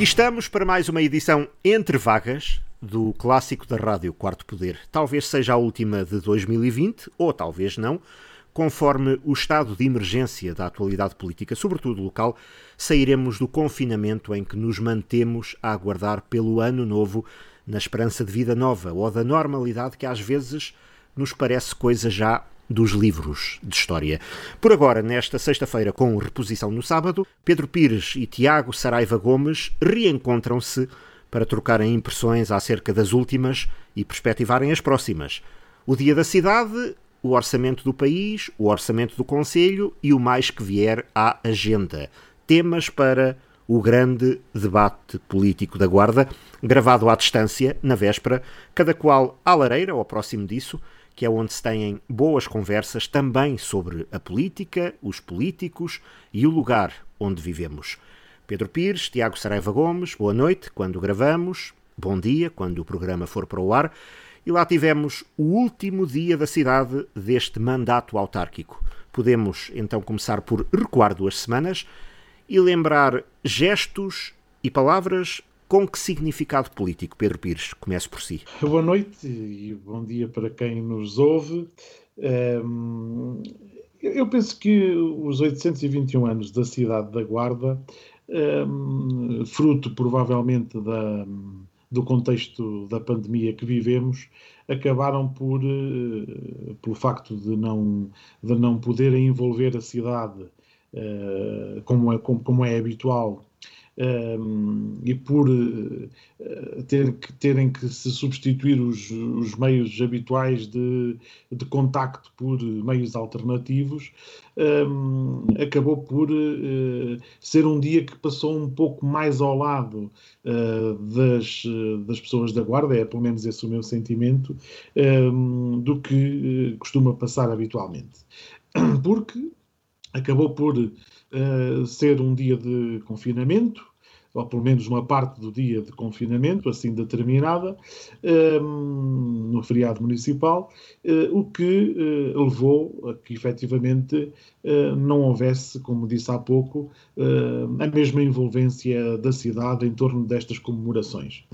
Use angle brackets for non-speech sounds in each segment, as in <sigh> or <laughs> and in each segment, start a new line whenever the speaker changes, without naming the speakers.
Aqui estamos para mais uma edição Entre Vagas do clássico da rádio Quarto Poder. Talvez seja a última de 2020, ou talvez não, conforme o estado de emergência da atualidade política, sobretudo local, sairemos do confinamento em que nos mantemos a aguardar pelo ano novo na esperança de vida nova ou da normalidade que às vezes nos parece coisa já dos livros de história. Por agora, nesta sexta-feira, com reposição no sábado, Pedro Pires e Tiago Saraiva Gomes reencontram-se para trocarem impressões acerca das últimas e perspectivarem as próximas. O Dia da Cidade, o orçamento do país, o orçamento do Conselho e o mais que vier à agenda. Temas para o grande debate político da Guarda, gravado à distância, na véspera, cada qual à lareira ou próximo disso, que é onde se têm boas conversas também sobre a política, os políticos e o lugar onde vivemos. Pedro Pires, Tiago Saraiva Gomes, boa noite quando gravamos, bom dia quando o programa for para o ar. E lá tivemos o último dia da cidade deste mandato autárquico. Podemos então começar por recuar duas semanas e lembrar gestos e palavras com que significado político, Pedro Pires? Comece por si.
Boa noite e bom dia para quem nos ouve. Um, eu penso que os 821 anos da cidade da Guarda, um, fruto provavelmente da, do contexto da pandemia que vivemos, acabaram por, uh, pelo facto de não, de não poderem envolver a cidade uh, como, é, como, como é habitual um, e por uh, ter que, terem que se substituir os, os meios habituais de, de contacto por meios alternativos, um, acabou por uh, ser um dia que passou um pouco mais ao lado uh, das, das pessoas da Guarda, é pelo menos esse o meu sentimento, um, do que costuma passar habitualmente. <clears throat> Porque acabou por uh, ser um dia de confinamento, ou pelo menos uma parte do dia de confinamento, assim determinada, um, no feriado municipal, uh, o que uh, levou a que efetivamente uh, não houvesse, como disse há pouco, a mesma envolvência da cidade em torno destas comemorações.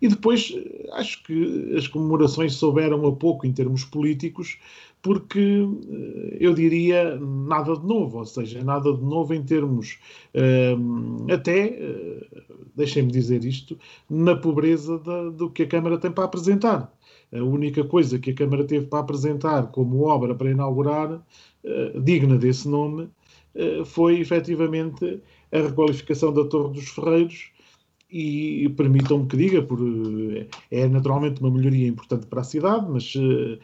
E depois, acho que as comemorações souberam a pouco em termos políticos, porque eh, eu diria nada de novo, ou seja, nada de novo em termos, ehm, até, eh, deixem-me dizer isto, na pobreza da, do que a Câmara tem para apresentar. A única coisa que a Câmara teve para apresentar como obra para inaugurar, eh, digna desse nome, foi efetivamente a requalificação da Torre dos Ferreiros, e permitam-me que diga, por, eh, é naturalmente uma melhoria importante para a cidade, mas uh,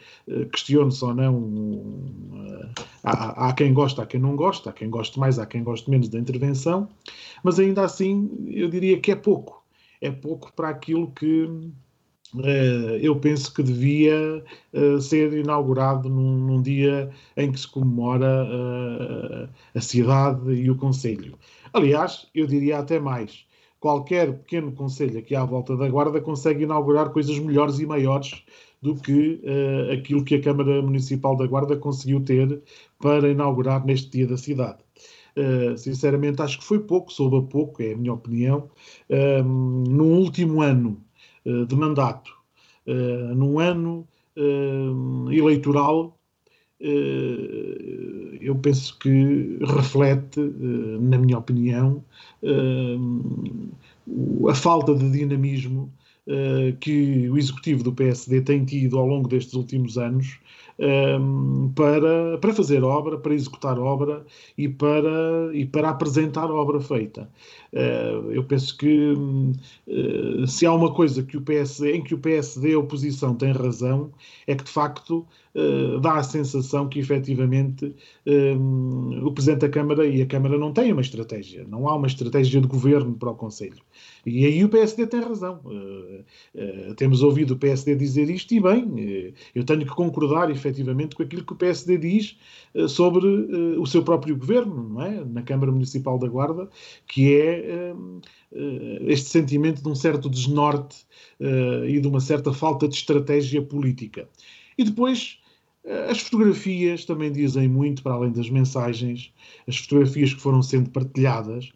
questiono-se ou não, uh, há, há, quem gosta, há quem não gosta, há quem goste mais, há quem goste menos da intervenção, mas ainda assim eu diria que é pouco, é pouco para aquilo que uh, eu penso que devia ser inaugurado num, num, dia em que se comemora a cidade e o Conselho. Aliás, eu diria até mais, qualquer pequeno conselho aqui à volta da Guarda consegue inaugurar coisas melhores e maiores do que uh, aquilo que a Câmara Municipal da Guarda conseguiu ter para inaugurar neste dia da cidade. Uh, sinceramente, acho que foi pouco, soube a pouco, é a minha opinião. Uh, no último ano uh, de mandato, num ano eleitoral, eu penso que reflete, na minha opinião, a falta de dinamismo que o executivo do PSD tem tido ao longo destes últimos anos para, para fazer obra, para executar obra e para, e para apresentar obra feita. Uh, eu penso que uh, se há uma coisa que o PSD, em que o PSD a oposição tem razão, é que de facto uh, dá a sensação que efetivamente o Presidente da Câmara e a Câmara não têm uma estratégia, não há uma estratégia de governo para o Conselho. E aí o PSD tem razão. temos ouvido o PSD dizer isto e bem, eu tenho que concordar efetivamente com aquilo que o PSD diz sobre o seu próprio governo, não é? Na Câmara Municipal da Guarda, que é este sentimento de um certo desnorte e de uma certa falta de estratégia política. E depois. As fotografias também dizem muito, para além das mensagens, as fotografias que foram sendo partilhadas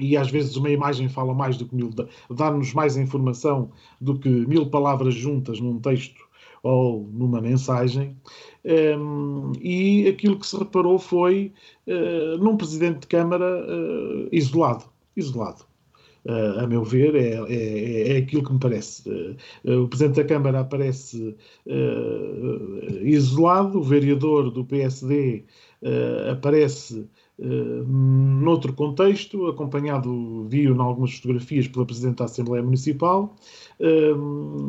e às vezes uma imagem fala mais do que mil, dá-nos mais informação do que mil palavras juntas num texto ou numa mensagem. Um, e aquilo que se reparou foi uh, num presidente de Câmara uh, isolado. Isolado. Uh, a meu ver, é, é, é, aquilo que me parece. o Presidente da Câmara aparece isolado, o vereador do PSD aparece noutro contexto, acompanhado, viu em algumas fotografias pela Presidente da Assembleia Municipal,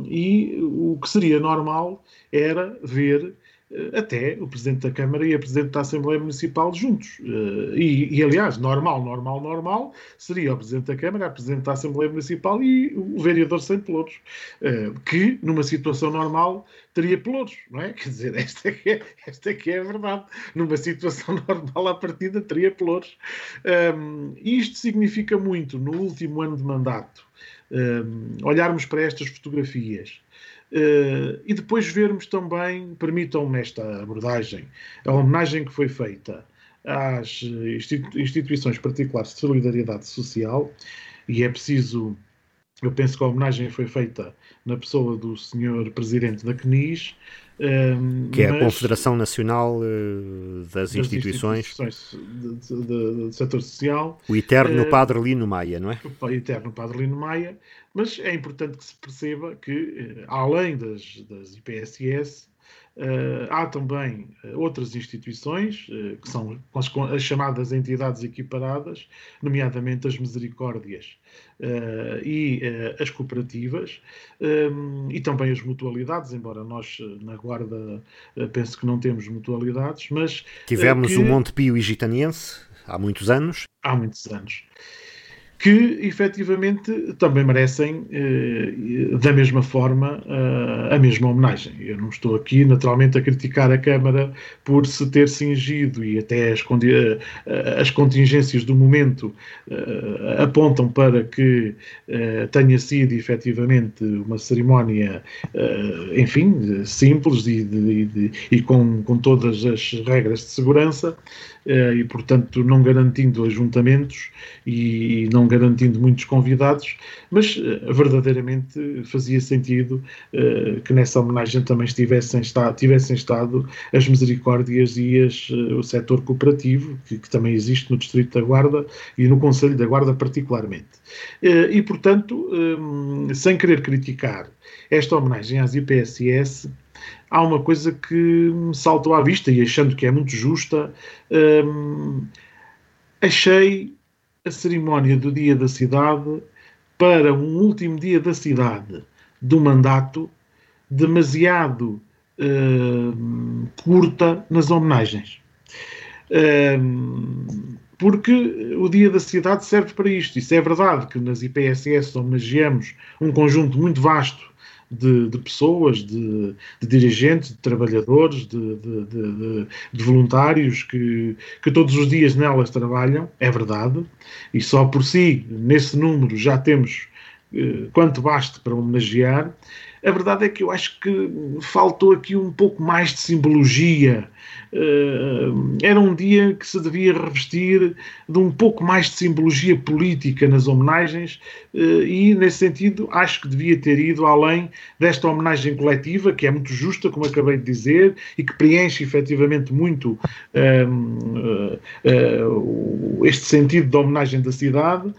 e o que seria normal era ver até o Presidente da Câmara e a Presidente da Assembleia Municipal juntos. Eh, e, e, aliás, normal, normal, normal, seria o Presidente da Câmara, a Presidente da Assembleia Municipal e o vereador sem pelouros, eh, que, numa situação normal, teria pelouros, não é? Quer dizer, esta é que é, esta é, que é a verdade. Numa situação <laughs> normal, à partida, teria pelouros. Um, isto significa muito, no último ano de mandato, um, olharmos para estas fotografias Uh, e depois vermos também, permitam-me esta abordagem, a homenagem que foi feita às instituições particulares de solidariedade social, e é preciso, eu penso que a homenagem foi feita na pessoa do senhor presidente da CNIS,
que é a Confederação Nacional uh, das, das, Instituições,
instituições do setor social.
O eterno uh, Padre Lino Maia, não é?
O eterno Padre Lino Maia, mas é importante que se perceba que, uh, além das, das IPSS, Uh, há também uh, outras instituições, uh, que são as, as, chamadas entidades equiparadas, nomeadamente as misericórdias e as cooperativas, um, e também as mutualidades, embora nós na Guarda penso que não temos mutualidades, mas...
Tivemos que... o Monte Pio e Gitaniense há muitos anos.
Há muitos anos que efetivamente também merecem, eh, da mesma forma, eh, a mesma homenagem. Eu não estou aqui, naturalmente, a criticar a Câmara por se ter cingido e até as, eh, as contingências do momento apontam para que tenha sido efetivamente uma cerimónia, enfim, simples e, de, de, e com, com todas as regras de segurança. Eh, e, portanto, não garantindo ajuntamentos e não garantindo muitos convidados, mas eh, verdadeiramente fazia sentido eh, que nessa homenagem também estivessem tivessem estado as misericórdias e as, o setor cooperativo, que, que, também existe no Distrito da Guarda e no Conselho da Guarda particularmente. E, portanto, sem querer criticar esta homenagem às IPSS, há uma coisa que me saltou à vista e achando que é muito justa, hum, achei a cerimónia do Dia da Cidade para um último dia da cidade do mandato demasiado hum, curta nas homenagens. Hum, porque o Dia da Cidade serve para isto. Isso é verdade que nas IPSS homenageamos um conjunto muito vasto de, de pessoas, de, de, dirigentes, de trabalhadores, de, de, voluntários que, que todos os dias nelas trabalham, é verdade, e só por si, nesse número, já temos eh, quanto baste para homenagear. A verdade é que eu acho que faltou aqui um pouco mais de simbologia era um dia que se devia revestir de um pouco mais de simbologia política nas homenagens uh, e, nesse sentido, acho que devia ter ido além desta homenagem coletiva, que é muito justa, como acabei de dizer, e que preenche efetivamente muito uh, este sentido de homenagem da cidade,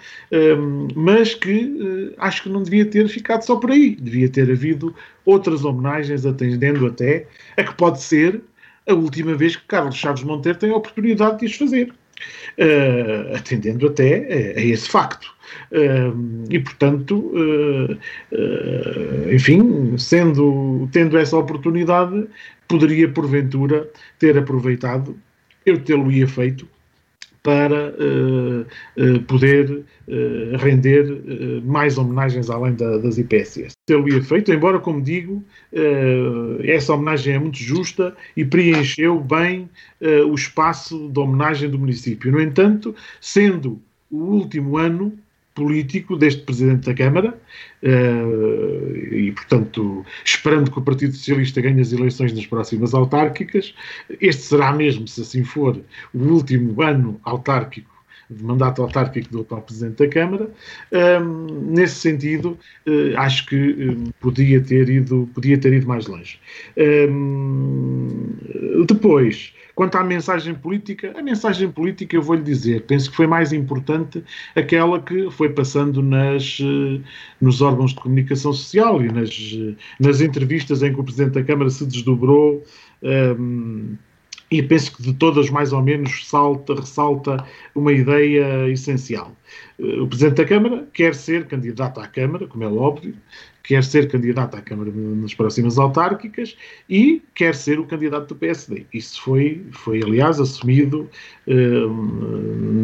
mas que acho que não devia ter ficado só por aí. Devia ter havido outras homenagens, atendendo até a que pode ser a última vez que Carlos Chaves Monteiro tem a oportunidade de as fazer, uh, atendendo até a, a esse facto. Uh, e portanto, uh, enfim, sendo, tendo essa oportunidade, poderia porventura ter aproveitado, eu tê-lo-ia feito para uh, uh, poder uh, render mais homenagens além da, das IPSS. Tê-lo-ia feito, embora, como digo, essa homenagem é muito justa e preencheu bem o espaço de homenagem do município. No entanto, sendo o último ano político deste Presidente da Câmara uh, e, portanto, esperando que o Partido Socialista ganhe as eleições nas próximas autárquicas, este será mesmo, se assim for, o último ano autárquico de mandato autárquico do atual Presidente da Câmara. Um, nesse sentido, uh, acho que um, podia, ter ido, podia ter ido mais longe. Um, depois, quanto à mensagem política, a mensagem política, eu vou-lhe dizer, penso que foi mais importante aquela que foi passando nas, uh, nos órgãos de comunicação social e nas, nas entrevistas em que o Presidente da Câmara se desdobrou. Um, e penso que de todas, mais ou menos, salta, ressalta uma ideia essencial. Eh, o Presidente da Câmara quer ser candidato à Câmara, como é óbvio, quer ser candidato à Câmara nas próximas autárquicas e quer ser o candidato do PSD. Isso foi, foi aliás, assumido eh,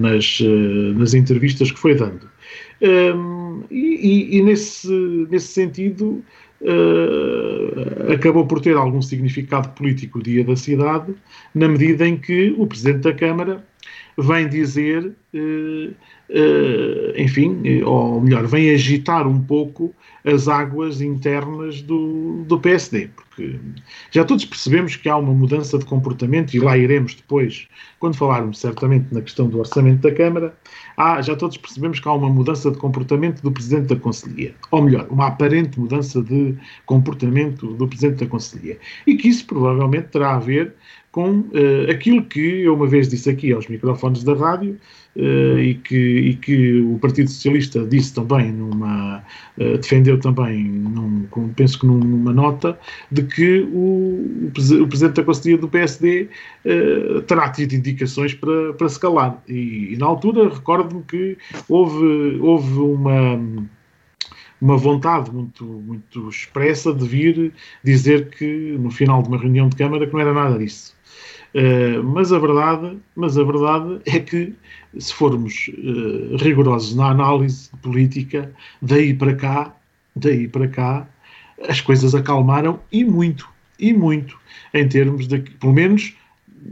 nas, eh, nas entrevistas que foi dando. e, e, e nesse, nesse sentido, uh, acabou por ter algum significado político o dia da cidade, na medida em que o Presidente da Câmara vem dizer, uh, uh, enfim, ou melhor, vem agitar um pouco as águas internas do, do PSD, porque já todos percebemos que há uma mudança de comportamento, e lá iremos depois, quando falarmos certamente na questão do orçamento da Câmara, há, já todos percebemos que há uma mudança de comportamento do Presidente da Conselhia, ou melhor, uma aparente mudança de comportamento do Presidente da Conselhia, e que isso provavelmente terá a ver com uh, aquilo que eu uma vez disse aqui aos microfones da rádio uh, e, que, e, que, o Partido Socialista disse também numa uh, defendeu também num, penso que numa nota de que o, o Presidente da Conselhia do PSD terá tido indicações para, para se calar e, e na altura recordo-me que houve, houve uma uma vontade muito, muito expressa de vir dizer que no final de uma reunião de Câmara que não era nada disso. Uh, mas, a verdade, mas a verdade é que, se formos uh, rigorosos na análise política, daí para cá, daí para cá, as coisas acalmaram e muito, e muito, em termos de, pelo menos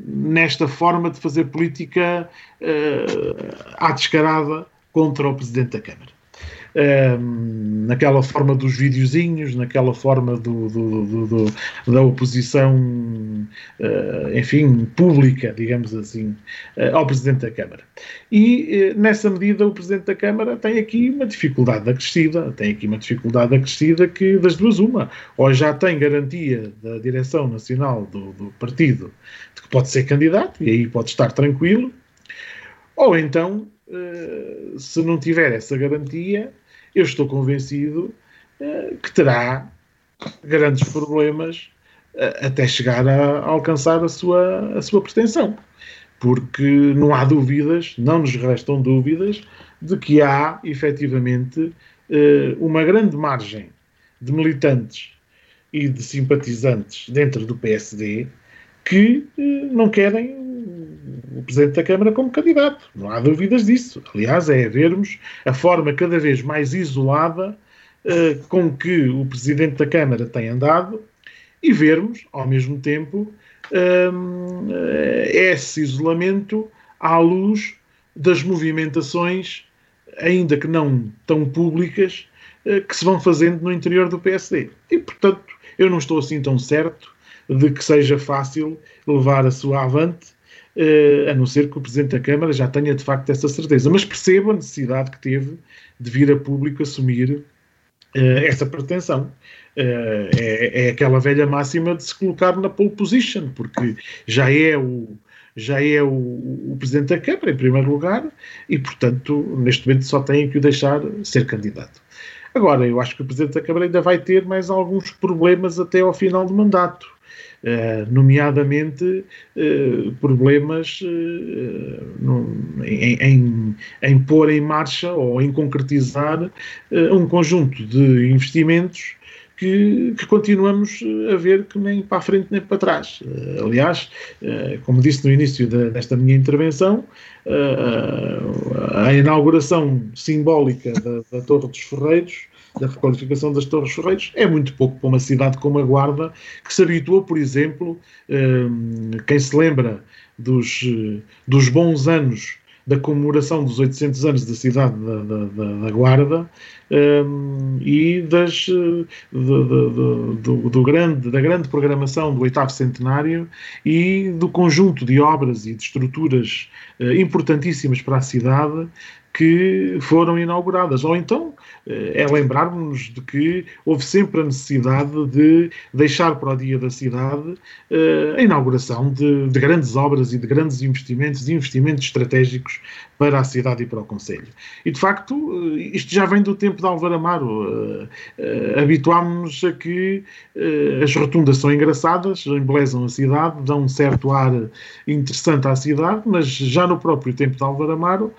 nesta forma de fazer política uh, à descarada contra o Presidente da Câmara naquela forma dos videozinhos, naquela forma do, do, do, da oposição, uh, enfim, pública, digamos assim, uh, ao Presidente da Câmara. E uh, nessa medida o Presidente da Câmara tem aqui uma dificuldade acrescida, tem aqui uma dificuldade acrescida que das duas uma, ou já tem garantia da direção nacional do, do partido de que pode ser candidato, e aí pode estar tranquilo, ou então, se não tiver essa garantia, eu estou convencido uh, que terá grandes problemas uh, até chegar a, a, alcançar a sua, a sua pretensão. Porque não há dúvidas, não nos restam dúvidas, de que há efetivamente uh, uma grande margem de militantes e de simpatizantes dentro do PSD que não querem o Presidente da Câmara como candidato. Não há dúvidas disso. Aliás, é vermos a forma cada vez mais isolada uh, com que o Presidente da Câmara tem andado e vermos, ao mesmo tempo, uh, esse isolamento à luz das movimentações, ainda que não tão públicas, uh, que se vão fazendo no interior do PSD. E, portanto, eu não estou assim tão certo de que seja fácil levar a sua avante a não ser que o Presidente da Câmara já tenha de facto essa certeza. Mas percebo a necessidade que teve de vir a público assumir uh, essa pretensão. Uh, é, é, aquela velha máxima de se colocar na pole position, porque já é o já é o, o, Presidente da Câmara, em primeiro lugar, e, portanto, neste momento só tem que o deixar ser candidato. Agora, eu acho que o Presidente da Câmara ainda vai ter mais alguns problemas até ao final do mandato. Uh, nomeadamente uh, problemas no, em, em, em, pôr em marcha ou em concretizar um conjunto de investimentos que, que, continuamos a ver que nem para a frente nem para trás. aliás, como disse no início desta minha intervenção, a inauguração simbólica da, da Torre dos Ferreiros da requalificação das Torres Ferreiros é muito pouco para uma cidade como a Guarda, que se habituou, por exemplo, hum, quem se lembra dos, dos bons anos da comemoração dos 800 anos da cidade da, da, da Guarda um, e das, do, do, do, do, grande, da grande programação do oitavo centenário e do conjunto de obras e de estruturas uh, importantíssimas para a cidade que foram inauguradas. Ou então eh, é lembrarmos de que houve sempre a necessidade de deixar para o dia da cidade eh, a inauguração de, de grandes obras e de grandes investimentos, de investimentos estratégicos para a cidade e para o Conselho. E de facto, eh, isto já vem do tempo de Álvaro Amaro. Habituámos-nos a que as rotundas são engraçadas, embelezam a cidade, dão um certo ar interessante à cidade, mas já no próprio tempo de Álvaro Amaro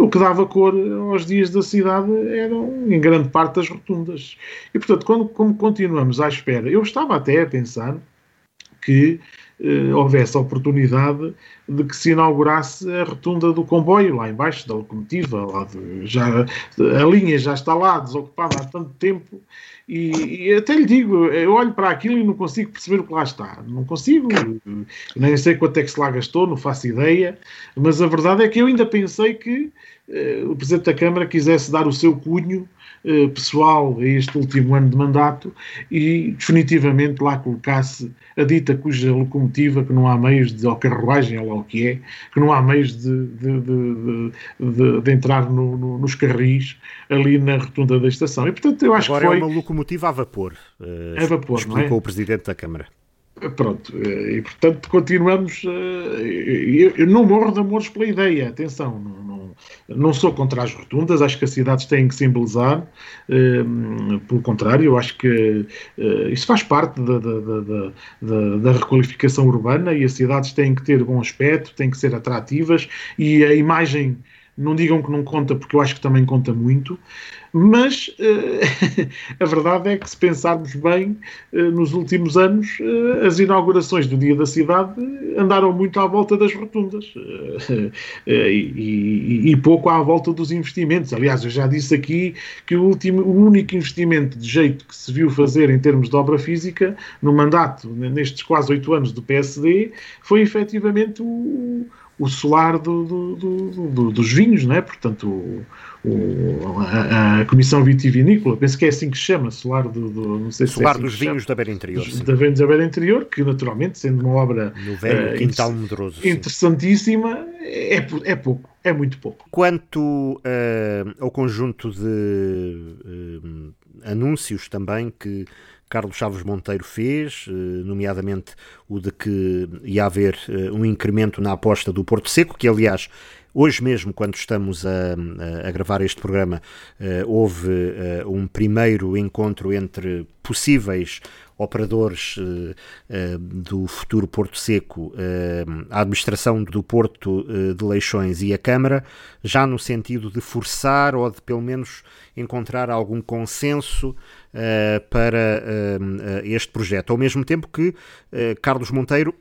o que dava cor aos dias da cidade eram, em grande parte, as rotundas. E, portanto, quando, como continuamos à espera, eu estava até a pensar que uh, houvesse a oportunidade de que se inaugurasse a rotunda do comboio lá embaixo, da locomotiva, lá de, já, a linha já está lá desocupada há tanto tempo e, e, até lhe digo, eu olho para aquilo e não consigo perceber o que lá está. Não consigo, nem sei quanto é que se lá gastou, não faço ideia, mas a verdade é que eu ainda pensei que uh, o Presidente da Câmara quisesse dar o seu cunho uh, pessoal a este último ano de mandato e definitivamente lá colocasse a dita cuja locomotiva, que não há meios de, ou carruagem, ou lá o que é, que não há meios de, de, de, de entrar no, no, nos carris ali na rotunda da estação. E portanto eu acho
Agora
que
foi... é uma locomotiva a vapor,
uh, a vapor
explicou
é?
o Presidente da Câmara.
Pronto, eh, e portanto continuamos. Eh, eu não morro de amores pela ideia, atenção, não, sou contra as rotundas, acho que as cidades têm que simbolizar, eh, pelo contrário, acho que isso faz parte da, da, da, da, requalificação urbana e as cidades têm que ter bom aspecto, têm que ser atrativas e a imagem não digam que não conta, porque eu acho que também conta muito, mas uh, <laughs> a verdade é que, se pensarmos bem, uh, nos últimos anos, uh, as inaugurações do Dia da Cidade andaram muito à volta das rotundas <laughs> e, e, e, pouco à volta dos investimentos. Aliás, eu já disse aqui que o, último, o único investimento de jeito que se viu fazer em termos de obra física, no mandato, nestes quase oito anos do PSD, foi efetivamente o o solar do, do, do, dos vinhos, não é? Portanto, o, o, a, a, Comissão Vitivinícola, penso que é assim que se chama, solar do, do não sei
solar
se é
assim dos vinhos da Beira Interior.
Da Vinhos da Beira Interior, que naturalmente, sendo uma obra
no velho uh, quintal medroso,
interessantíssima, é, é pouco, é muito pouco.
Quanto uh, ao conjunto de uh, anúncios também que Carlos Chaves Monteiro fez, nomeadamente o de que ia haver um incremento na aposta do Porto Seco, que aliás Hoje mesmo, quando estamos a, a gravar este programa, uh, houve uh, um primeiro encontro entre possíveis operadores uh, do futuro Porto Seco, a administração do Porto de Leixões e a Câmara, já no sentido de forçar ou de pelo menos encontrar algum consenso para este projeto. Ao mesmo tempo que Carlos Monteiro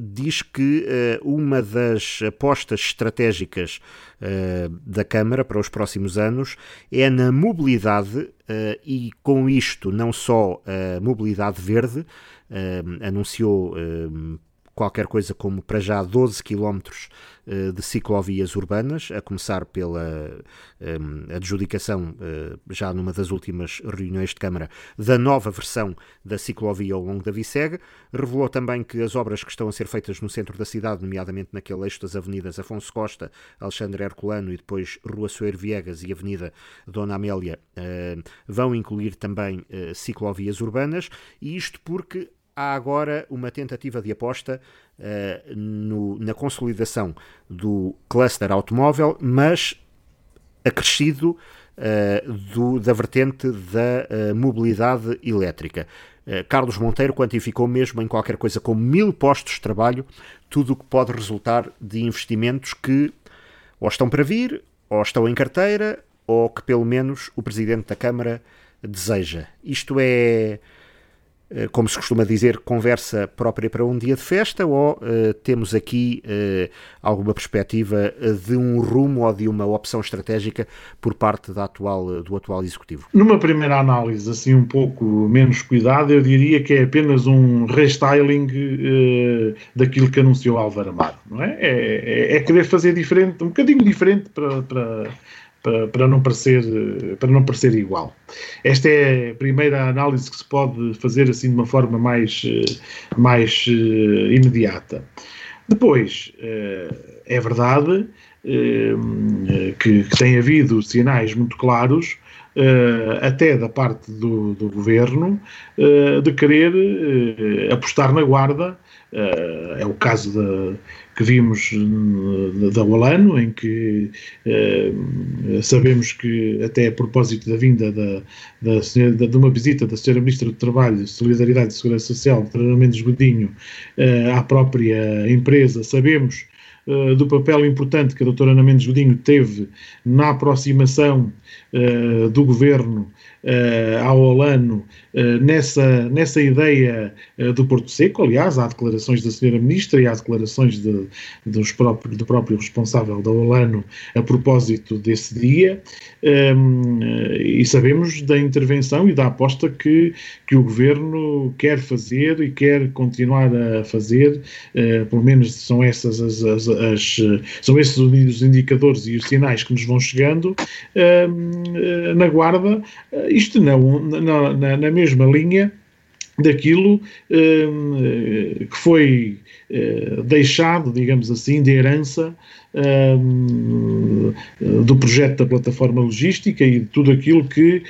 diz que uma das apostas estratégicas da Câmara para os próximos anos é na mobilidade e com isto não só a mobilidade verde, anunciou qualquer coisa como para já 12 quilómetros eh, de ciclovias urbanas, a começar pela um, adjudicação, uh, já numa das últimas reuniões de Câmara, da nova versão da ciclovia ao longo da Vicega. Revelou também que as obras que estão a ser feitas no centro da cidade, nomeadamente naquele eixo das avenidas Afonso Costa, Alexandre Herculano e depois Rua Soeiro Viegas e Avenida Dona Amélia, uh, vão incluir também ciclovias urbanas, e isto porque há agora uma tentativa de aposta uh, no, na consolidação do cluster automóvel, mas acrescido uh, do, da vertente da uh, mobilidade elétrica. Carlos Monteiro quantificou mesmo em qualquer coisa como mil postos de trabalho tudo o que pode resultar de investimentos que ou estão para vir, ou estão em carteira, ou que pelo menos o Presidente da Câmara deseja. Isto é como se costuma dizer, conversa própria para um dia de festa ou uh, temos aqui uh, alguma perspectiva de um rumo ou de uma opção estratégica por parte da atual, do atual Executivo?
Numa primeira análise, assim um pouco menos cuidado, eu diria que é apenas um restyling uh, daquilo que anunciou Álvaro Amaro, não é? É, é? é, querer fazer diferente, um bocadinho diferente para, para para, não parecer, para não parecer igual. Esta é a primeira análise que se pode fazer assim de uma forma mais, mais uh, imediata. Depois, uh, é verdade uh, que, que, tem havido sinais muito claros, até da parte do, do governo, de querer apostar na guarda. é o caso da que vimos eh, da Olano, em que eh, sabemos que, até a propósito da vinda da, da, senhora, de uma visita da Sra. Ministra do Trabalho, Solidariedade e Segurança Social, Fernanda Mendes Godinho, eh, à própria empresa, sabemos do papel importante que a doutora Ana Mendes Godinho teve na aproximação uh, do governo uh, ao Olano nessa, nessa ideia do Porto Seco. Aliás, há declarações da senhora Ministra e há declarações de, dos próprios, do próprio responsável da Olano a propósito desse dia. Um, e sabemos da intervenção e da aposta que, que o governo quer fazer e quer continuar a fazer, pelo menos são essas as, as as, são esses os indicadores e os sinais que nos vão chegando uh, na guarda, uh, isto não, na, na, mesma linha daquilo uh, que foi deixado, digamos assim, de herança do projeto da plataforma logística e de tudo aquilo que,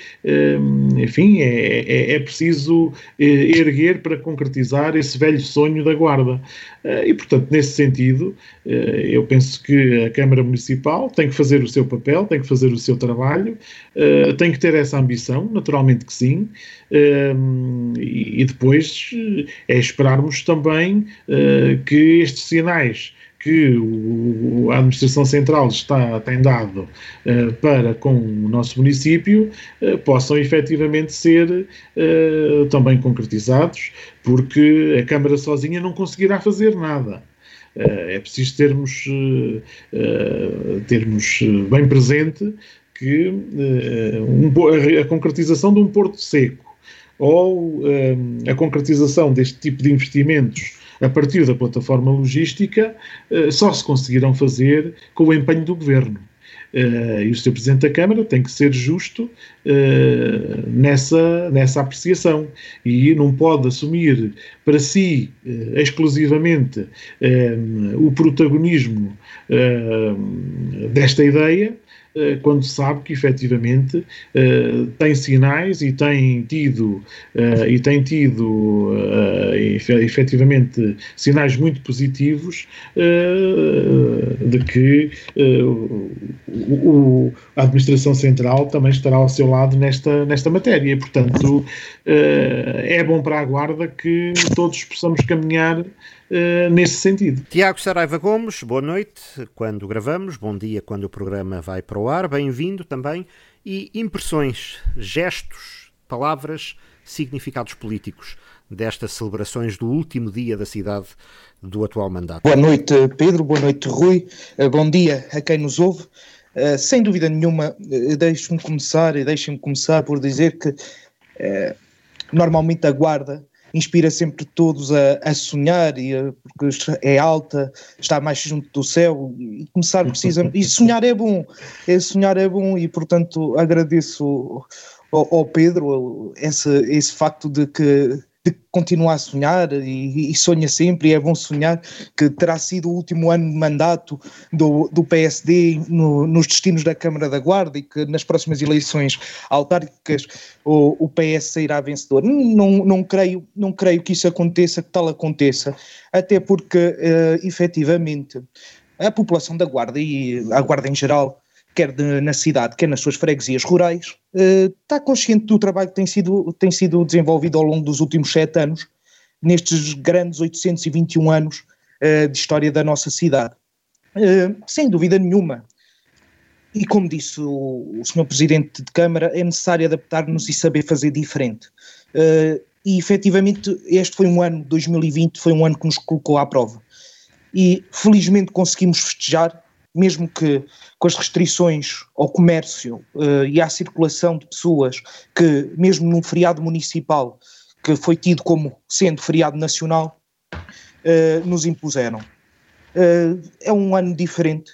enfim, é, é, é, preciso eh, erguer para concretizar esse velho sonho da Guarda. Eh, e, portanto, nesse sentido, eh, eu penso que a Câmara Municipal tem que fazer o seu papel, tem que fazer o seu trabalho, tem que ter essa ambição, naturalmente que sim, e depois é esperarmos também que estes sinais que o, a Administração Central está, tem dado uh, para com o nosso município uh, possam efetivamente ser uh, também concretizados, porque a Câmara sozinha não conseguirá fazer nada. é preciso termos, termos bem presente que um, a concretização de um porto seco ou a concretização deste tipo de investimentos a partir da plataforma logística, eh, só se conseguirão fazer com o empenho do governo. Uh, e o Sr. Presidente da Câmara tem que ser justo uh, nessa, nessa apreciação e não pode assumir para si exclusivamente o protagonismo desta ideia eh, quando sabe que efetivamente uh, tem sinais e tem tido uh, e tem tido efetivamente sinais muito positivos de que a administração central também estará ao seu lado nesta, nesta matéria. Portanto, é bom para a Guarda que todos possamos caminhar Uh, nesse sentido.
Tiago Saraiva Gomes, boa noite quando gravamos, bom dia quando o programa vai para o ar, bem-vindo também. E impressões, gestos, palavras, significados políticos destas celebrações do último dia da cidade do atual mandato.
Boa noite, Pedro, boa noite, Rui, uh, bom dia a quem nos ouve. Uh, sem dúvida nenhuma, deixe-me começar e deixem-me começar por dizer que normalmente a guarda inspira sempre todos a, a sonhar, e a, porque é alta, está mais junto do céu, e começar precisamente. E sonhar é bom, é, sonhar é bom, e portanto agradeço ao, ao Pedro esse, esse facto de que de continuar a sonhar e, e, sonha sempre, e é bom sonhar que terá sido o último ano de mandato do, do PSD no, nos destinos da Câmara da Guarda e que nas próximas eleições autárquicas o, o PS sairá vencedor. Não, não, creio, não creio que isso aconteça, que tal aconteça, até porque uh, efetivamente a população da Guarda e a Guarda em geral quer de, na cidade, quer nas suas freguesias rurais, uh, está consciente do trabalho que tem sido, tem sido desenvolvido ao longo dos últimos sete anos, nestes grandes 821 anos uh, de história da nossa cidade. Uh, sem dúvida nenhuma. E como disse o, o Sr. Presidente de Câmara, é necessário adaptar-nos e saber fazer diferente. e efetivamente este foi um ano, 2020, foi um ano que nos colocou à prova. E felizmente conseguimos festejar, mesmo que com as restrições ao comércio uh, e à circulação de pessoas, que mesmo num feriado municipal, que foi tido como sendo feriado nacional, uh, nos impuseram. Uh, é um ano diferente,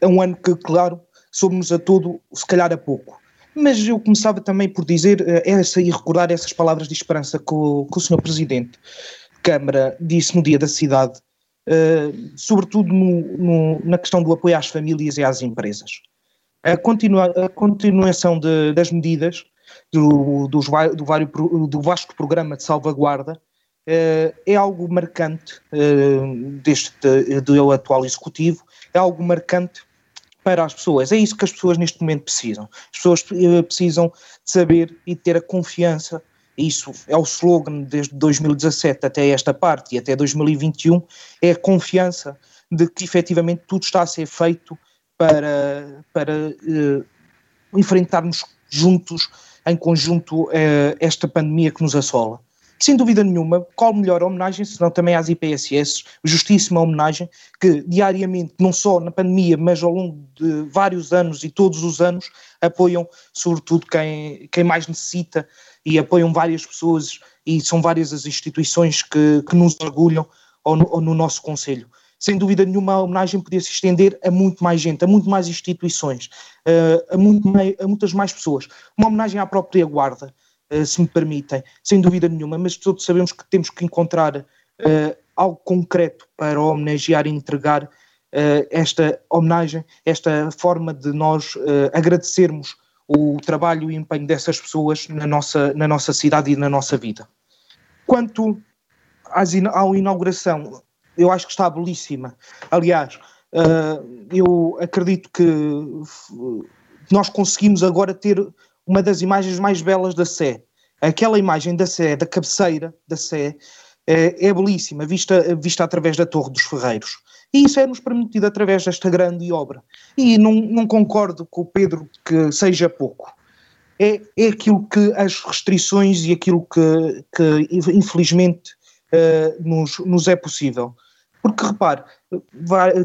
é um ano que, claro, somos a todo, se calhar a pouco. Mas eu começava também por dizer essa e recordar essas palavras de esperança que o, que o Sr. Presidente de Câmara disse no dia da cidade, uh, sobretudo no, no, na questão do apoio às famílias e às empresas. A, continua, a continuação de, das medidas do, do, do, do, vasto programa de salvaguarda uh, é algo marcante uh, deste do atual executivo, é algo marcante para as pessoas. É isso que as pessoas neste momento precisam. As pessoas precisam de saber e ter a confiança isso é o slogan desde 2017 até esta parte e até 2021, é a confiança de que efetivamente tudo está a ser feito para, para uh, enfrentarmos juntos, em conjunto, uh, esta pandemia que nos assola. Sem dúvida nenhuma, qual melhor homenagem, senão também às IPSS, justíssima homenagem, que diariamente, não só na pandemia, mas ao longo de vários anos e todos os anos, apoiam sobretudo quem, quem mais necessita e apoiam várias pessoas e são várias as instituições que, que nos orgulham ou no, ou no nosso Conselho. Sem dúvida nenhuma, a homenagem podia se estender a muito mais gente, a muito mais instituições, uh, a, muito a, muitas mais pessoas. Uma homenagem à própria Guarda, se me permitem, sem dúvida nenhuma, mas todos sabemos que temos que encontrar uh, algo concreto para homenagear e entregar esta homenagem, esta forma de nós agradecermos o trabalho e empenho dessas pessoas na nossa, na nossa cidade e na nossa vida. Quanto às, à inauguração, eu acho que está belíssima. Aliás, eu acredito que nós conseguimos agora ter uma das imagens mais belas da Sé. Aquela imagem da Sé, da cabeceira da Sé, é, é belíssima, vista, vista através da Torre dos Ferreiros. E isso é-nos permitido através desta grande obra. E não, não concordo com o Pedro que seja pouco. É, é aquilo que as restrições e aquilo que, que infelizmente, uh, nos, nos é possível. Porque, repare,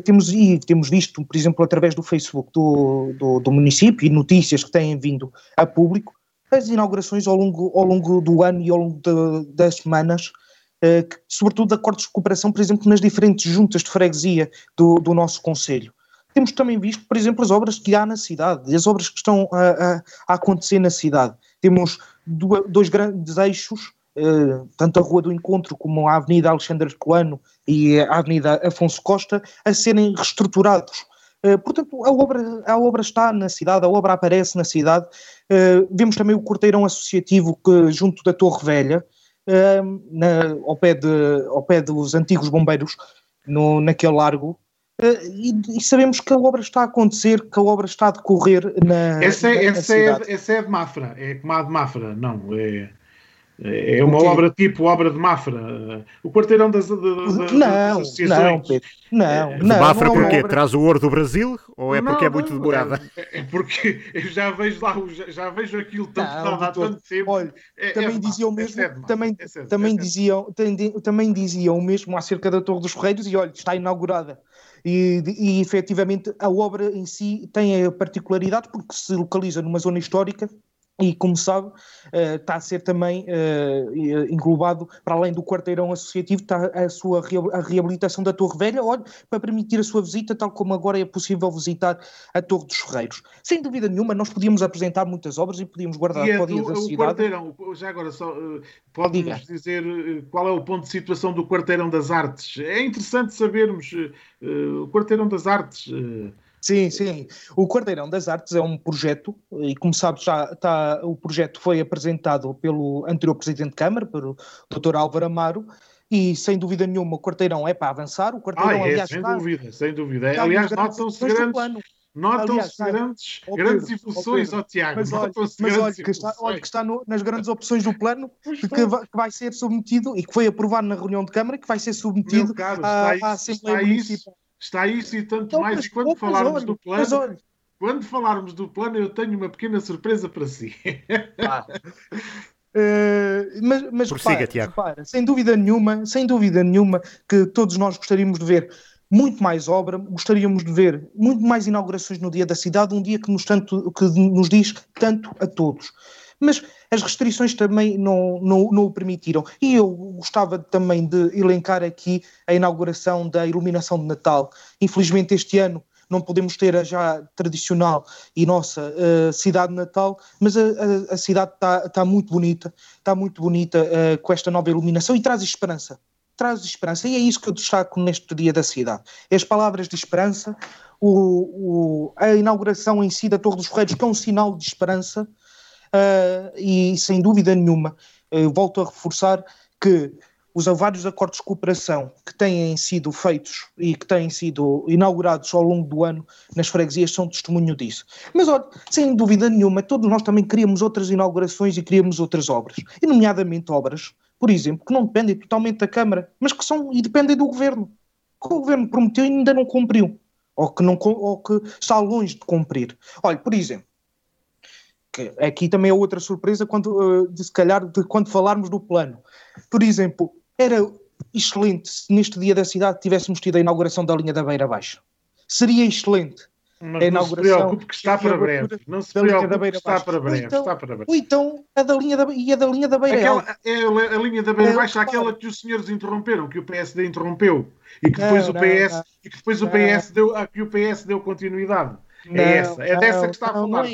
temos, e temos visto, por exemplo, através do Facebook do, do, do, município e notícias que têm vindo a público, as inaugurações ao longo, ao longo do ano e ao longo de, das semanas eh, que, sobretudo acordos de cooperação, por exemplo, nas diferentes juntas de freguesia do, do nosso Conselho. Temos também visto, por exemplo, as obras que há na cidade, as obras que estão a, a, a acontecer na cidade. Temos dois grandes eixos, eh, tanto a Rua do Encontro como a Avenida Alexandre Colano e a Avenida Afonso Costa, a serem reestruturados. Uh, portanto, a obra, a obra está na cidade, a obra aparece na cidade. Uh, vemos também o corteirão associativo que, junto da Torre Velha, na, ao, pé de, ao pé dos antigos bombeiros, no, naquele largo, e, e, sabemos que a obra está a acontecer, que a obra está a decorrer na.
Essa, é, essa, é, essa é de Mafra, é como a de Mafra, não. É, é uma obra tipo obra de Mafra. O quarteirão das, das, das
não, associações. Não, Pedro. Não,
é,
não.
Mafra não, porquê? Obra... Traz o ouro do Brasil? Ou é porque não, é muito demorada?
É, é, porque eu já vejo lá, já, já vejo aquilo tanto, não, há tanto tempo.
Olha, é, também é diziam o mesmo, também, também, diziam, também diziam o mesmo acerca da Torre dos Ferreiros e olha, está inaugurada. E, e efetivamente a obra em si tem a particularidade porque se localiza numa zona histórica e, como sabe, uh, está a ser também uh, englobado, para além do quarteirão associativo, está a sua a reabilitação da Torre Velha, olha, para permitir a sua visita, tal como agora é possível visitar a Torre dos Ferreiros. Sem dúvida nenhuma, nós podíamos apresentar muitas obras e podíamos guardar
e é
para o dia da
o
cidade.
Quarteirão, já agora, só uh, pode-nos dizer qual é o ponto de situação do Quarteirão das Artes? É interessante sabermos o Quarteirão das Artes.
Sim, sim. O Quarteirão das Artes é um projeto, e como sabes, já está, o projeto foi apresentado pelo anterior Presidente de Câmara, pelo Dr. Álvaro Amaro, e sem dúvida nenhuma o Quarteirão é para avançar. O Quarteirão,
ah, é,
aliás,
sem está, dúvida, sem dúvida. Aliás, notam-se grandes, notam-se grandes, oh, grandes evoluções, ó oh, Tiago.
Mas olha, mas olha que está, olha que está no, nas grandes opções do plano, <laughs> que vai, que vai, ser submetido, e que foi aprovado na reunião de Câmara, que vai ser submetido
caro, à, à Assembleia Municipal. Isso Está isso e tanto então, mais. E quando falarmos do plano, quando falarmos do plano, eu tenho uma pequena surpresa para si.
Ah. <laughs> Uh, mas mas
Prossiga, repara, repara,
sem dúvida nenhuma, sem dúvida nenhuma que todos nós gostaríamos de ver muito mais obra, gostaríamos de ver muito mais inaugurações no dia da cidade, um dia que nos, tanto, que nos diz tanto a todos. Mas as restrições também não, não, não o permitiram. E eu gostava também de elencar aqui a inauguração da iluminação de Natal. Infelizmente, este ano não podemos ter a já tradicional e nossa uh, cidade natal, mas a, a, a cidade está tá muito bonita, está muito bonita uh, com esta nova iluminação e traz esperança. Traz esperança, e é isso que eu destaco neste dia da cidade. As palavras de esperança, o, o, a inauguração em si da Torre dos Ferreiros, que é um sinal de esperança, uh, e sem dúvida nenhuma, volto a reforçar que os vários acordos de cooperação que têm sido feitos e que têm sido inaugurados ao longo do ano nas freguesias são testemunho disso. Mas, olha, sem dúvida nenhuma, todos nós também queríamos outras inaugurações e queríamos outras obras, e nomeadamente obras, por exemplo, que não dependem totalmente da Câmara, mas que são e dependem do Governo, que o Governo prometeu e ainda não cumpriu, ou que, não, ou que está longe de cumprir. Olha, por exemplo, que aqui também é outra surpresa quando, de, se calhar, de quando falarmos do plano. Por exemplo, era excelente se neste dia da cidade tivéssemos tido a inauguração da linha da Beira Baixa. Seria excelente.
Mas a inauguração, não se preocupe que está para breve. Não se preocupe que está para breve. Então, está para breve.
Ou então a da linha da, e a da linha da Beira
aquela, É a linha da Beira é, Baixa, aquela que os senhores interromperam, que o PSD interrompeu. E que depois não, o PS, não, e que depois o PS deu, que o PS deu continuidade. é essa. É dessa que está a falar.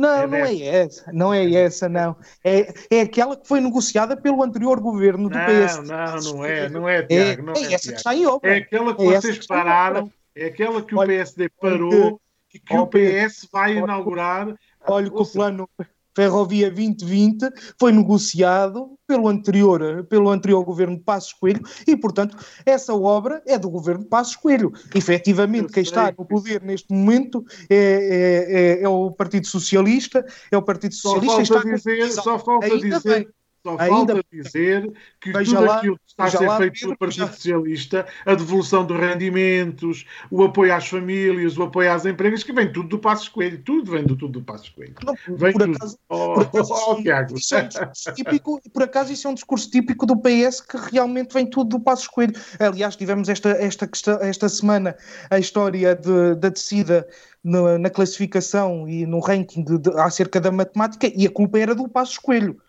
Não, não é essa, não é essa, não. É, é aquela que foi negociada pelo anterior governo do
não,
PS.
Não, não é, não é, Tiago. Não
é,
é,
essa que está em obra.
É aquela que é vocês pararam, é aquela que o PSD parou e que o PS vai inaugurar.
Olha que o plano, Ferrovia 2020 foi negociado pelo anterior, pelo anterior governo de Passos Coelho e, portanto, essa obra é do governo de Passos Coelho. Efetivamente, quem está no poder neste momento é, é, é, é o Partido Socialista, é o Partido Socialista.
Só falta dizer, só falta dizer bem. Só Ainda... falta dizer que Veja tudo lá, aquilo que está a ser feito Pedro, pelo Partido já... Socialista, a devolução de rendimentos, o apoio às famílias, o apoio às empresas, que vem tudo do Passos Coelho. Tudo vem do tudo do Passos Coelho. Não, vem
por, acaso, oh, por acaso, <laughs> oh, oh, Tiago. Isso é um típico, por acaso isso é um discurso típico do PS que realmente vem tudo do Passos Coelho. Aliás, tivemos esta, esta, esta semana a história de, da descida na, na, classificação e no ranking de, de, acerca da matemática e a culpa era do Passos Coelho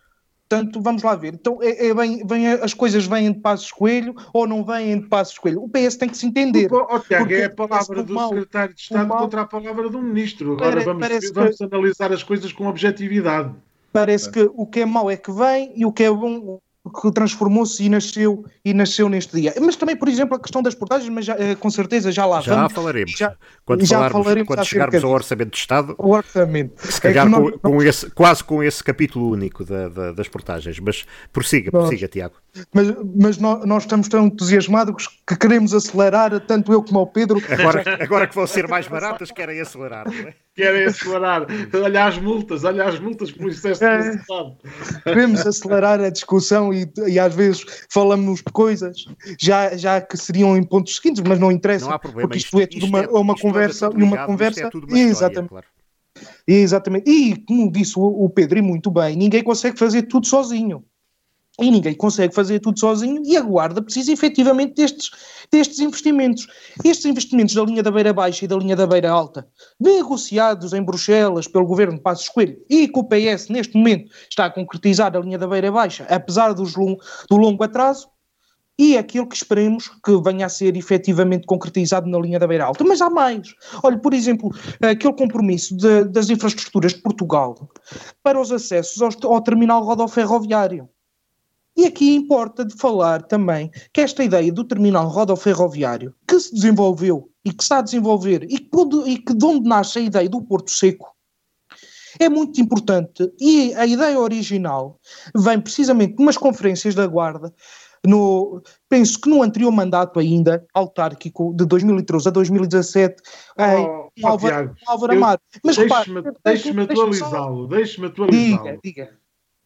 Portanto, vamos lá ver. Então, é, é bem, vem, as coisas vêm de Passos Coelho ou não vêm de Passos Coelho? O PS tem que se entender.
Oh, Tiago, é a palavra do mal, secretário de Estado mal, contra a palavra do ministro. Agora vamos, vamos que, analisar as coisas com objetividade.
Parece é. que o que é mau é que vem e o que é bom que transformou-se e nasceu e nasceu neste dia. Mas também, por exemplo, a questão das portagens, mas já, eh, com certeza já lá
já
vamos.
Falaremos. Já, quando já falarmos. falaremos. Quando chegarmos ao Orçamento de Estado.
O orçamento.
Se calhar é com, com esse, quase com esse capítulo único da, da, das portagens. Mas prossiga, nós, prossiga, Tiago.
Mas, mas nós, nós, estamos tão entusiasmados que queremos acelerar, tanto eu como o Pedro.
Agora, agora que vão ser mais baratas, querem acelerar, não é?
Querem acelerar. Olha as multas, olha as multas por excesso é,
Queremos acelerar a discussão e, e às vezes falamos de coisas já, já que seriam em pontos seguintes, mas não interessa.
Não há problema.
Porque isto, é isto é tudo uma, é, uma conversa. É uma conversa. É uma exatamente. Claro. Exatamente. E como disse o, o Pedro, e muito bem, ninguém consegue fazer tudo sozinho e ninguém consegue fazer tudo sozinho e a Guarda precisa efetivamente destes, destes investimentos. Estes investimentos da linha da beira baixa e da linha da beira alta, negociados em Bruxelas pelo governo de Passos Coelho e que o PS neste momento está a concretizar a linha da beira baixa, apesar dos, do longo atraso, e aquilo que esperemos que venha a ser efetivamente concretizado na linha da beira alta. Mas há mais. Olha, por exemplo, aquele compromisso de, das infraestruturas de Portugal para os acessos ao, ao terminal rodoferroviário. E aqui importa de falar também que esta ideia do terminal rodoferroviário que se desenvolveu e que está a desenvolver e que, e que de onde nasce a ideia do Porto Seco é muito importante e a ideia original vem precisamente de umas conferências da Guarda no, penso que no anterior mandato ainda, autárquico, de 2013 a 2017, oh, em Álvaro, Álvaro Amaro.
Mas deixe-me deixe atualizá-lo, deixe-me atualizá-lo. Diga, diga.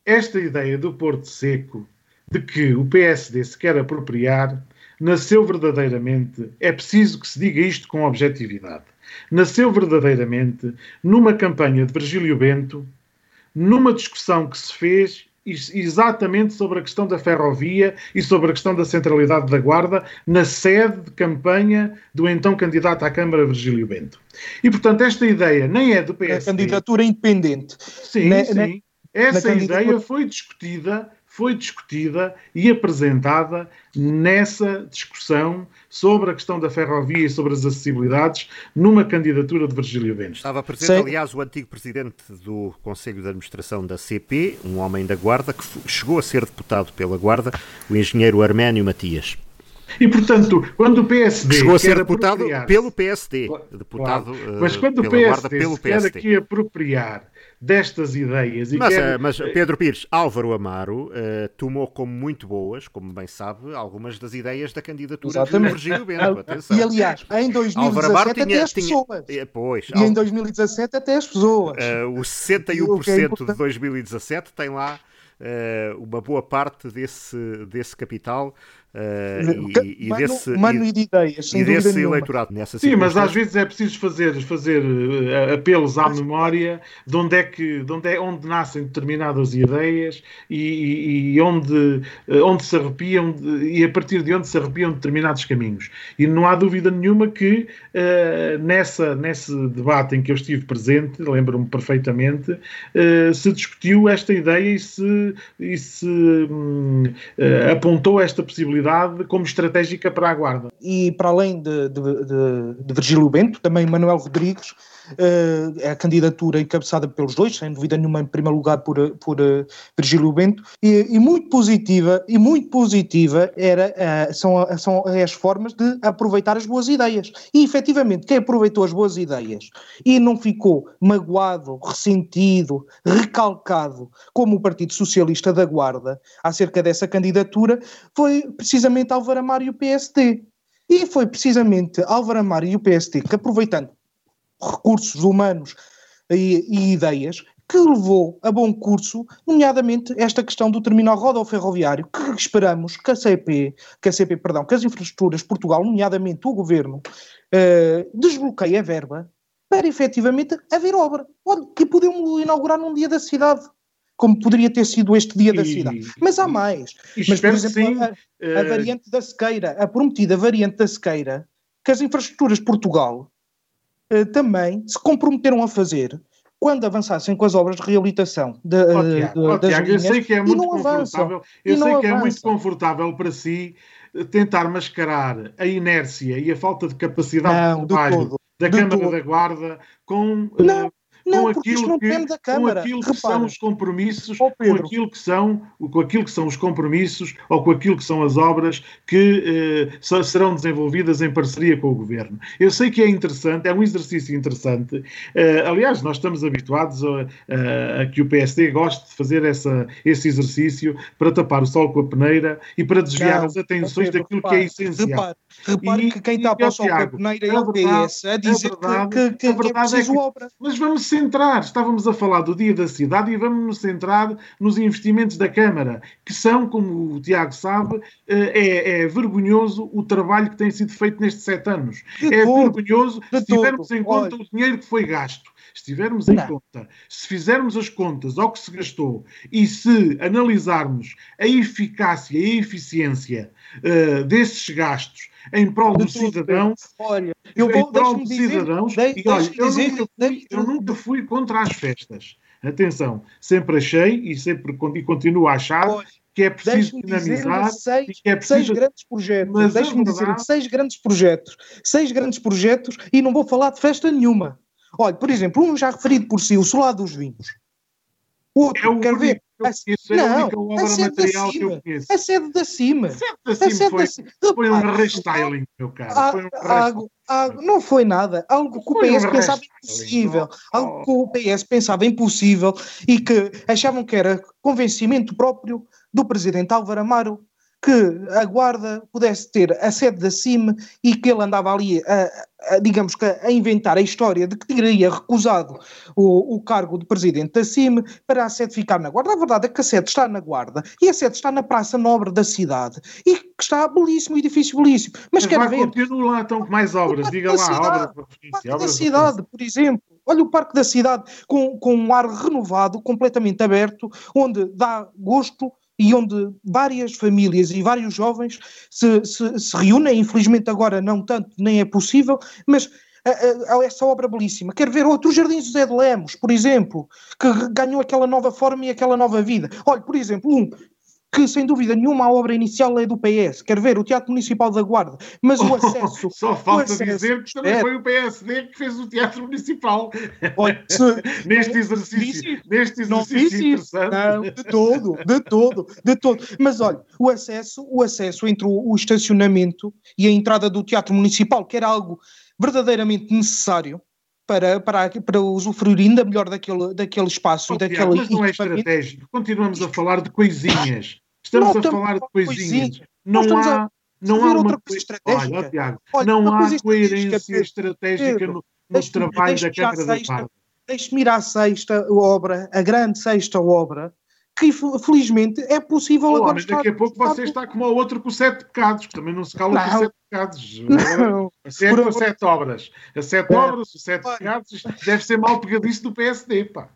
Esta ideia do Porto Seco de que o PSD se quer apropriar nasceu verdadeiramente, é preciso que se diga isto com objetividade, nasceu verdadeiramente numa campanha de Virgílio Bento, numa discussão que se fez exatamente sobre a questão da ferrovia e sobre a questão da centralidade da Guarda na sede de campanha do então candidato à Câmara, Virgílio Bento. E, portanto, esta ideia nem é do PSD.
A candidatura independente.
Sim, na, sim. Na, Essa na ideia foi discutida foi discutida e apresentada nessa discussão sobre a questão da ferrovia e sobre as acessibilidades numa candidatura de Virgílio Bento.
Estava presente, Sei. aliás, o antigo presidente do Conselho de Administração da CP, um homem da Guarda, que chegou a ser deputado pela Guarda, o engenheiro Arménio Matias.
E, portanto, quando o PSD.
Chegou a ser deputado pelo PSD. Deputado,
claro. Mas quando o PSD, pelo PSD. quer aqui apropriar destas ideias.
mas, quer... Eh, mas, Pedro Pires, Álvaro Amaro uh, tomou como muito boas, como bem sabe, algumas das ideias da candidatura Exatamente. de Virgílio Bento.
Atenção. E aliás, em 2017 tinha, até as pessoas. Tinha,
pois,
e em 2017 até as pessoas.
Uh, o 61% é de 2017 tem lá uh, uma boa parte desse, desse capital Uh,
e, e, mano, desse, mano e, de ideias,
e desse eleitorado nessa
Sim, mas às vezes é preciso fazer, fazer uh, apelos à memória de onde é que de onde, é, onde nascem determinadas ideias e, e onde, uh, onde se arrepiam de, e a partir de onde se arrepiam determinados caminhos. E não há dúvida nenhuma que nessa, nesse debate em que eu estive presente, lembro-me perfeitamente, se discutiu esta ideia e se, e se um, apontou esta possibilidade como estratégica para a Guarda.
E para além de, de, de, de Virgílio Bento, também Manuel Rodrigues, uh, a candidatura encabeçada pelos dois, sem dúvida nenhuma, em primeiro lugar por, por uh, Virgílio Bento, e, e, muito positiva, e muito positiva era, são, são as formas de aproveitar as boas ideias. E efetivamente, quem aproveitou as boas ideias e não ficou magoado, ressentido, recalcado, como o Partido Socialista da Guarda, acerca dessa candidatura, foi precisamente Álvaro Amaro e o PSD. E foi precisamente Álvaro Amaro e o PSD que, aproveitando recursos humanos e, e, ideias, que levou a bom curso, nomeadamente esta questão do terminal rodoferroviário, que esperamos que a CP, que a CP, perdão, que as infraestruturas de Portugal, nomeadamente o governo, uh, desbloqueie a verba para efetivamente haver obra. Olha, que podemos inaugurar num dia da cidade como poderia ter sido este dia e, da cidade. Mas há mais. Mas, por exemplo, a, a, uh... variante da Sequeira, a prometida variante da Sequeira, que as infraestruturas de Portugal também se comprometeram a fazer quando avançassem com as obras de reabilitação de, oh,
Tiago, oh, das Tiago, linhas, eu sei que é muito confortável, eu sei que é muito confortável para si tentar mascarar a inércia e a falta de capacidade não, de trabalho da Câmara todo. da Guarda com
não, não, com aquilo não que, da Câmara.
Com aquilo que Repara. são os compromissos, oh, com aquilo que são, com aquilo que são os compromissos ou com aquilo que são as obras que eh, serão desenvolvidas em parceria com o Governo. Eu sei que é interessante, é um exercício interessante. Eh, aliás, nós estamos habituados a, a, a, que o PSD goste de fazer essa, esse exercício para tapar o sol com a peneira e para desviar não, as atenções Pedro, daquilo repare, que é essencial.
Repare, repare e, que quem tapa o sol com a peneira é o PS a dizer a verdade, que, que, que, é preciso é que, obra.
Mas vamos centrar, estávamos a falar do dia da cidade e vamos nos centrar nos investimentos da Câmara, que são, como o Tiago sabe, eh, é, é vergonhoso o trabalho que tem sido feito nestes sete anos. De é todo, vergonhoso se tivermos em conta Olha. o dinheiro que foi gasto. Se tivermos em Não. conta, se fizermos as contas ao que se gastou e se analisarmos a eficácia e a eficiência uh, desses gastos em prol dos cidadãos.
Olha, eu vou, em prol dos cidadãos.
Dizer, e, olha, eu, dizer, nunca fui, eu nunca fui contra as festas. Atenção, sempre achei e sempre e continuo a achar olha, que é preciso dinamizar
seis, é preciso... seis grandes projetos. Deixe-me dizer seis grandes projetos. Seis grandes projetos e não vou falar de festa nenhuma. Olha, por exemplo, um já referido por si, o Solar dos Vinhos. Outro, é o quer ver?
A, é não, a, a sede da cima.
A sede da cima.
A sede da cima foi, foi um restyling, meu caro. Ah, foi um
algo, algo, não foi nada. Algo que o PS um pensava impossível. Oh. Algo que o PS pensava impossível e que achavam que era convencimento próprio do presidente Álvaro Amaro que a Guarda pudesse ter a sede da CIM e que ele andava ali, a, a, digamos que, a inventar a história de que teria recusado o, o, cargo de presidente da CIM para a sede ficar na Guarda. A verdade é que a sede está na Guarda e a sede está na Praça Nobre da cidade e que está belíssimo, edifício belíssimo. Mas, Mas quer ver...
continua lá então com mais obras, diga lá,
cidade,
obras,
obras da cidade, por exemplo Olha o Parque da Cidade com, com um ar renovado, completamente aberto, onde dá gosto e onde várias famílias e vários jovens se, se, se reúnem. Infelizmente agora não tanto, nem é possível, mas essa obra belíssima. Quero ver outro Jardim José de Lemos, por exemplo, que ganhou aquela nova forma e aquela nova vida. Olha, por exemplo, um que sem dúvida nenhuma a obra inicial é do PS. Quer ver o Teatro Municipal da Guarda, mas o <laughs> acesso.
Só falta acesso, dizer que também é... foi o PSD que fez o Teatro Municipal. <laughs> Olha, se... <laughs> neste exercício, neste exercício interessante.
Não, de todo, de todo, de todo. Mas olha, o acesso, o acesso entre o, o estacionamento e a entrada do Teatro Municipal, que era algo verdadeiramente necessário para, para, para usufruir ainda melhor daquele, daquele espaço oh, e daquele.
Mas não é estratégico. Continuamos a falar de coisinhas. Estamos não, a falar de coisinhas. Não há, não há uma coisa estratégica. Olha, Tiago, Olha, não há coerência estratégica no, no trabalho da Câmara da Parda.
Deixe-me ir à sexta obra, a grande sexta obra, que felizmente é possível
Olá,
agora.
Mas daqui a pouco você está como o outro com sete pecados, que também não se cala não. com sete pecados. <laughs> Não. A sete, com sete obras. A sete é. obras, os sete pecados, deve ser mal pegadiço do PSD, pá.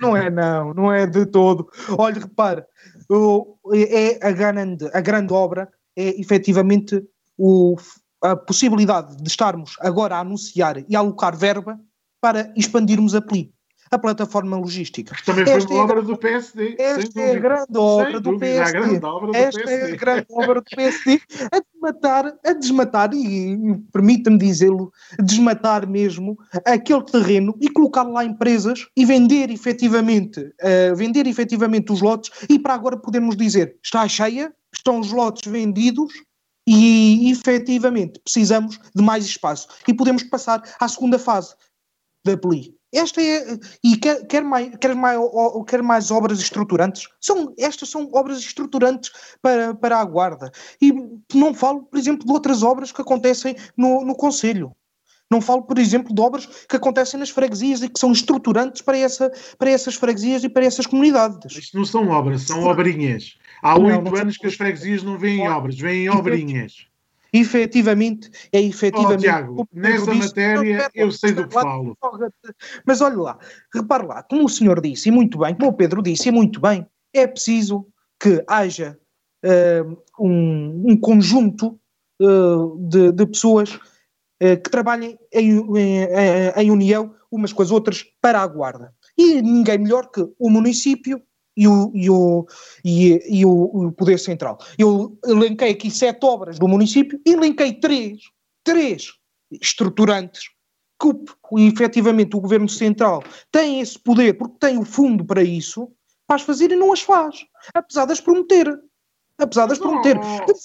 Não é, não, não é de todo. Olha, repara, é a grande, a grande obra é efetivamente o, a possibilidade de estarmos agora a anunciar e a alocar verba para expandirmos a PLI a plataforma logística.
Também foi uma é obra do PSD.
Esta é a grande obra do PSD. Esta é a grande obra do PSD a desmatar, a desmatar, e permita-me dizê-lo, desmatar mesmo aquele terreno e colocar lá empresas e vender efetivamente, uh, vender efetivamente os lotes e para agora podermos dizer está cheia, estão os lotes vendidos e efetivamente precisamos de mais espaço e podemos passar à segunda fase da PLI. Esta é. E quer, quer, mais, quer, mais, quer mais obras estruturantes? São, estas são obras estruturantes para, para a Guarda. E não falo, por exemplo, de outras obras que acontecem no, no Conselho. Não falo, por exemplo, de obras que acontecem nas freguesias e que são estruturantes para, essa, para essas freguesias e para essas comunidades.
Isto não são obras, são obrinhas. Há oito anos que as freguesias não veem obras, veem obrinhas <laughs>
efetivamente, é efetivamente. Oh,
Tiago, nessa disse, matéria eu sei do que falo.
Mas olha lá, repare lá, como o senhor disse, e muito bem, como o Pedro disse, e muito bem, é preciso que haja uh, um, um, conjunto uh, de, de, pessoas uh, que trabalhem em, em, em união umas com as outras para a guarda. E ninguém melhor que o município e o, e o, e, e o, o, Poder Central. Eu elenquei aqui sete obras do município e elenquei três, três estruturantes que efetivamente o Governo Central tem esse poder, porque tem o fundo para isso, para as fazer e não as faz, apesar de as prometer apesar das prometer.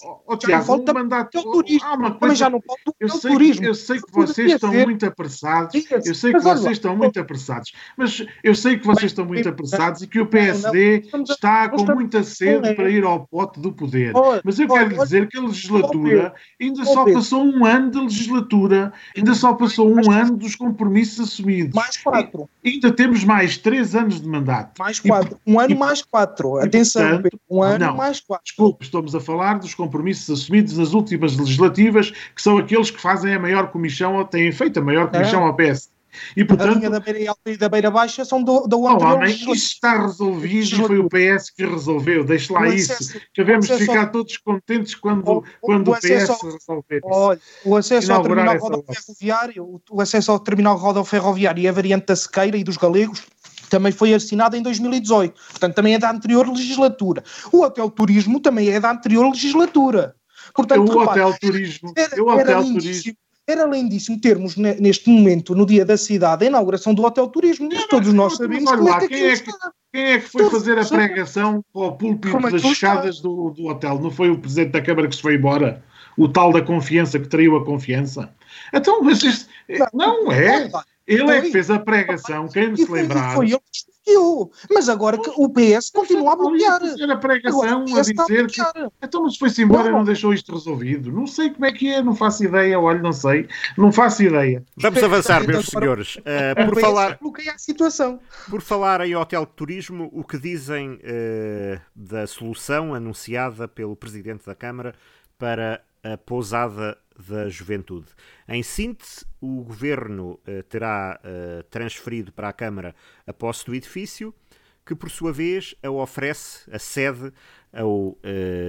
Oh, oh, Tiago, falta um mandato, turismo. Ah, uma coisa, já não falta eu sei, turismo. Eu sei que vocês estão muito apressados, eu sei que vocês estão muito apressados, mas eu sei que vocês estão muito apressados e que o PSD está com muita sede para ir ao pote do poder. Mas eu quero dizer que a legislatura ainda só passou um ano de legislatura, ainda só passou um ano dos compromissos assumidos.
Mais quatro.
ainda temos mais três anos de mandato.
Mais quatro. Um ano mais quatro. Atenção, um ano mais quatro
desculpe, estamos a falar dos compromissos assumidos nas últimas legislativas, que são aqueles que fazem a maior comissão, ou têm feito a maior comissão é. ao PS.
E, portanto, a linha da beira alta e da beira baixa são do, do oh,
homem, Isso está resolvido e foi o PS que resolveu. Deixe lá acesso, isso. Devemos ficar ao... todos contentes quando o, quando o, o PS ao, resolver
olha, O acesso ao terminal rodoferroviário, o acesso ao terminal rodoferroviário e a variante da Sequeira e dos Galegos também foi assinado em 2018, portanto também é da anterior legislatura. O Hotel Turismo também é da anterior legislatura. Portanto,
o Hotel Turismo, era, o Hotel
Turismo. Era lindíssimo termos neste momento, no dia da cidade, a inauguração do Hotel Turismo. Todos nós sabemos
como é que quem, é que, quem é que foi todos fazer a pregação para o púlpito é das escadas do, do hotel? Não foi o Presidente da Câmara que se foi embora? O tal da confiança que traiu a confiança? Então, mas isto, não, não é. Ele foi. é que fez a pregação, quem se lembrar. Foi ele que
escolheu. Mas agora que o PS continua a bloquear.
fazer a pregação a dizer que. Então, mas foi-se embora e não deixou isto resolvido. Não sei como é que é, não faço ideia. Olha, não sei. Não faço ideia.
Vamos avançar, meus senhores. Uh, por falar.
Bloqueia a situação.
Por falar em hotel de turismo, o que dizem uh, da solução anunciada pelo Presidente da Câmara para a pousada da Juventude. Em síntese, o Governo uh, terá uh, transferido para a Câmara a posse do edifício, que por sua vez a oferece a sede ao uh,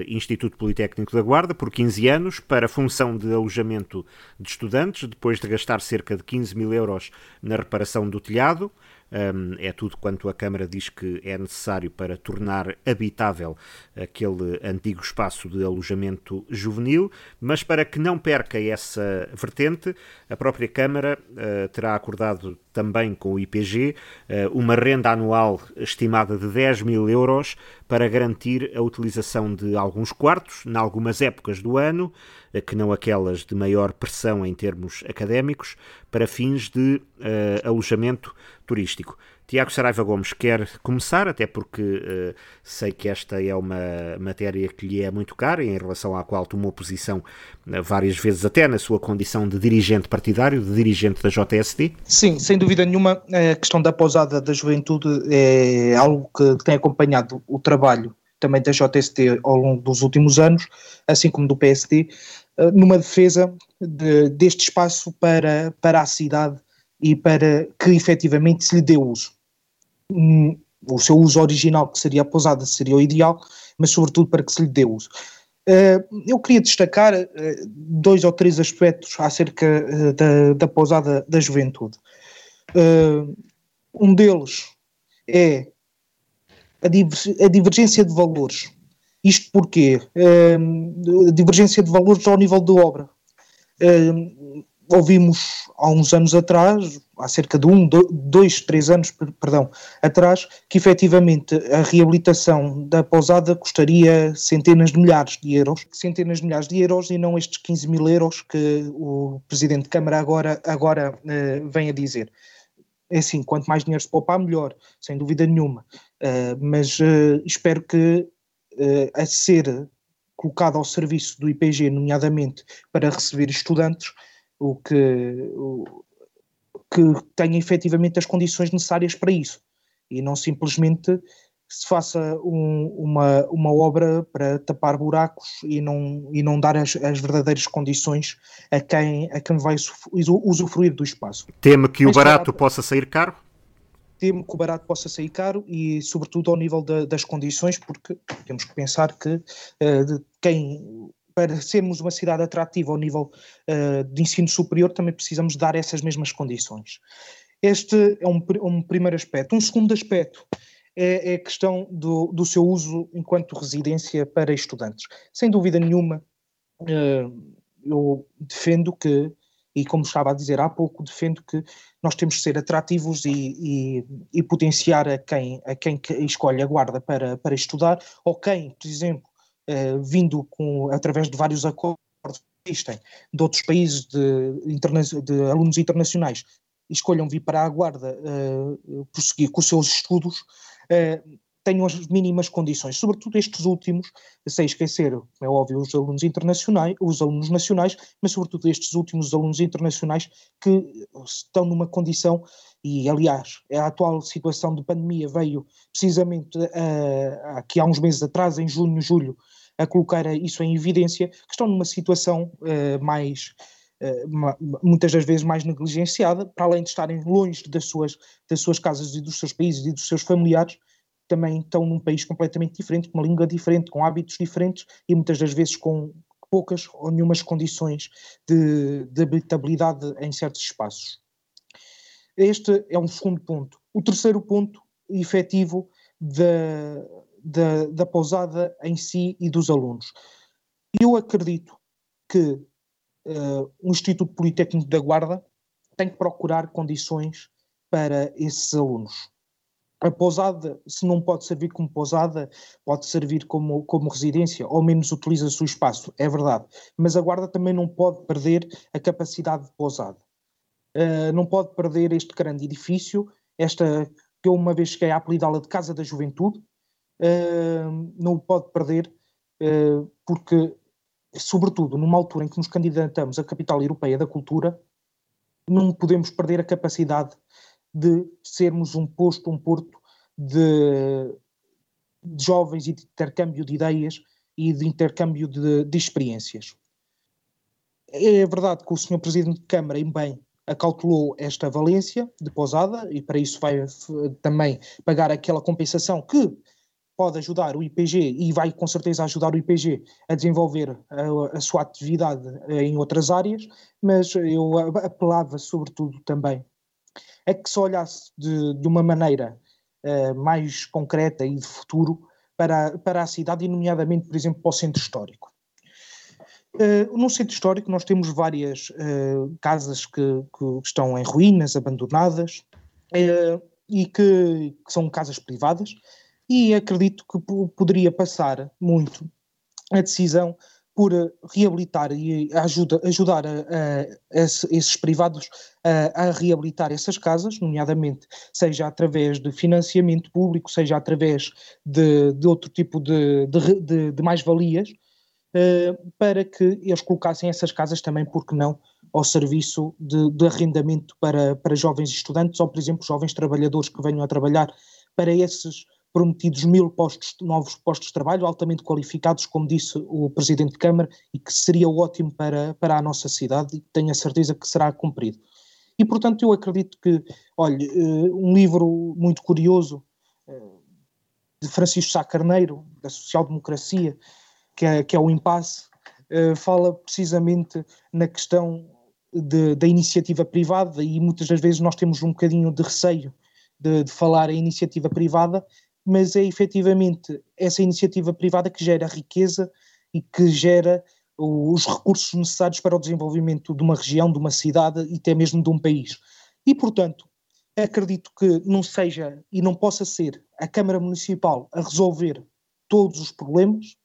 Instituto Politécnico da Guarda por 15 anos para função de alojamento de estudantes, depois de gastar cerca de 15 mil euros na reparação do telhado. Um, é tudo quanto a Câmara diz que é necessário para tornar habitável aquele antigo espaço de alojamento juvenil, mas para que não perca essa vertente, a própria Câmara uh, terá acordado também com o IPG uh, uma renda anual estimada de 10 mil euros para garantir a utilização de alguns quartos, em algumas épocas do ano, uh, que não aquelas de maior pressão em termos académicos, para fins de alojamento turístico. Tiago Saraiva Gomes quer começar, até porque uh, sei que esta é uma matéria que lhe é muito cara e em relação à qual tomou posição uh, várias vezes, até na sua condição de dirigente partidário, de dirigente da JSD.
Sim, sem dúvida nenhuma, a questão da pousada da juventude é algo que tem acompanhado o trabalho também da JST ao longo dos últimos anos, assim como do PSD, uh, numa defesa de, deste espaço para, para a cidade e para que efetivamente se lhe dê uso. Hum, o seu uso original, que seria a pousada, seria o ideal, mas sobretudo para que se lhe dê uso. Uh, eu queria destacar uh, dois ou três aspectos acerca uh, da, da pousada da juventude. um deles é a, a, divergência de valores. Isto porque a divergência de valores ao nível de obra ouvimos há uns anos atrás, há cerca de um, dois, três anos, perdão, atrás, que efetivamente a reabilitação da pousada custaria centenas de milhares de euros, centenas de milhares de euros e não estes 15 mil euros que o Presidente de Câmara agora, agora uh, vem a dizer. É assim, quanto mais dinheiro se poupar, melhor, sem dúvida nenhuma. Uh, mas uh, espero que a ser colocado ao serviço do IPG, nomeadamente para receber estudantes, o que, o, que tenha efetivamente as condições necessárias para isso e não simplesmente se faça um, uma, uma obra para tapar buracos e não, e não dar as, as verdadeiras condições a quem, a quem vai usufruir do espaço.
Teme que Mas o barato possa sair caro?
Temo que o barato possa sair caro e, sobretudo, ao nível da, das condições, porque temos que pensar que uh, quem para sermos uma cidade atrativa ao nível uh, de ensino superior, também precisamos dar essas mesmas condições. Este é um, um primeiro aspecto. Um segundo aspecto é, é, a questão do, do seu uso enquanto residência para estudantes. Sem dúvida nenhuma, uh, eu defendo que, e como estava a dizer há pouco, defendo que nós temos de ser atrativos e, e, e potenciar a quem, a quem escolhe a guarda para, para estudar, ou quem, por exemplo, vindo com, através de vários acordos que existem de outros países de, de alunos internacionais escolham vir para a Guarda uh, prosseguir com os seus estudos, uh, tenham as mínimas condições, sobretudo estes últimos, sem esquecer, é óbvio, os alunos internacionais, os alunos nacionais, mas sobretudo estes últimos alunos internacionais que estão numa condição, e aliás, a atual situação de pandemia veio precisamente uh, aqui há uns meses atrás, em junho, julho, a colocar isso em evidência, que estão numa situação uh, mais, uh, muitas das vezes mais negligenciada, para além de estarem longe das suas, das suas casas e dos seus países e dos seus familiares, também estão num país completamente diferente, com uma língua diferente, com hábitos diferentes e muitas das vezes com poucas ou nenhumas condições de, de habitabilidade em certos espaços. Este é um segundo ponto. O terceiro ponto, efetivo, da, da, da pousada em si e dos alunos. Eu acredito que uh, o Instituto Politécnico da Guarda tem que procurar condições para esses alunos. A pousada, se não pode servir como pousada, pode servir como, como residência, ou menos utiliza o seu espaço, é verdade. Mas a Guarda também não pode perder a capacidade de pousada. Uh, não pode perder este grande edifício, esta que eu uma vez cheguei a apelidá-la de Casa da Juventude, não o pode perder, uh, porque, sobretudo, numa altura em que nos candidatamos à capital europeia da cultura, não podemos perder a capacidade de sermos um posto, um porto de, de jovens e de intercâmbio de ideias e de intercâmbio de, de experiências. é verdade que o Sr. Presidente de Câmara, em bem, acautelou esta valência de pousada e para isso vai também pagar aquela compensação que pode ajudar o IPG e vai com certeza ajudar o IPG a desenvolver a, a sua atividade em outras áreas, mas eu apelava sobretudo também a que se olhasse de, de uma maneira uh, mais concreta e de futuro para, para a cidade, e nomeadamente, por exemplo, para o centro histórico. Uh, no centro histórico nós temos várias uh, casas que, que, estão em ruínas, abandonadas, e que, que, são casas privadas, e acredito que poderia passar muito a decisão por reabilitar e ajuda, ajudar a, a, esses privados a, a, reabilitar essas casas, nomeadamente seja através de financiamento público, seja através de, de outro tipo de, de, de mais-valias, uh, para que eles colocassem essas casas também, porque não, ao serviço de, de arrendamento para, para jovens estudantes ou, por exemplo, jovens trabalhadores que venham a trabalhar para esses prometidos mil postos, novos postos de trabalho altamente qualificados, como disse o Presidente de Câmara, e que seria ótimo para, para a nossa cidade e tenho a certeza que será cumprido. E, portanto, eu acredito que, olhe, eh, um livro muito curioso eh, de Francisco Sá Carneiro, da social-democracia, que é, que é o impasse, uh, fala precisamente na questão de, da iniciativa privada e muitas das vezes nós temos um bocadinho de receio de, de falar em iniciativa privada, mas é efetivamente essa iniciativa privada que gera riqueza e que gera os recursos necessários para o desenvolvimento de uma região, de uma cidade e até mesmo de um país. E, portanto, acredito que não seja e não possa ser a Câmara Municipal a resolver todos os problemas,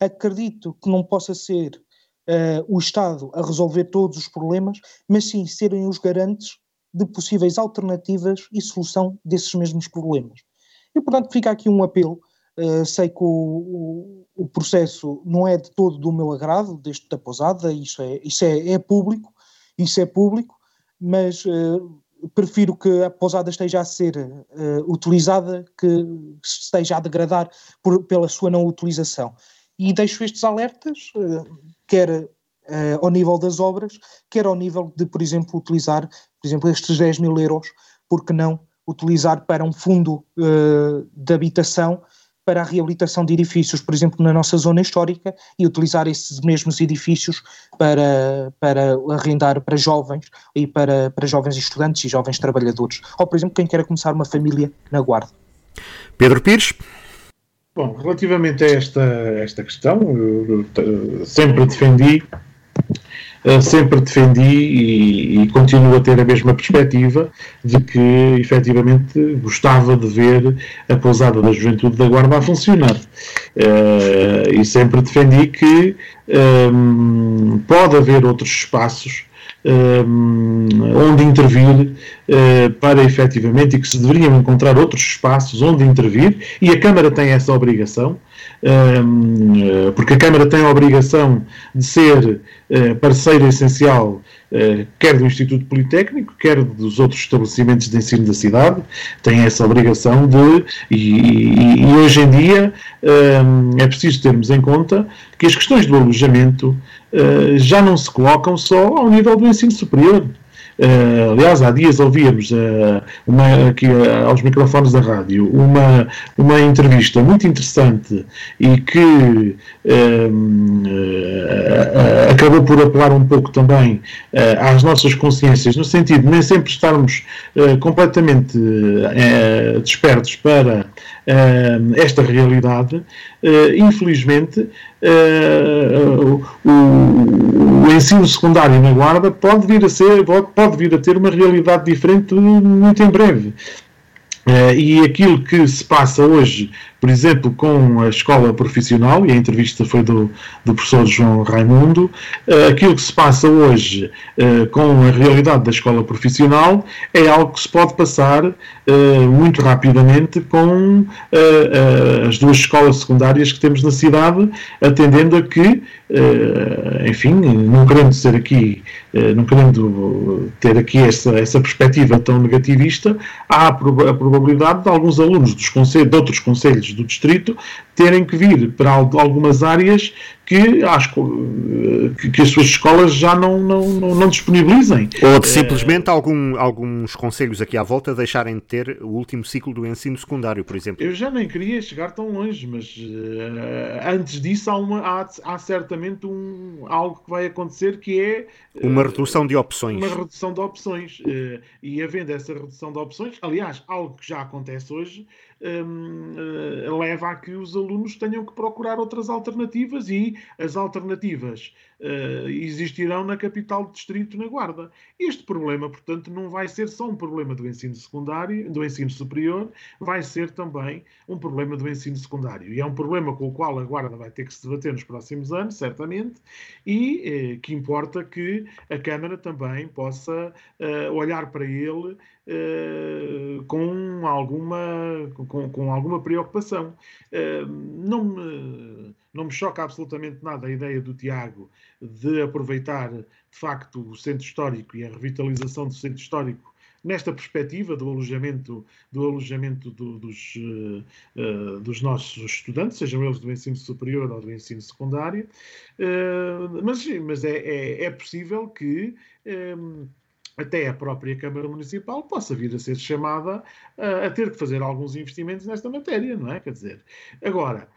acredito que não possa ser uh, o Estado a resolver todos os problemas, mas sim serem os garantes de possíveis alternativas e solução desses mesmos problemas. E, portanto, fica aqui um apelo. Uh, sei que o, o, o, processo não é de todo do meu agrado, deste da pousada, isso é, isso é, é público, isso é público, mas uh, prefiro que a pousada esteja a ser uh, utilizada que esteja a degradar por, pela sua não utilização e deixo estes alertas, quer ao nível das obras, quer ao nível de, por exemplo, utilizar, por exemplo, estes 10 mil euros, porque não utilizar para um fundo eh, de habitação para a reabilitação de edifícios, por exemplo, na nossa zona histórica, e utilizar esses mesmos edifícios para, para arrendar para jovens e para, para jovens estudantes e jovens trabalhadores. Ou, por exemplo, quem queira começar uma família na Guarda.
Pedro Pires.
Bom, relativamente a esta, esta questão, eu, eu sempre defendi, sempre defendi e, e, continuo a ter a mesma perspectiva de que efetivamente gostava de ver a pousada da juventude da Guarda a funcionar. Uh, e sempre defendi que um, ehm, pode haver outros espaços onde intervir uh, para efetivamente e que se deveriam encontrar outros espaços onde intervir e a Câmara tem essa obrigação, porque a Câmara tem a obrigação de ser uh, parceiro essencial quer do Instituto Politécnico, quer dos outros estabelecimentos de ensino da cidade, tem essa obrigação de, e, e, hoje em dia é preciso termos em conta que as questões do alojamento já não se colocam só ao nível do ensino superior. Uh, aliás, há dias ouvíamos uh, uma, aqui uh, aos microfones da rádio uma, uma entrevista muito interessante e que acabou por apelar um pouco também às nossas consciências, no sentido de nem sempre estarmos completamente despertos para esta realidade. Infelizmente, o, o, ensino secundário na Guarda pode vir a ser, pode vir a ter uma realidade diferente muito em breve. Uh, e aquilo que se passa hoje por exemplo, com a escola profissional, e a entrevista foi do, do professor João Raimundo, uh, aquilo que se passa hoje uh, com a realidade da escola profissional é algo que se pode passar uh, muito rapidamente com as duas escolas secundárias que temos na cidade, atendendo a que, enfim, não querendo ser aqui, não querendo ter aqui essa, essa perspectiva tão negativista, há a, probabilidade de alguns alunos dos de outros conselhos do distrito terem que vir para algumas áreas que, acho, que, as suas escolas já não, não, não, disponibilizem.
Ou de simplesmente algum, alguns conselhos aqui à volta deixarem de ter o último ciclo do ensino secundário, por exemplo.
Eu já nem queria chegar tão longe, mas uh, antes disso há, uma, há, há certamente um, algo que vai acontecer que é
uh, uma redução de opções.
Uma redução de opções. Uh, e havendo essa redução de opções, aliás, algo que já acontece hoje, um, uh, leva a que os alunos tenham que procurar outras alternativas e as alternativas uh, existirão na capital do distrito, na Guarda. Este problema, portanto, não vai ser só um problema do ensino secundário, do ensino superior, vai ser também um problema do ensino secundário. E é um problema com o qual a Guarda vai ter que se debater nos próximos anos, certamente, e eh, que importa que a Câmara também possa uh, olhar para ele uh, com, alguma, com, com, alguma preocupação. Uh, não me não me choca absolutamente nada a ideia do Tiago de aproveitar, de facto, o centro histórico e a revitalização do centro histórico nesta perspectiva do alojamento, do alojamento do, dos, uh, dos nossos estudantes, sejam eles do ensino superior ou do ensino secundário, uh, mas, mas é, é, é possível que um, até a própria Câmara Municipal possa vir a ser chamada a ter que fazer alguns investimentos nesta matéria, não é? Quer dizer, agora,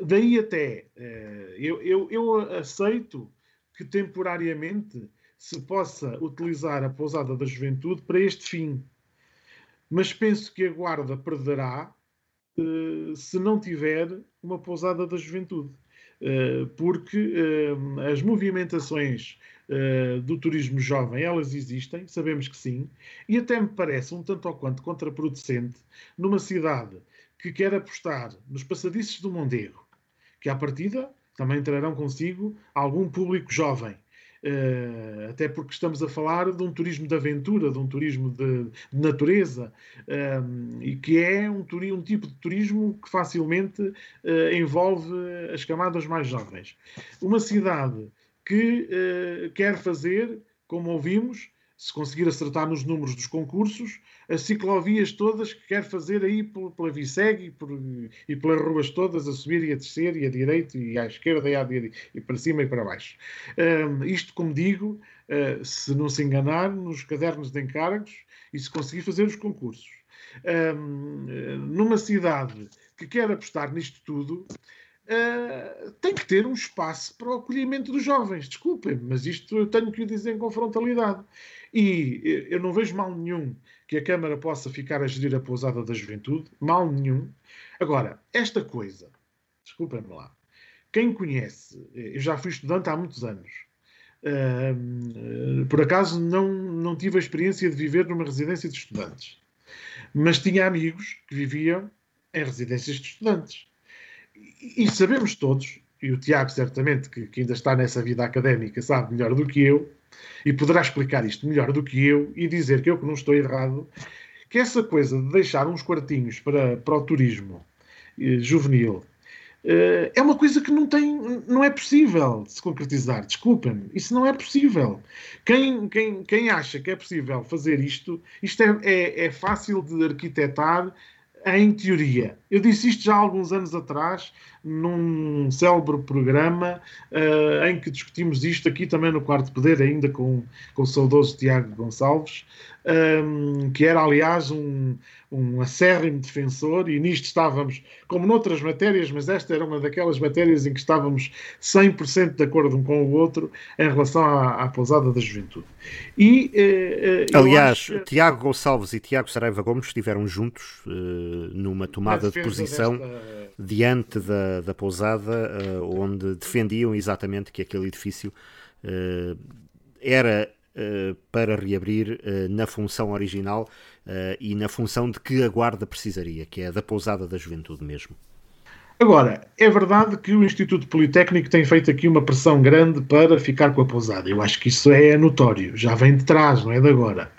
daí até eh, eu, eu, eu aceito que temporariamente se possa utilizar a pousada da juventude para este fim. Mas penso que a Guarda perderá se não tiver uma pousada da juventude. Porque as movimentações do turismo jovem, elas existem, sabemos que sim, e até me parece um tanto ou quanto contraproducente numa cidade que quer apostar nos passadiços do Mondego, que à partida também trarão consigo algum público jovem. Uh, até porque estamos a falar de um turismo de aventura, de um turismo de, de natureza, um, e que é um, um, tipo de turismo que facilmente uh, envolve as camadas mais jovens. Uma cidade que uh, quer fazer, como ouvimos, se conseguir acertar nos números dos concursos, as ciclovias todas que quer fazer aí pela Viseg e, e pelas ruas todas, a subir e a descer, e à direita e à esquerda e, à e para cima e para baixo. Isto, como digo, uh, se não se enganar nos cadernos de encargos e se conseguir fazer os concursos. Um, numa cidade que quer apostar nisto tudo, Uh, tem que ter um espaço para o acolhimento dos jovens. Desculpem, mas isto eu tenho que o dizer com frontalidade. E eu não vejo mal nenhum que a Câmara possa ficar a gerir a pousada da juventude, mal nenhum. Agora, esta coisa, desculpem-me lá, quem conhece, eu já fui estudante há muitos anos, uh, por acaso não, não tive a experiência de viver numa residência de estudantes, mas tinha amigos que viviam em residências de estudantes. E, sabemos todos, e o Tiago certamente, que, que ainda está nessa vida académica, sabe melhor do que eu, e poderá explicar isto melhor do que eu e dizer que eu que não estou errado, que essa coisa de deixar uns quartinhos para, para o turismo eh, juvenil eh, é uma coisa que não tem, não é possível de se concretizar. Desculpem-me, isso não é possível. Quem, quem, quem acha que é possível fazer isto, isto é, é, é fácil de arquitetar em teoria. Eu disse isto já há alguns anos atrás, num célebre programa uh, em que discutimos isto aqui também no Quarto Poder, ainda com, com o saudoso Tiago Gonçalves, um, que era, aliás, um, um acérrimo defensor, e nisto estávamos, como noutras matérias, mas esta era uma daquelas matérias em que estávamos 100% de acordo um com o outro em relação à, à pousada da juventude.
E, uh, uh, aliás. Tiago Gonçalves e Tiago Saraiva Gomes estiveram juntos numa tomada de posição diante da, da pousada, onde defendiam exatamente que aquele edifício era uh, para reabrir uh, na função original uh, e na função de que a Guarda precisaria, que é da pousada da juventude mesmo.
Agora, é verdade que o Instituto Politécnico tem feito aqui uma pressão grande para ficar com a pousada. Eu acho que isso é notório, já vem de trás, não é de agora.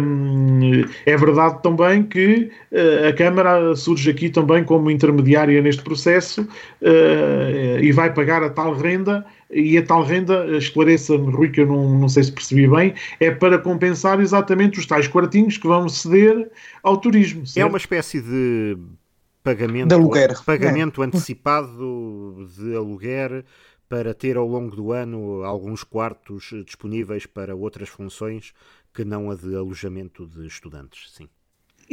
Hum, é verdade também que uh, a Câmara surge aqui também como intermediária neste processo uh, e vai pagar a tal renda e a tal renda, esclareça-me, Rui, que eu não, não sei se percebi bem, é para compensar exatamente os tais quartinhos que vão ceder ao turismo.
Certo? É uma espécie de pagamento,
de aluguer.
pagamento é. antecipado de aluguer para ter ao longo do ano alguns quartos disponíveis para outras funções que não a de alojamento de estudantes, sim.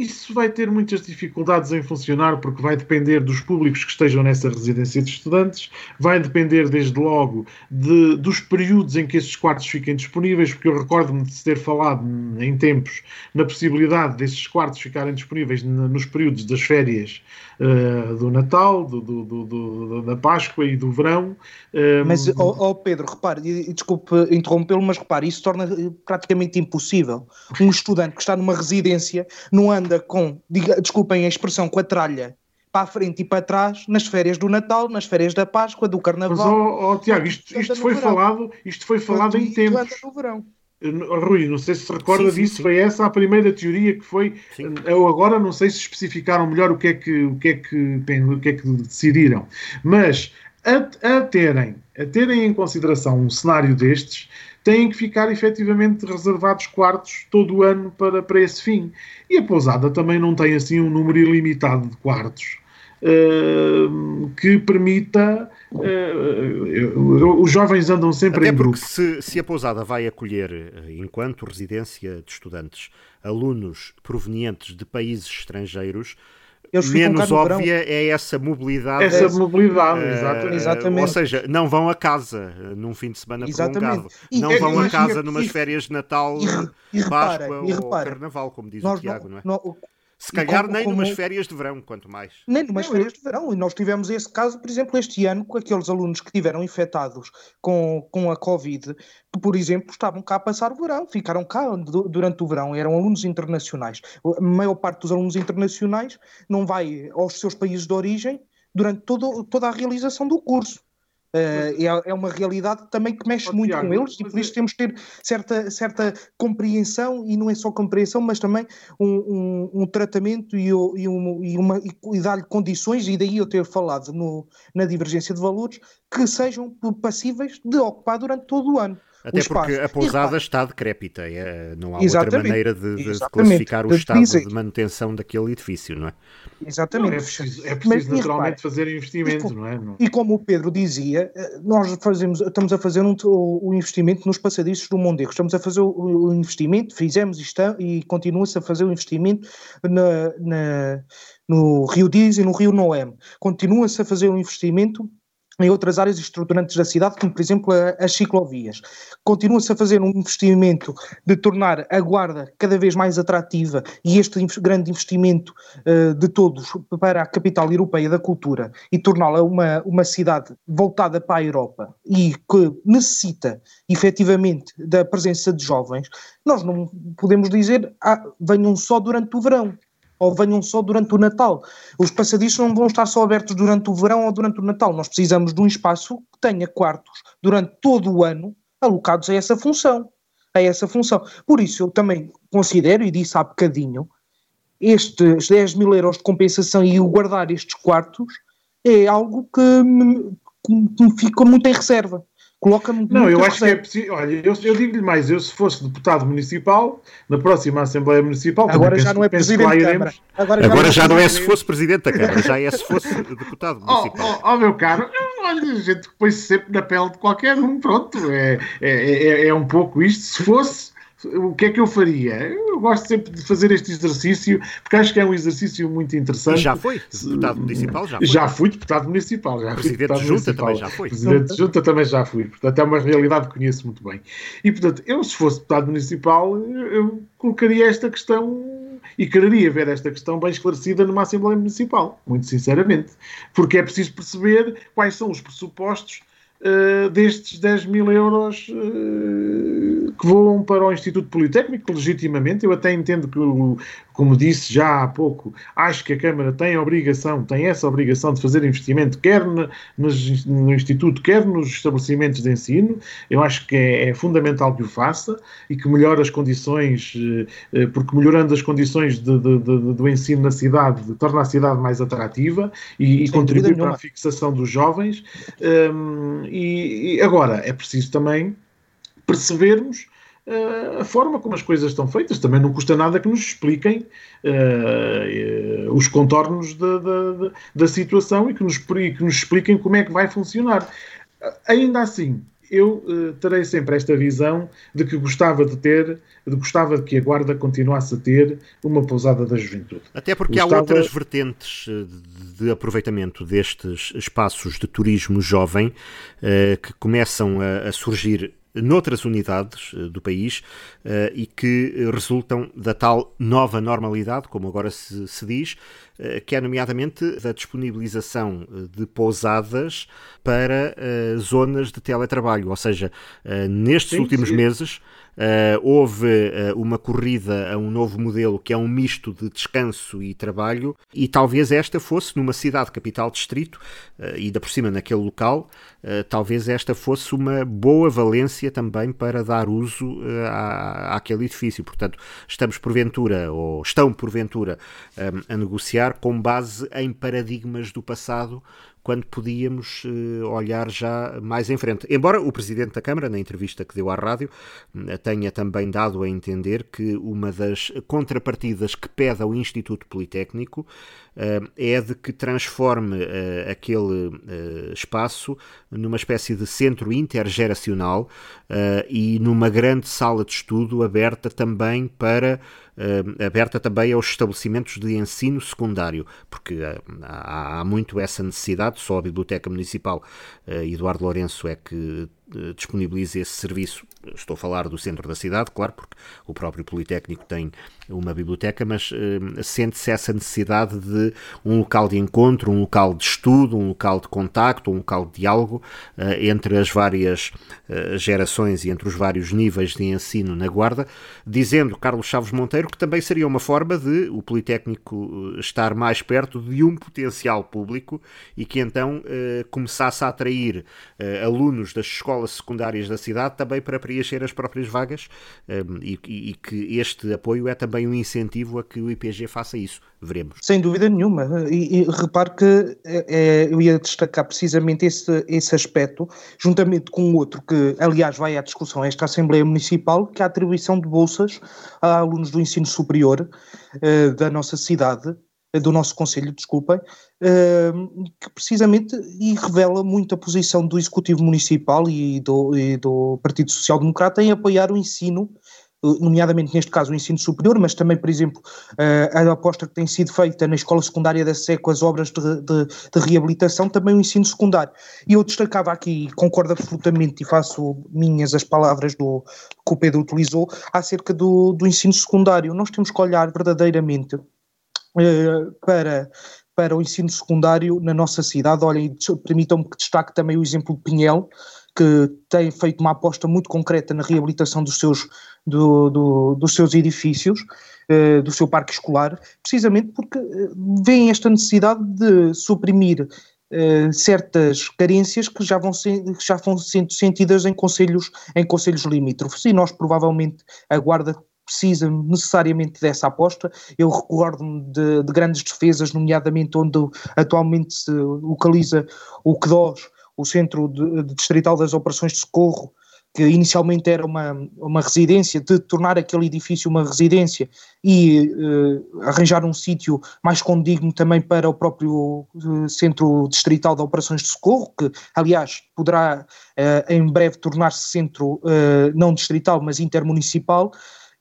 Isso vai ter muitas dificuldades em funcionar porque vai depender dos públicos que estejam nessa residência de estudantes, vai depender desde logo de, dos períodos em que esses quartos fiquem disponíveis, porque eu recordo-me de ter falado em tempos na possibilidade desses quartos ficarem disponíveis nos períodos das férias uh, do Natal, do, do, do, da Páscoa e do verão.
Um... Mas, oh, oh, Pedro, repare, desculpe interrompê-lo, mas repare, isso torna eh, praticamente impossível. Um estudante que está numa residência não anda com, diga, desculpem a expressão, com a tralha para a frente e para trás nas férias do Natal, nas férias da Páscoa, do Carnaval. Mas,
oh, oh Tiago, isto, isto foi falado, isto foi falado em tempos.
No verão.
Rui, não sei se se recorda sim, sim, disso, sim. foi essa a primeira teoria que foi. Eu agora não sei se especificaram melhor o que é que, o que, é que, o que, é que decidiram, mas a, a, terem, a terem em consideração um cenário destes, têm que ficar efetivamente reservados quartos todo o ano para, para esse fim. E a pousada também não tem assim um número ilimitado de quartos. Uh, que permita. Uh, os jovens andam sempre
Até
em
porque se, se, a pousada vai acolher, eh, enquanto residência de estudantes, alunos provenientes de países estrangeiros, menos óbvia é essa mobilidade.
Essa mobilidade,
uh, exatamente. Ou seja, não vão a casa num fim de semana exatamente. prolongado. E, não vão a casa numas férias de Natal, e, e Páscoa repara, ou Carnaval, como diz o Tiago, não, não é? Se calhar como, nem como... numas férias de verão, quanto mais.
Nem numas não, férias de verão. E nós tivemos esse caso, por exemplo, este ano, com aqueles alunos que tiveram infectados com, com a Covid, que, por exemplo, estavam cá a passar o verão, ficaram cá durante o verão, eram alunos internacionais. A maior parte dos alunos internacionais não vai aos seus países de origem durante todo, toda a realização do curso. Uh, é, é, uma realidade também que mexe oh, muito Tiago, com eles e por isso é... temos que ter certa, certa compreensão e não é só compreensão, mas também um, um, um tratamento e, e, um, e, uma, e dar-lhe condições, e daí eu ter falado no, na divergência de valores, que sejam passíveis de ocupar durante todo o ano.
Até porque a pousada está decrépita, é, não há Exatamente. outra maneira de, de, classificar o estado de manutenção daquele edifício, não é?
Exatamente. Não,
é preciso, é preciso Mas, naturalmente repare, fazer investimento, não é?
E como o Pedro dizia, eh, nós fazemos, estamos a fazer um, o, investimento nos passadiços do Mondego, estamos a fazer o, o investimento, fizemos está, e continua-se a fazer o investimento na, na, no Rio Diz e no Rio Noem. Continua-se a fazer o investimento em outras áreas estruturantes da cidade, como por exemplo as ciclovias. Continua-se a fazer um investimento de tornar a Guarda cada vez mais atrativa e este grande investimento uh, de todos para a capital europeia da cultura e torná-la uma, uma cidade voltada para a Europa e que necessita efetivamente da presença de jovens, nós não podemos dizer ah, venham só durante o verão ou venham só durante o Natal. Os passadiços não vão estar só abertos durante o verão ou durante o Natal. Nós precisamos de um espaço que tenha quartos durante todo o ano alocados a essa função. A essa função. Por isso, eu também considero, e disse há bocadinho, estes 10 mil euros de compensação e o guardar estes quartos é algo que me, que me fica muito em reserva. Coloca-me.
Não, eu acho que é possível. Olha, eu, eu digo-lhe mais: eu, se fosse deputado municipal, na próxima Assembleia Municipal.
Agora já não é presidente da Câmara.
Agora, Agora já, já, não é se fosse presidente da Câmara, já é se fosse deputado <laughs> oh, municipal.
Oh, oh, oh meu caro, olha, a gente põe-se sempre na pele de qualquer um, pronto. É, é, é, é um pouco isto. Se fosse o que é que eu faria? Eu gosto sempre de fazer este exercício, porque acho que é um exercício muito interessante.
Já foi deputado municipal? Já, foi.
já fui deputado municipal. Já
Presidente de Junta também já foi.
Presidente de Junta também já fui. Portanto, é uma realidade que conheço muito bem. E, portanto, eu, se fosse deputado municipal, eu colocaria esta questão e quereria ver esta questão bem esclarecida numa Assembleia Municipal, muito sinceramente. Porque é preciso perceber quais são os pressupostos uh, destes 10 mil euros uh, que voam para o Instituto Politécnico, legitimamente. Eu até entendo que como disse já há pouco, acho que a Câmara tem a obrigação, tem essa obrigação de fazer investimento, quer no, no Instituto, quer nos estabelecimentos de ensino. Eu acho que é, é fundamental que o faça e que melhore as condições, eh, porque melhorando as condições de, de, de, do ensino na cidade, torna a cidade mais atrativa e, e contribui para a fixação dos jovens. Um, e, e agora, é preciso também percebermos uh, a forma como as coisas estão feitas. Também não custa nada que nos expliquem uh, os contornos da, da, da, situação e que, nos, e que nos expliquem como é que vai funcionar. Ainda assim, eu uh, terei sempre esta visão de que gostava de ter, de gostava de que a Guarda continuasse a ter uma pousada da juventude.
Até porque gostava... há outras vertentes de aproveitamento destes espaços de turismo jovem uh, que começam a, a surgir noutras unidades uh, do país uh, e que resultam da tal nova normalidade, como agora se, se diz, uh, que é nomeadamente da disponibilização de pousadas para zonas de teletrabalho. Ou seja, nestes sim, últimos sim. meses Uh, houve uh, uma corrida a um novo modelo que é um misto de descanso e trabalho, e talvez esta fosse, numa cidade capital distrito, uh, e ainda por cima naquele local, talvez esta fosse uma boa valência também para dar uso à, àquele edifício. Portanto, estamos porventura, ou estão porventura, a negociar com base em paradigmas do passado quando podíamos uh, olhar já mais em frente. Embora o Presidente da Câmara, na entrevista que deu à rádio, uh, tenha também dado a entender que uma das contrapartidas que pede ao Instituto Politécnico uh, é de que transforme aquele espaço numa espécie de centro intergeracional e numa grande sala de estudo aberta também para aberta também aos estabelecimentos de ensino secundário, porque uh, há, há, muito essa necessidade, só a Biblioteca Municipal uh, Eduardo Lourenço é que disponibiliza esse serviço. Estou a falar do centro da cidade, claro, porque o próprio Politécnico tem uma biblioteca, mas uh, sente-se essa necessidade de um local de encontro, um local de estudo, um local de contacto, um local de diálogo uh, entre as várias gerações e entre os vários níveis de ensino na Guarda, dizendo Carlos Chaves Monteiro que também seria uma forma de o Politécnico estar mais perto de um potencial público e que então começasse a atrair alunos das escolas secundárias da cidade também para preencher as próprias vagas e, e que este apoio é também um incentivo a que o IPG faça isso. Veremos.
Sem dúvida nenhuma. E, e repare que é, eu ia destacar precisamente esse, esse aspecto, juntamente com outro que, aliás, vai à discussão esta Assembleia Municipal, que é a atribuição de bolsas a alunos do ensino superior uh, da nossa cidade, do nosso Conselho, desculpem, uh, que precisamente e revela muito a posição do Executivo Municipal e do, e do Partido Social Democrata em apoiar o ensino nomeadamente neste caso o ensino superior, mas também, por exemplo, a aposta que tem sido feita na escola secundária da SE com as obras de, de, de, reabilitação, também o ensino secundário. E eu destacava aqui, concordo absolutamente e faço minhas as palavras do, que o Pedro utilizou, acerca do, do ensino secundário. Nós temos que olhar verdadeiramente para para o ensino secundário na nossa cidade. Olhem, permitam-me que destaque também o exemplo de Pinhel, que tem feito uma aposta muito concreta na reabilitação dos seus, do, do, dos seus edifícios, uh, do seu parque escolar, precisamente porque uh, vêem esta necessidade de suprimir uh, certas carências que já vão, já vão sendo sentidas em conselhos, em conselhos limítrofes. E nós, provavelmente, a Guarda precisa necessariamente dessa aposta. Eu recordo-me de, de, grandes defesas, nomeadamente onde atualmente se localiza o QDOS, o Centro de, de Distrital das Operações de Socorro, que inicialmente era uma, uma residência, de tornar aquele edifício uma residência e uh, arranjar um sítio mais condigno também para o próprio uh, Centro Distrital de Operações de Socorro, que aliás poderá uh, em breve tornar-se centro não distrital, mas intermunicipal,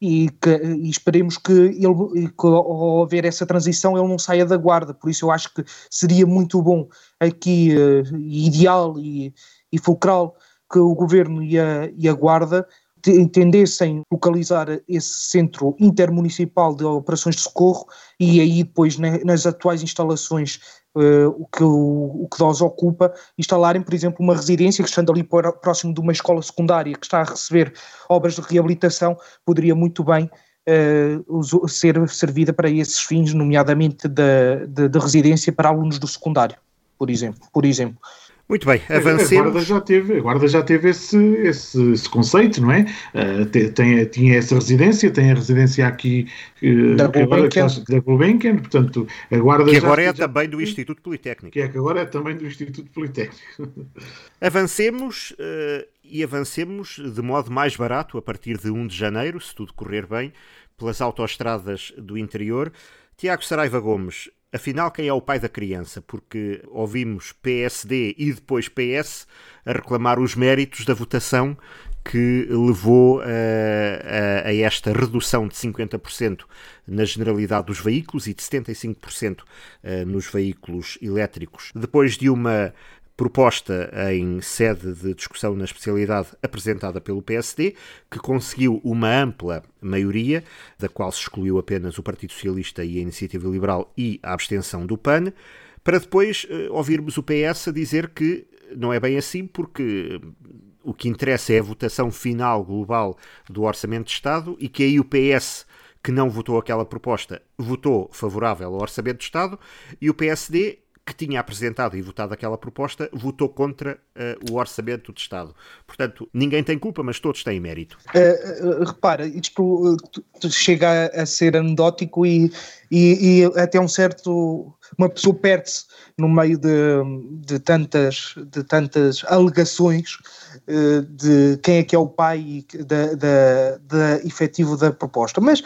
e, que, e esperemos que, ele, que ao haver essa transição ele não saia da guarda, por isso eu acho que seria muito bom aqui, uh, ideal e, e fulcral que o Governo e a, e a Guarda entendessem localizar esse centro intermunicipal de operações de socorro e aí depois nas atuais instalações uh, o que o, o que DOS ocupa, instalarem, por exemplo, uma residência que estando ali próximo de uma escola secundária que está a receber obras de reabilitação, poderia muito bem uh, ser servida para esses fins, nomeadamente de, de, de residência para alunos do secundário, por exemplo. Por exemplo.
Muito bem, avancemos. A
Guarda já teve, a Guarda já teve esse, esse, esse conceito, não é? Uh, tem, tinha essa residência, tem a residência aqui uh,
da Gulbenkian,
portanto, a Guarda
que agora já, é já, também do Instituto Politécnico.
Que é que agora é também do Instituto Politécnico. <laughs>
Avancemos uh, e avancemos de modo mais barato a partir de 1 de janeiro, se tudo correr bem, pelas autoestradas do interior. Tiago Saraiva Gomes, afinal, quem é o pai da criança? Porque ouvimos PSD e depois PS a reclamar os méritos da votação que levou a, a, a esta redução de 50% na generalidade dos veículos e de 75% eh, nos veículos elétricos. Depois de uma proposta em sede de discussão na especialidade apresentada pelo PSD, que conseguiu uma ampla maioria, da qual se excluiu apenas o Partido Socialista e a Iniciativa Liberal e a abstenção do PAN, para depois uh, ouvirmos o PS a dizer que não é bem assim, porque o que interessa é a votação final global do Orçamento de Estado e que aí o PS que não votou aquela proposta votou favorável ao Orçamento de Estado e o PSD que tinha apresentado e votado aquela proposta, votou contra uh, o orçamento de Estado. Portanto, ninguém tem culpa, mas todos têm mérito.
Uh, uh, repara, isto chega a, a, ser anedótico e, e, e, até um certo. Uma pessoa perde-se no meio de, de, tantas, de tantas alegações de quem é que é o pai da, da, da efetivo da proposta. Mas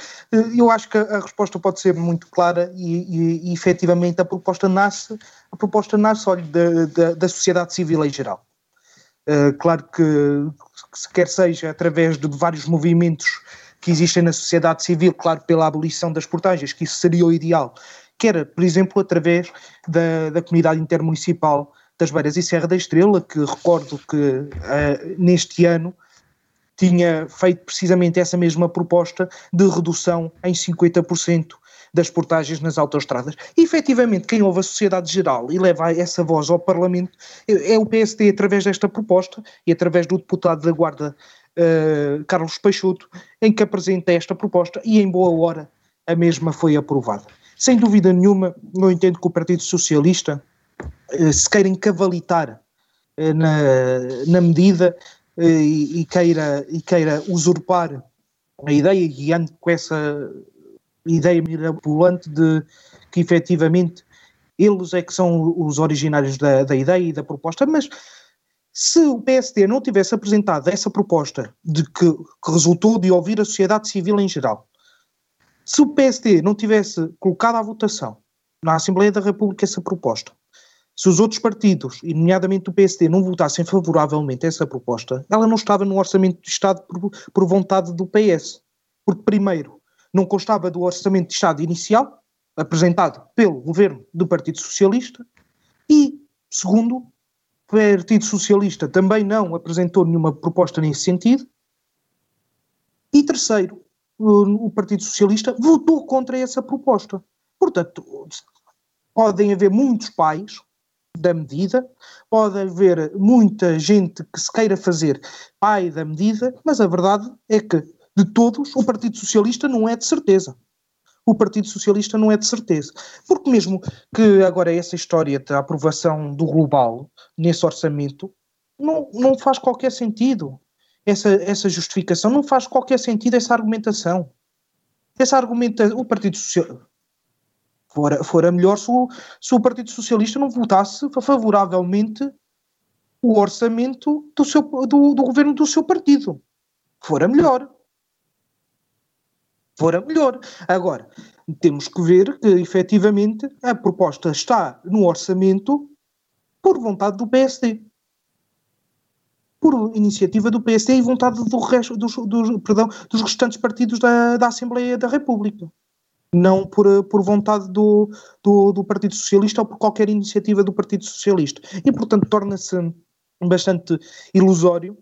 eu acho que a resposta pode ser muito clara e, e, e efetivamente a proposta nasce, a proposta nasce olha, da, da, da sociedade civil em geral. Uh, claro que, que, quer seja através de vários movimentos que existem na sociedade civil, claro, pela abolição das portagens, que isso seria o ideal, quer, por exemplo, através da, da comunidade intermunicipal das Beiras e Serra da Estrela, que recordo que uh, neste ano tinha feito precisamente essa mesma proposta de redução em 50% das portagens nas autoestradas. E, efetivamente, quem ouve a sociedade geral e leva essa voz ao Parlamento é, é o PSD, através desta proposta e através do deputado da Guarda, uh, Carlos Peixoto, em que apresenta esta proposta e, em boa hora, a mesma foi aprovada. Sem dúvida nenhuma, eu entendo que o Partido Socialista uh, se queira encavalitar uh, na, na medida e, e, queira, e queira usurpar a ideia, guiando com essa ideia mirabolante de que efetivamente eles é que são os originários da, da ideia e da proposta, mas se o PSD não tivesse apresentado essa proposta de que, que, resultou de ouvir a sociedade civil em geral, se o PSD não tivesse colocado à votação na Assembleia da República essa proposta, se os outros partidos, e nomeadamente o PSD, não votassem favoravelmente essa proposta, ela não estava no Orçamento do Estado por, por vontade do PS. Porque, primeiro, não constava do Orçamento de Estado inicial, apresentado pelo governo do Partido Socialista, e, segundo, Partido Socialista também não apresentou nenhuma proposta nesse sentido, e terceiro, o Partido Socialista votou contra essa proposta. Portanto, podem haver muitos pais da medida, pode haver muita gente que se queira fazer pai da medida, mas a verdade é que de todos, o Partido Socialista não é de certeza. O Partido Socialista não é de certeza. Porque mesmo que agora essa história da aprovação do global nesse orçamento não, não faz qualquer sentido. Essa, essa justificação não faz qualquer sentido essa argumentação. Essa argumentação, o Partido Socialista fora, fora melhor se o, se o Partido Socialista não votasse favoravelmente o orçamento do, seu, do, do governo do seu partido. Fora melhor fora melhor. Agora, temos que ver que efetivamente a proposta está no orçamento por vontade do PSD. Por iniciativa do PSD e vontade do resto, dos, dos, perdão, dos restantes partidos da, da Assembleia da República. Não por, por vontade do, do, do Partido Socialista ou por qualquer iniciativa do Partido Socialista. E, portanto, torna-se bastante ilusório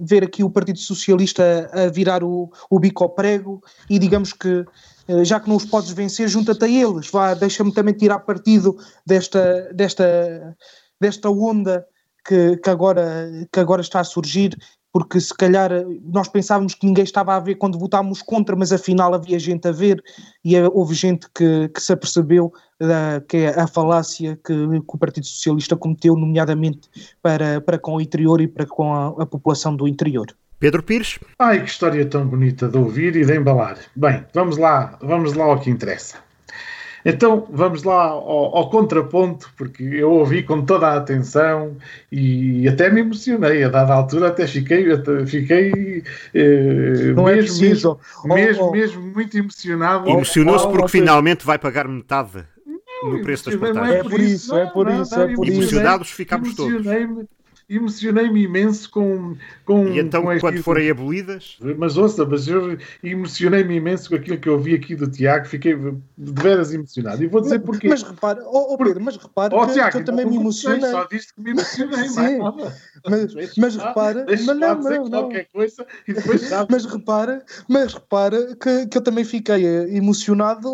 ver aqui o Partido Socialista a, virar o, o bico ao prego e digamos que uh, já que não os podes vencer, junta-te a eles, vá, deixa-me também tirar partido desta, desta, desta onda que, que, agora, que agora está a surgir porque se calhar nós pensávamos que ninguém estava a ver quando votámos contra, mas afinal havia gente a ver e houve gente que, que se apercebeu da, que é a falácia que, que, o Partido Socialista cometeu, nomeadamente para, para com o interior e para com a, a população do interior.
Pedro Pires.
Ai, que história tão bonita de ouvir e de embalar. Bem, vamos lá, vamos lá ao que interessa. Então vamos lá ao, ao, contraponto, porque eu ouvi com toda a atenção e até me emocionei. A dada altura até fiquei, até fiquei eh,
Não
mesmo,
é
mesmo,
Oh, oh.
mesmo muito emocionado.
Emocionou-se porque
oh,
finalmente vai pagar metade no preço das
emocionei-me,
portagens.
É por isso, é por isso, é por isso.
Emocionados ficámos todos.
Emocionei-me imenso com, com
E então,
com
quando forem abolidas,
Mas ouça, mas eu emocionei-me imenso com aquilo que eu ouvi aqui do Tiago, fiquei de veras emocionado. E vou dizer porquê.
Mas repara, oh, oh Pedro, mas repara
Oh,
que,
Tiago,
que eu também
não
me emocionei.
Só disse que me emocionei, <laughs>
Sim. Mas, mas
lá,
repara, mas não, não, não.
coisa e. <laughs>
Mas repara, mas repara que, que eu também fiquei eh, emocionado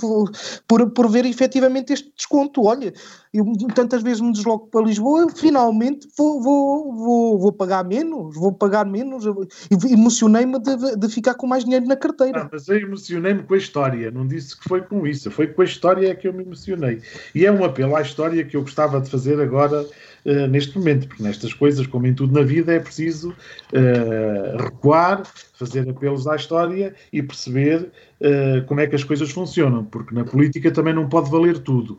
por, por, por ver efetivamente este desconto. Olha, eu tantas vezes me desloco para Lisboa, finalmente vou, vou, vou, vou pagar menos, vou pagar menos. Emocionei-me de, de ficar com mais dinheiro na carteira.
Ah, mas eu emocionei-me com a história, não disse que foi com isso, foi com a história é que eu me emocionei. E é um apelo à história que eu gostava de fazer agora, eh, neste momento, porque nestas coisas, como em tudo na vida, é preciso eh, recuar, fazer apelos à história e perceber eh, como é que as coisas funcionam, porque na política também não pode valer tudo.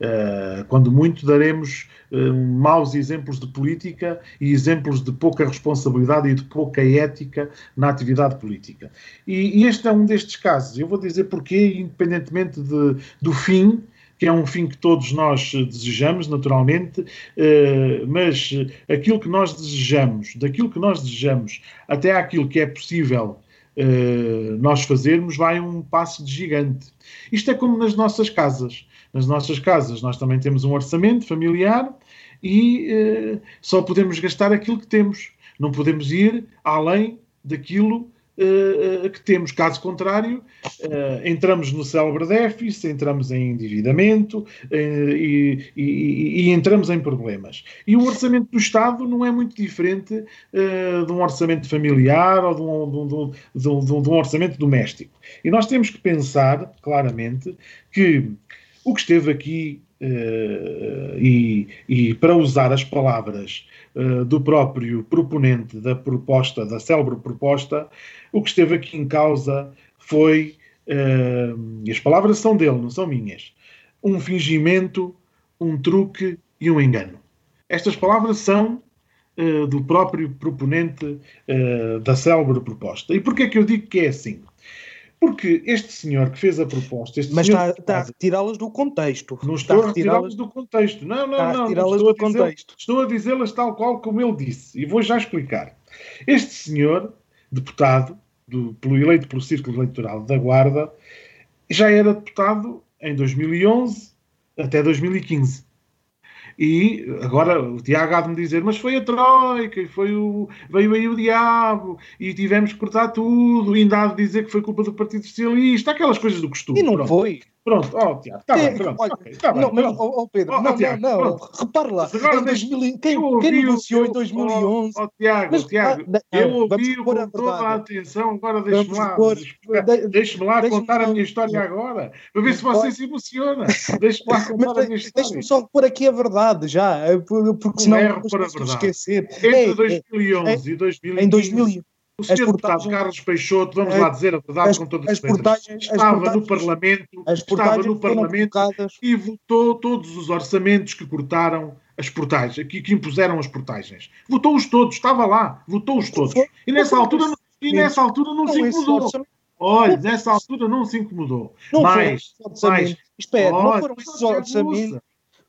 Eh, quando muito daremos eh, maus exemplos de política e exemplos de pouca responsabilidade e de pouca ética na atividade política. E, e este é um destes casos. Eu vou dizer porquê, independentemente de- do fim, que é um fim que todos nós desejamos, naturalmente, eh, mas aquilo que nós desejamos, daquilo que nós desejamos até àquilo que é possível eh, nós fazermos, vai um passo de gigante. Isto é como nas nossas casas. Nas nossas casas nós também temos um orçamento familiar e eh, só podemos gastar aquilo que temos. Não podemos ir além daquilo que temos. Caso contrário, eh, entramos no célebre déficit, entramos em endividamento eh, e, e- e entramos em problemas. E o orçamento do Estado não é muito diferente eh, de um orçamento familiar ou de um, de um- de um- de um- orçamento doméstico. E nós temos que pensar, claramente, que o que esteve aqui, eh, e, e para usar as palavras eh, do próprio proponente da proposta, da célebre proposta, o que esteve aqui em causa foi, eh, e as palavras são dele, não são minhas, um fingimento, um truque e um engano. Estas palavras são eh, do próprio proponente eh, da célebre proposta. E porquê é que eu digo que é assim? Porque este senhor que fez a proposta, este
Mas está, está a retirá-las do contexto.
não
Está
estou a retirá-las do contexto. Não, não,
Está
não.
retirá-las
estou, a
do contexto.
estou a dizê-las tal qual como ele disse. E vou já explicar. Este senhor, deputado, do, pelo, eleito pelo Círculo Eleitoral da Guarda, já era deputado em 2011 até 2015. E agora o Tiago há de me dizer, mas foi a Troika, e foi o, veio aí o diabo, e tivemos que cortar tudo, e ainda há de dizer que foi culpa do Partido Socialista, aquelas coisas do costume.
E não
Pronto.
foi.
Pronto, ó, Tiago, está bem, pronto.
olha,
está bem,
não, mas, ó, ó, Pedro,
ó,
não,
Tiago,
não, não,
pronto.
lá,
agora
em
deixa-
2000, quem, quem
que
em
eu-
2011,
Ó, Tiago,
Mas,
Tiago,
ah, não,
eu ouvi
pôr a
com toda a atenção, agora deixe-me lá, deixe-me lá
deixe-me
contar a minha história agora, para ver se você se emociona. Deixe-me lá contar a minha história.
deixa-me só pôr aqui a verdade já, por- porque senão
erro para a
posso
verdade.
esquecer.
Entre
É, é,
2011 e 2015,
em 2000,
o senhor
as
deputado
portagens-
Carlos Peixoto, vamos
as-
lá dizer a verdade
as,
com todas
as
as
portagens, as
estava no
portagens,
Parlamento,
as
estava no Parlamento
colocadas
e votou todos os orçamentos que cortaram as portagens, que, que impuseram as portagens. Votou-os todos, estava lá, votou-os todos. E nessa altura, e nessa altura não,
Não,
se incomodou. Olha, nessa altura não se incomodou.
não orçamentos.
mais.
Espera, não
Olha,
foram esses orçamentos.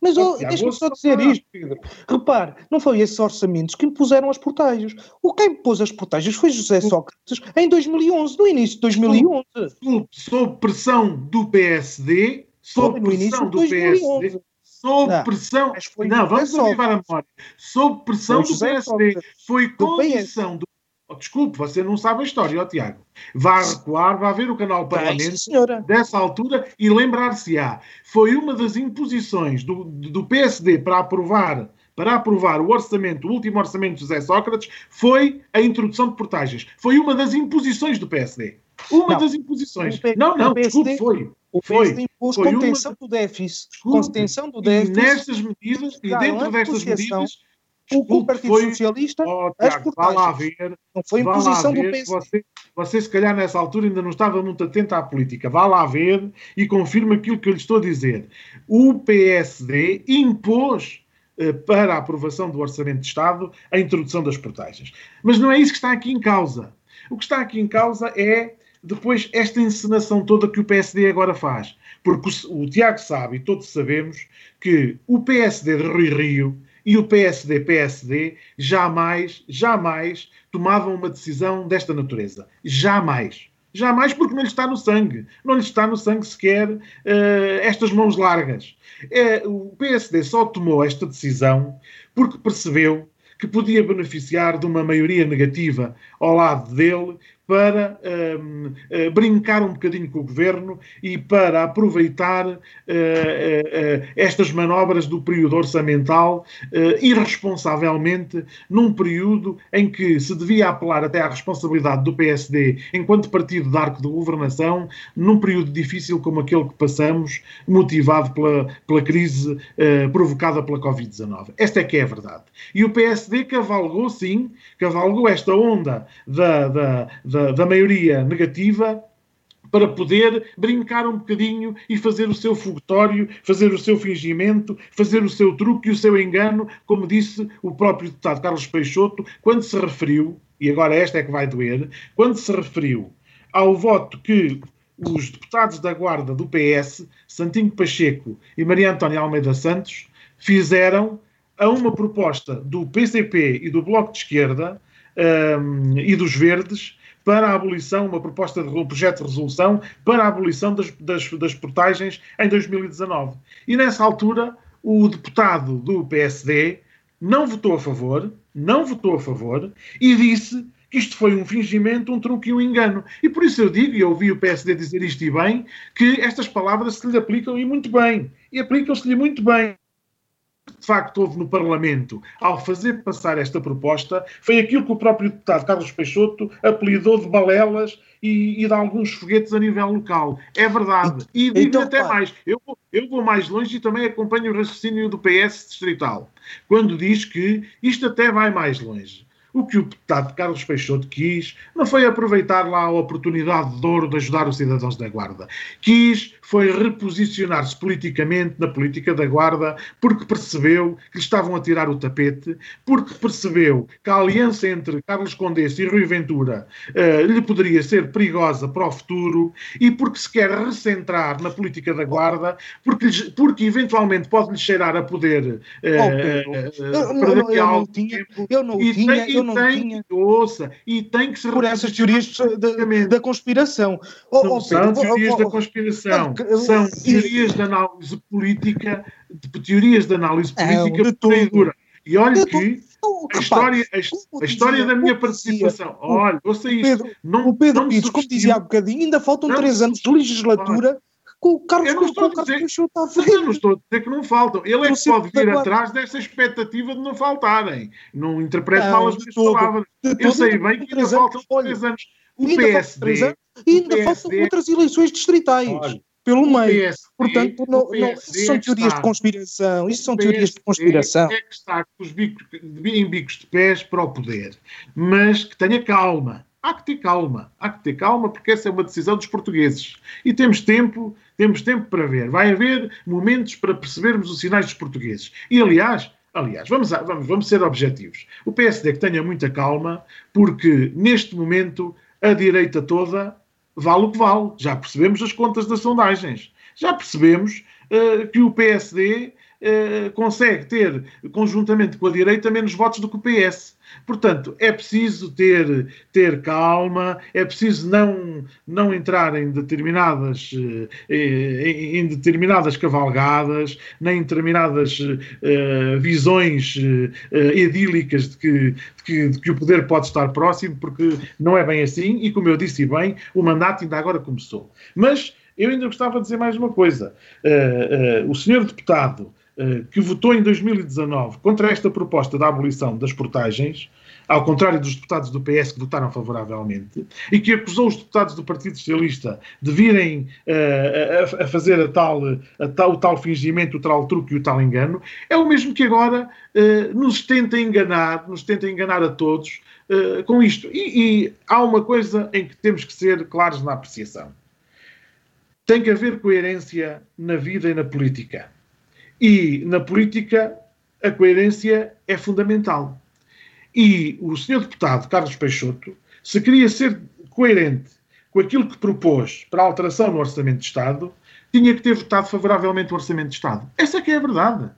Mas oh, deixa-me só dizer isto, Pedro. Repare, não foi esses orçamentos que impuseram as portagens. O quem pôs as portagens foi José Sócrates em 2011, no início de 2011.
Sob, sob pressão do PSD, sob
no
pressão do
2011.
PSD, sob
Não,
pressão. Não, vamos avivar a memória. Sob pressão do PSD. Foi
Do
condição do. Oh, desculpe, você não sabe a história, ó Tiago. Vá recuar, vá ver o canal Parlamento
senhora.
dessa altura e lembrar-se-á. Foi uma das imposições do, do PSD para aprovar, para aprovar o orçamento, o último orçamento de José Sócrates, foi a introdução de portagens. Foi uma das imposições do PSD. Uma não, das imposições. não, não, desculpe, foi.
O PSD impôs foi contenção uma... do déficit. Desculpe, contenção do déficit.
E nestas medidas, e dentro destas medidas,
o, Partido foi, Socialista oh, Tiago,
vá lá ver,
não foi imposição do PSD.
Você, você, se calhar, nessa altura ainda não estava muito atento à política. Vá lá ver e confirma aquilo que eu lhe estou a dizer. O PSD impôs eh, para a aprovação do Orçamento de Estado a introdução das portagens. Mas não é isso que está aqui em causa. O que está aqui em causa é depois esta encenação toda que o PSD agora faz. Porque o, o Tiago sabe e todos sabemos que o PSD de Rui Rio e o PSD-PSD jamais, jamais tomavam uma decisão desta natureza. Jamais. Jamais porque não lhe está no sangue. Não lhe está no sangue sequer uh, estas mãos largas. É, o PSD só tomou esta decisão porque percebeu que podia beneficiar de uma maioria negativa ao lado dele para um, uh, eh, brincar um bocadinho com o governo e para aproveitar uh, uh, estas manobras do período orçamental irresponsavelmente, num período em que se devia apelar até à responsabilidade do PSD enquanto partido de arco de governação, num período difícil como aquele que passamos, motivado pela, pela crise provocada pela Covid-19. Esta é que é a verdade. E o PSD cavalgou, sim, cavalgou esta onda da, da, da da, da maioria negativa para poder brincar um bocadinho e fazer o seu fogotório, fazer o seu fingimento, fazer o seu truque e o seu engano, como disse o próprio deputado Carlos Peixoto, quando se referiu, e agora esta é que vai doer, quando se referiu ao voto que os deputados da Guarda do PS, Santinho Pacheco e Maria Antónia Almeida Santos, fizeram a uma proposta do PCP e do Bloco de Esquerda um, e dos Verdes para a abolição, uma proposta de um projeto de resolução para a abolição das, das, das portagens em 2019. E nessa altura, o deputado do PSD não votou a favor, não votou a favor e disse que isto foi um fingimento, um truque e um engano. E por isso eu digo, e eu ouvi o PSD dizer isto e bem, que estas palavras se lhe aplicam e muito bem. E aplicam-se-lhe muito bem de facto houve no Parlamento ao fazer passar esta proposta foi aquilo que o próprio deputado Carlos Peixoto apelidou de balelas e, e de alguns foguetes a nível local. É verdade. E digo então, até mais. Eu, eu vou mais longe e também acompanho o raciocínio do PS distrital, quando diz que isto até vai mais longe. O que o deputado Carlos Peixoto quis não foi aproveitar lá a oportunidade de ouro de ajudar os cidadãos da Guarda. Quis foi reposicionar-se politicamente na política da Guarda porque percebeu que lhe estavam a tirar o tapete, porque percebeu que a aliança entre Carlos Condesse e Rui Ventura uh, lhe poderia ser perigosa para o futuro e porque se quer recentrar na política da Guarda, porque, porque eventualmente pode-lhe cheirar a poder uh,
uh, eu, eu, eu, não tinha, eu não tinha, eu não
tem,
tinha.
Ouça, e tem que se
Por essas teorias da, da conspiração.
Oh, não oh, são teorias oh, da conspiração. São teorias de análise política, de teorias de análise política pura e olha que a história, a, a história da minha participação, olha, ouça isto.
Pedro, não, o Pedro não Pires, como dizia há bocadinho, ainda faltam três anos de legislatura com o Carlos,
eu não estou, a dizer, está a eu não estou a dizer que não faltam. Ele é que pode vir atrás dessa expectativa de não faltarem. Não interprete mal as minhas palavras. Eu sei bem que ainda faltam três anos. O PSD.
E ainda faltam outras eleições distritais. Olha, pelo meio. PSD, Portanto, não, não, são teorias está, de conspiração. Isso são teorias de conspiração.
É que está com os bicos, em bicos de pés para o poder. Mas que tenha calma. Há que ter calma. Há que ter calma porque essa é uma decisão dos portugueses. E temos tempo, temos tempo para ver. Vai haver momentos para percebermos os sinais dos portugueses. E, aliás, Aliás, vamos, vamos, vamos ser objetivos. O PSD que tenha muita calma, porque neste momento a direita toda vale o que vale. Já percebemos as contas das sondagens. Já percebemos uh, que o PSD eh, consegue ter, conjuntamente com a direita, menos votos do que o PS. Portanto, é preciso ter, ter calma, é preciso não, não entrar em determinadas, eh, em determinadas cavalgadas, nem em determinadas uh, visões uh, idílicas de que, de, que, de que o poder pode estar próximo, porque não é bem assim, e como eu disse bem, o mandato ainda agora começou. Mas eu ainda gostava de dizer mais uma coisa. Uh, uh, o senhor deputado que votou em 2019 contra esta proposta da abolição das portagens, ao contrário dos deputados do PS que votaram favoravelmente, e que acusou os deputados do Partido Socialista de virem uh, a, a, fazer a tal, a tal, o tal fingimento, o tal truque e o tal engano, é o mesmo que agora uh, nos tenta enganar, nos tenta enganar a todos uh, com isto. E, e há uma coisa em que temos que ser claros na apreciação. Tem que haver coerência na vida e na política. E na política a coerência é fundamental. E o senhor deputado Carlos Peixoto, se queria ser coerente com aquilo que propôs para a alteração no Orçamento de Estado, tinha que ter votado favoravelmente o Orçamento de Estado. Essa é que é a verdade.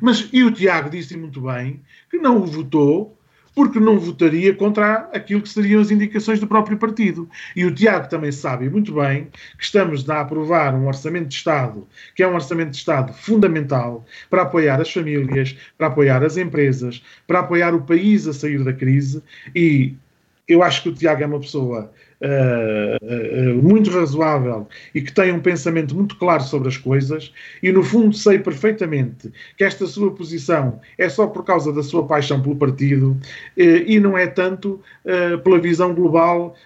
Mas, e o Tiago disse muito bem, que não o votou porque não votaria contra aquilo que seriam as indicações do próprio partido. E o Tiago também sabe muito bem que estamos a aprovar um orçamento de Estado, que é um orçamento de Estado fundamental para apoiar as famílias, para apoiar as empresas, para apoiar o país a sair da crise. E eu acho que o Tiago é uma pessoa uh, uh, muito razoável e que tem um pensamento muito claro sobre as coisas, e no fundo sei perfeitamente que esta sua posição é só por causa da sua paixão pelo partido uh, e não é tanto pela visão global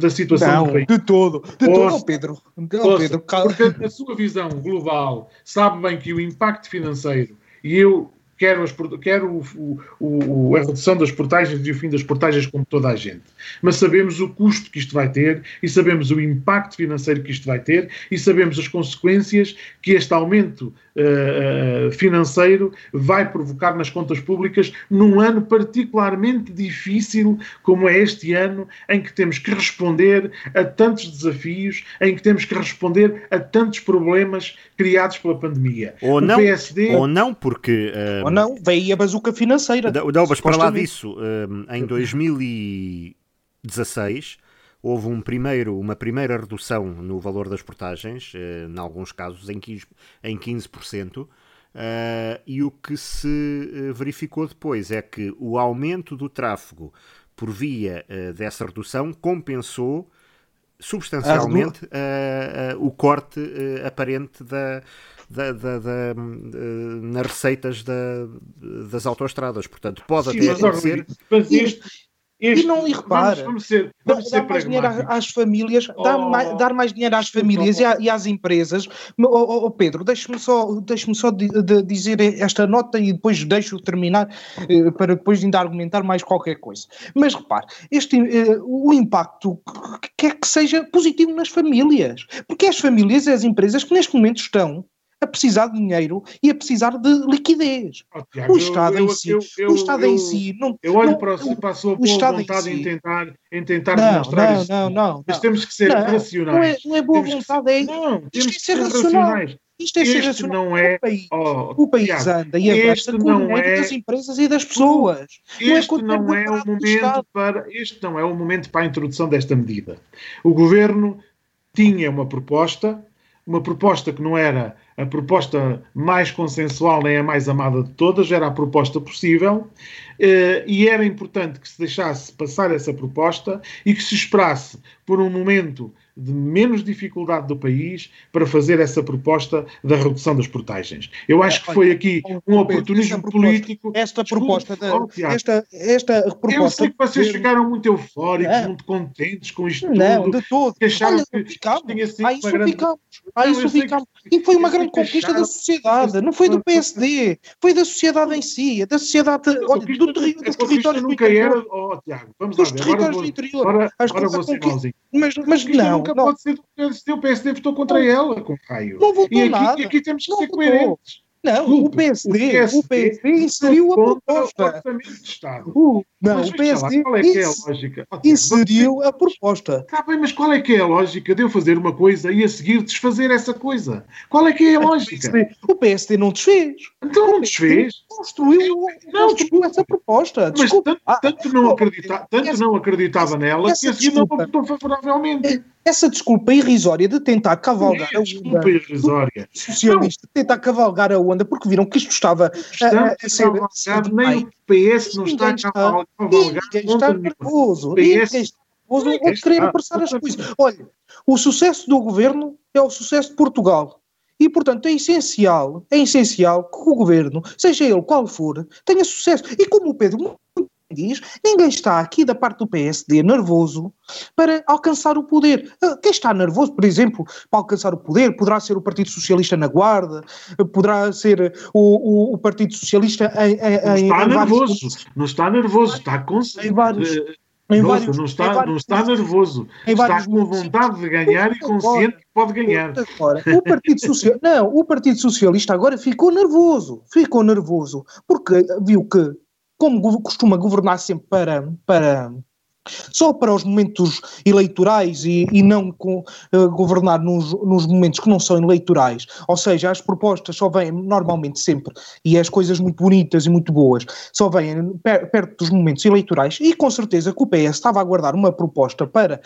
da situação
não, do país. De todo, de todo, Pedro.
Não, Pedro porque a sua visão global sabe bem que o impacto financeiro, e eu quer, as, quer o, o, o, a redução das portagens e o fim das portagens, como toda a gente. Mas sabemos o custo que isto vai ter e sabemos o impacto financeiro que isto vai ter e sabemos as consequências que este aumento uh, financeiro vai provocar nas contas públicas num ano particularmente difícil como é este ano, em que temos que responder a tantos desafios, em que temos que responder a tantos problemas criados pela pandemia.
Ou não, PSD... ou não porque...
Uh, ou não, veio a bazuca financeira.
Não, mas para lá disso, uh, em 2016 houve um primeiro, uma primeira redução no valor das portagens, eh, em alguns casos em 15%, em 15% eh, e o que se eh, verificou depois é que o aumento do tráfego por via dessa redução compensou substancialmente o corte aparente da, da, da, da, nas receitas das autoestradas. Portanto, pode Sim, até mas, acontecer.
Mas este, este, e não, e repara, vamos, ser, vamos dar, mais dinheiro às famílias, oh, dar, mais, dar mais dinheiro às famílias oh, e, às empresas. Oh, oh, oh Pedro, deixe-me só, deixe só de, de dizer esta nota e depois deixo terminar eh, para depois ainda argumentar mais qualquer coisa. Mas repare, este, eh, o impacto quer que seja positivo nas famílias, porque é as famílias e as empresas que neste momento estão a precisar de dinheiro e a precisar de liquidez. Oh, Tiago, o Estado eu, em si, eu, eu, o Estado em si, não,
eu olho
não,
para, o, para a sua boa vontade em, si. em, tentar, em tentar não, demonstrar não, isso. Não, não, Mas temos que ser racionais. Não é,
não é boa temos vontade, é.
Não, temos que ser racionais.
Isto é este ser racional. Não é, o país, oh, o país Tiago, anda e avança com o dinheiro é, das empresas e das pessoas.
Este não é, não é o momento para este não é o momento para a introdução desta medida. O governo tinha uma proposta, uma proposta que não era a proposta mais consensual nem a mais amada de todas, era a proposta possível, eh, e era importante que se deixasse passar essa proposta e que se esperasse por um momento de menos dificuldade do país para fazer essa proposta da redução das portagens. Eu acho que foi aqui um oportunismo político.
Esta proposta, esta, esta proposta.
Eu sei que vocês ficaram muito eufóricos, não. muito contentes com isto
não, tudo. Não, de todo. Que acharam Olha, que ficamos. tinha sido aí uma grande... ficamos. Aí não, ficamos. E foi uma grande conquista da sociedade, não foi do PSD, foi da sociedade em si, da sociedade olha, do, terri dos territórios
nunca era, oh, Tiago, vamos dos lá ver. territórios do interior. Agora, agora vou ser
Mas, mas não,
nunca não. pode ser do o PSD votou contra não, ela, com raio.
Não votou
e aqui,
nada.
E aqui temos que não ser votou. coerentes.
Não, o PSD, o PSD, o PSD inseriu a proposta. O, não, mas, o PSD qual é que é a lógica? inseriu a proposta.
Está bem, mas qual é que é a lógica de eu fazer uma coisa e a seguir desfazer essa coisa? Qual é que é a lógica?
O PSD não desfez.
Então não desfez?
Construiu, não, construiu essa proposta.
Mas tanto, tanto, não, acredita, tanto não acreditava nela que a seguir não votou favoravelmente
essa desculpa irrisória de tentar cavalgar
é, a onda. Desculpa irrisória.
Socialista, não. tentar cavalgar a onda porque viram que isto estava
a, a, ser. Cavalgar, nem o PS não está a cavalgar. Ninguém
está nervoso. Ninguém está nervoso querer apressar as coisas. Olha, o sucesso do governo é o sucesso de Portugal. E, portanto, é essencial, é essencial que o governo, seja ele qual for, tenha sucesso. E como o Pedro diz, ninguém está aqui da parte do PSD nervoso para alcançar o poder. Ah, quem está nervoso, por exemplo, para alcançar o poder, poderá ser o Partido Socialista na Guarda, poderá ser o, o, o Partido Socialista em, em,
não está em nervoso, vários... não está nervoso, está com em Nossa, vários, não está, vários, não está nervoso, está com vontade de ganhar e consciente que pode ganhar.
Agora, o Partido Socialista, não, o Partido Socialista agora ficou nervoso, ficou nervoso, porque viu que como costuma governar sempre para, para só para os momentos eleitorais e, e não com, uh, governar nos, nos, momentos que não são eleitorais. Ou seja, as propostas só vêm normalmente sempre, e as coisas muito bonitas e muito boas, só vêm per, perto dos momentos eleitorais, e com certeza que o PS estava a aguardar uma proposta para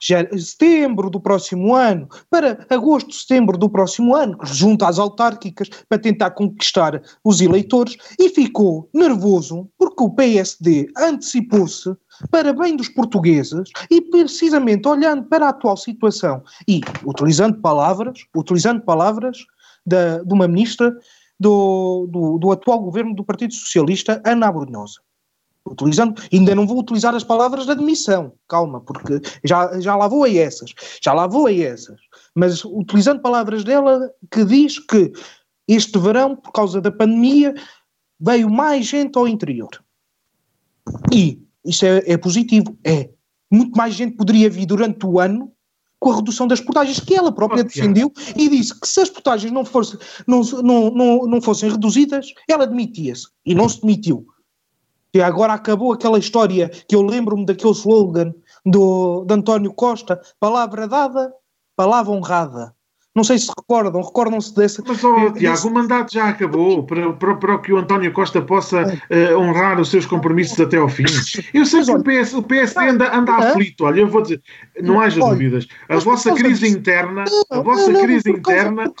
setembro do próximo ano, para agosto, setembro do próximo ano, junto às autárquicas, para tentar conquistar os eleitores, e ficou nervoso porque o PSD antecipou-se para bem dos portugueses e precisamente olhando para a atual situação e utilizando palavras, utilizando palavras da, de uma ministra do, do, do atual governo do Partido Socialista, Ana Abrunhosa utilizando, ainda não vou utilizar as palavras da demissão, calma, porque já, já lá vou a essas, já lá vou a essas, mas utilizando palavras dela que diz que este verão, por causa da pandemia, veio mais gente ao interior. E isso é, é positivo, é. Muito mais gente poderia vir durante o ano com a redução das portagens, que ela própria defendeu e disse que se as portagens não, fosse, não, não, não, não fossem reduzidas, ela demitia-se. E não se demitiu. E agora acabou aquela história que eu lembro-me daquele slogan do, de António Costa: palavra dada, palavra honrada. Não sei se recordam, recordam-se dessa.
Mas, oh, Tiago, o mandato já acabou para, para, para que o António Costa possa uh, honrar os seus compromissos até ao fim. Eu sei que o, PS, o PSD anda, anda aflito, olha, eu vou dizer, não haja dúvidas. A vossa crise interna, a vossa crise interna,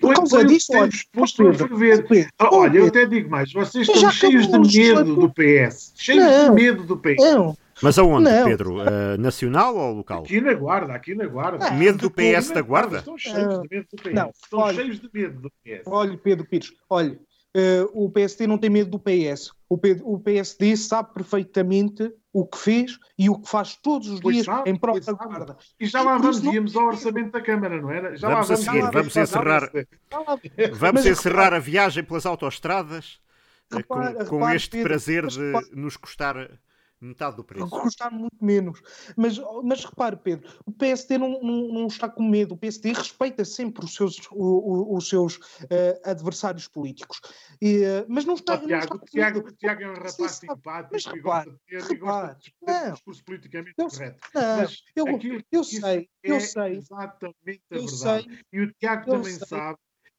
por causa disso,
olha, exposto a ferver. Olha, eu até digo mais, vocês estão cheios de medo do PS, cheios de medo do PS.
Mas aonde, não. Pedro? Uh, nacional ou local?
Aqui na Guarda, aqui na Guarda.
medo do PS da Guarda?
Estão cheios de medo do PS. Não, Estão olha, cheios de medo do PS.
Olha, Pedro Pires, olha, uh, o PSD não tem medo do PS. O, o, PSD sabe perfeitamente o que fez e o que faz todos os dias sabe, em prol da Guarda.
E já lá vamos, íamos ao orçamento da Câmara, não era? Já
vamos,
lá
vamos a seguir, vamos encerrar, vamos encerrar a viagem pelas autoestradas eh, com, com este Pedro, prazer de nos custar metade do preço.
Custar muito menos. Mas, mas repare, Pedro, o PSD não, não, não está com medo. O PSD respeita sempre os seus, o, o, os seus uh, adversários políticos. E, uh, mas não está,
oh, Tiago, não está com Tiago, medo. Tiago é um rapaz Sim, simpático mas, e gosta de ter, e gosta de discurso politicamente não, correto.
Não, mas eu, eu sei, eu
é
sei.
exatamente a verdade. Sei, e o Tiago também sei. sabe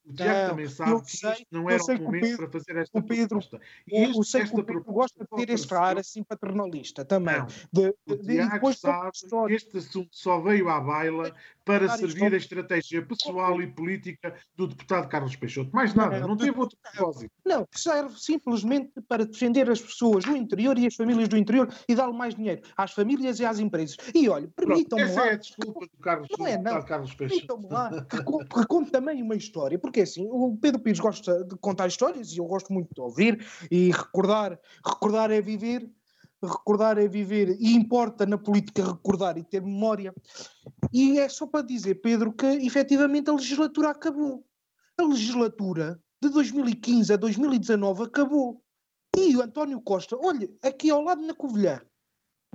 o Tiago também sabe que sei, não era o momento Pedro, para fazer esta o Pedro, proposta.
E este, eu sei que o Pedro gosta de ter este ar assim paternalista também. Não,
de, de, o Tiago sabe que este assunto só veio à baila para servir a estratégia pessoal e política do deputado Carlos Peixoto. Mais nada, não, teve outro propósito.
Não, serve simplesmente para defender as pessoas do interior e as famílias do interior e dar mais dinheiro às famílias e às empresas. E olha, permitam-me
lá... Essa é a desculpa do Carlos, não é, não. Carlos Peixoto.
Permitam-me lá que, que conte também uma história, porque assim, o Pedro Pires gosta de contar histórias e eu gosto muito de ouvir e recordar. Recordar é viver recordar é viver e importa na política recordar e ter memória. E é só para dizer, Pedro, que efetivamente a legislatura acabou. A legislatura de 2015 a 2019 acabou. E o António Costa, olha, aqui ao lado na Covilhã,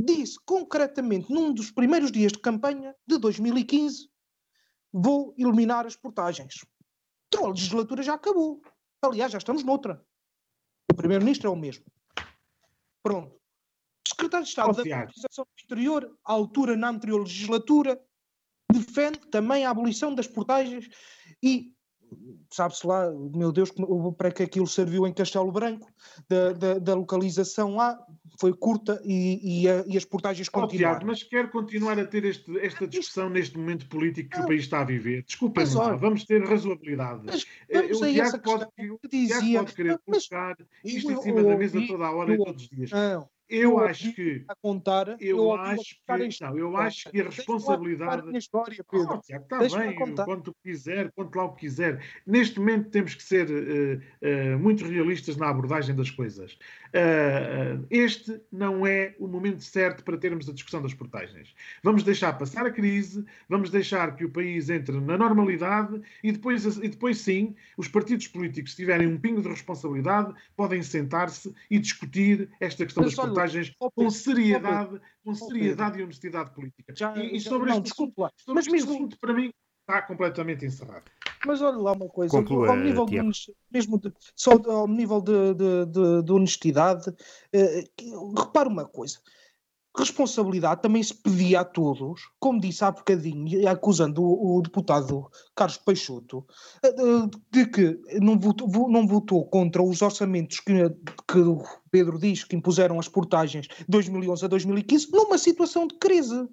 disse concretamente num dos primeiros dias de campanha de 2015: vou eliminar as portagens. Então a legislatura já acabou. Aliás, já estamos noutra. O primeiro-ministro é o mesmo. Pronto secretário de Estado Confiar. da Administração do Interior, à altura na anterior legislatura, defende também a abolição das portagens e sabe-se lá, meu Deus, para que aquilo serviu em Castelo Branco, da, da, da localização lá, foi curta e, e, a, e as portagens continuaram.
Oh, mas quer continuar a ter este, esta discussão neste momento político que o país está a viver? Desculpem lá, vamos ter razoabilidade. Mas,
eh, o Tiago pode,
que dizia, pode querer colocar isto em cima da mesa toda a hora e todos os dias. Não, eu acho que
a contar,
eu,
eu
acho que não, eu acho que a responsabilidade.
Minha história, Pedro.
Oh, está bem, quanto quiser, quanto lá o que quiser. Neste momento temos que ser uh, uh, muito realistas na abordagem das coisas. Uh, este não é o momento certo para termos a discussão das portagens. Vamos deixar passar a crise, vamos deixar que o país entre na normalidade e depois, e depois sim, os partidos políticos, se tiverem um pingo de responsabilidade, podem sentar-se e discutir esta questão Mas, das portagens mensagens com seriedade, com seriedade e honestidade política. Já, e, e sobre
não,
este,
desculpa,
sobre mas este mesmo... assunto, para mim, está completamente encerrado.
Mas olha lá uma coisa, Conclua, ao nível de, mesmo de, só ao nível de, de, de, de honestidade, eh, repara uma coisa, responsabilidade também se pedia a todos, como disse há bocadinho, acusando o, o deputado Carlos Peixoto, eh, de que não votou, não votou contra os orçamentos que, que o Pedro diz que impuseram as portagens de 2011 a 2015 numa situação de crise.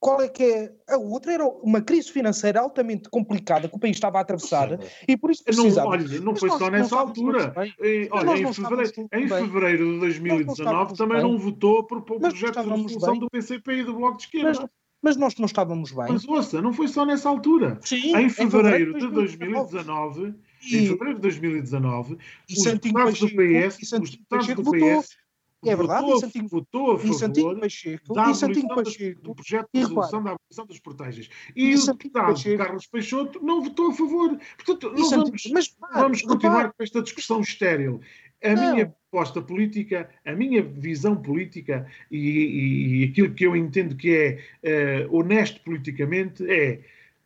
Qual é que é? A outra era uma crise financeira altamente complicada que o país estava a atravessar e por isso precisava.
Não, olha, não foi só nessa altura. Olha, em fevereiro, em fevereiro, de 2019 também não votou por, por projeto de resolução bem. do PCP e do Bloco de Esquerda.
Mas, mas nós não estávamos bem.
Mas ouça, não foi só nessa altura. Sim, em fevereiro, em fevereiro de 2019, e, em fevereiro de 2019, os deputados do PS, os deputados do PS
é verdade,
votou,
Santinho,
votou a favor
Pacheco,
da abolição Pacheco, do projeto de resolução da abolição das portagens. E, o deputado Pacheco, Carlos Peixoto não votou a favor. Portanto, não vamos, mas, vamos continuar com esta discussão estéril. A não. minha proposta política, a minha visão política e, e, e, aquilo que eu entendo que é uh, honesto politicamente é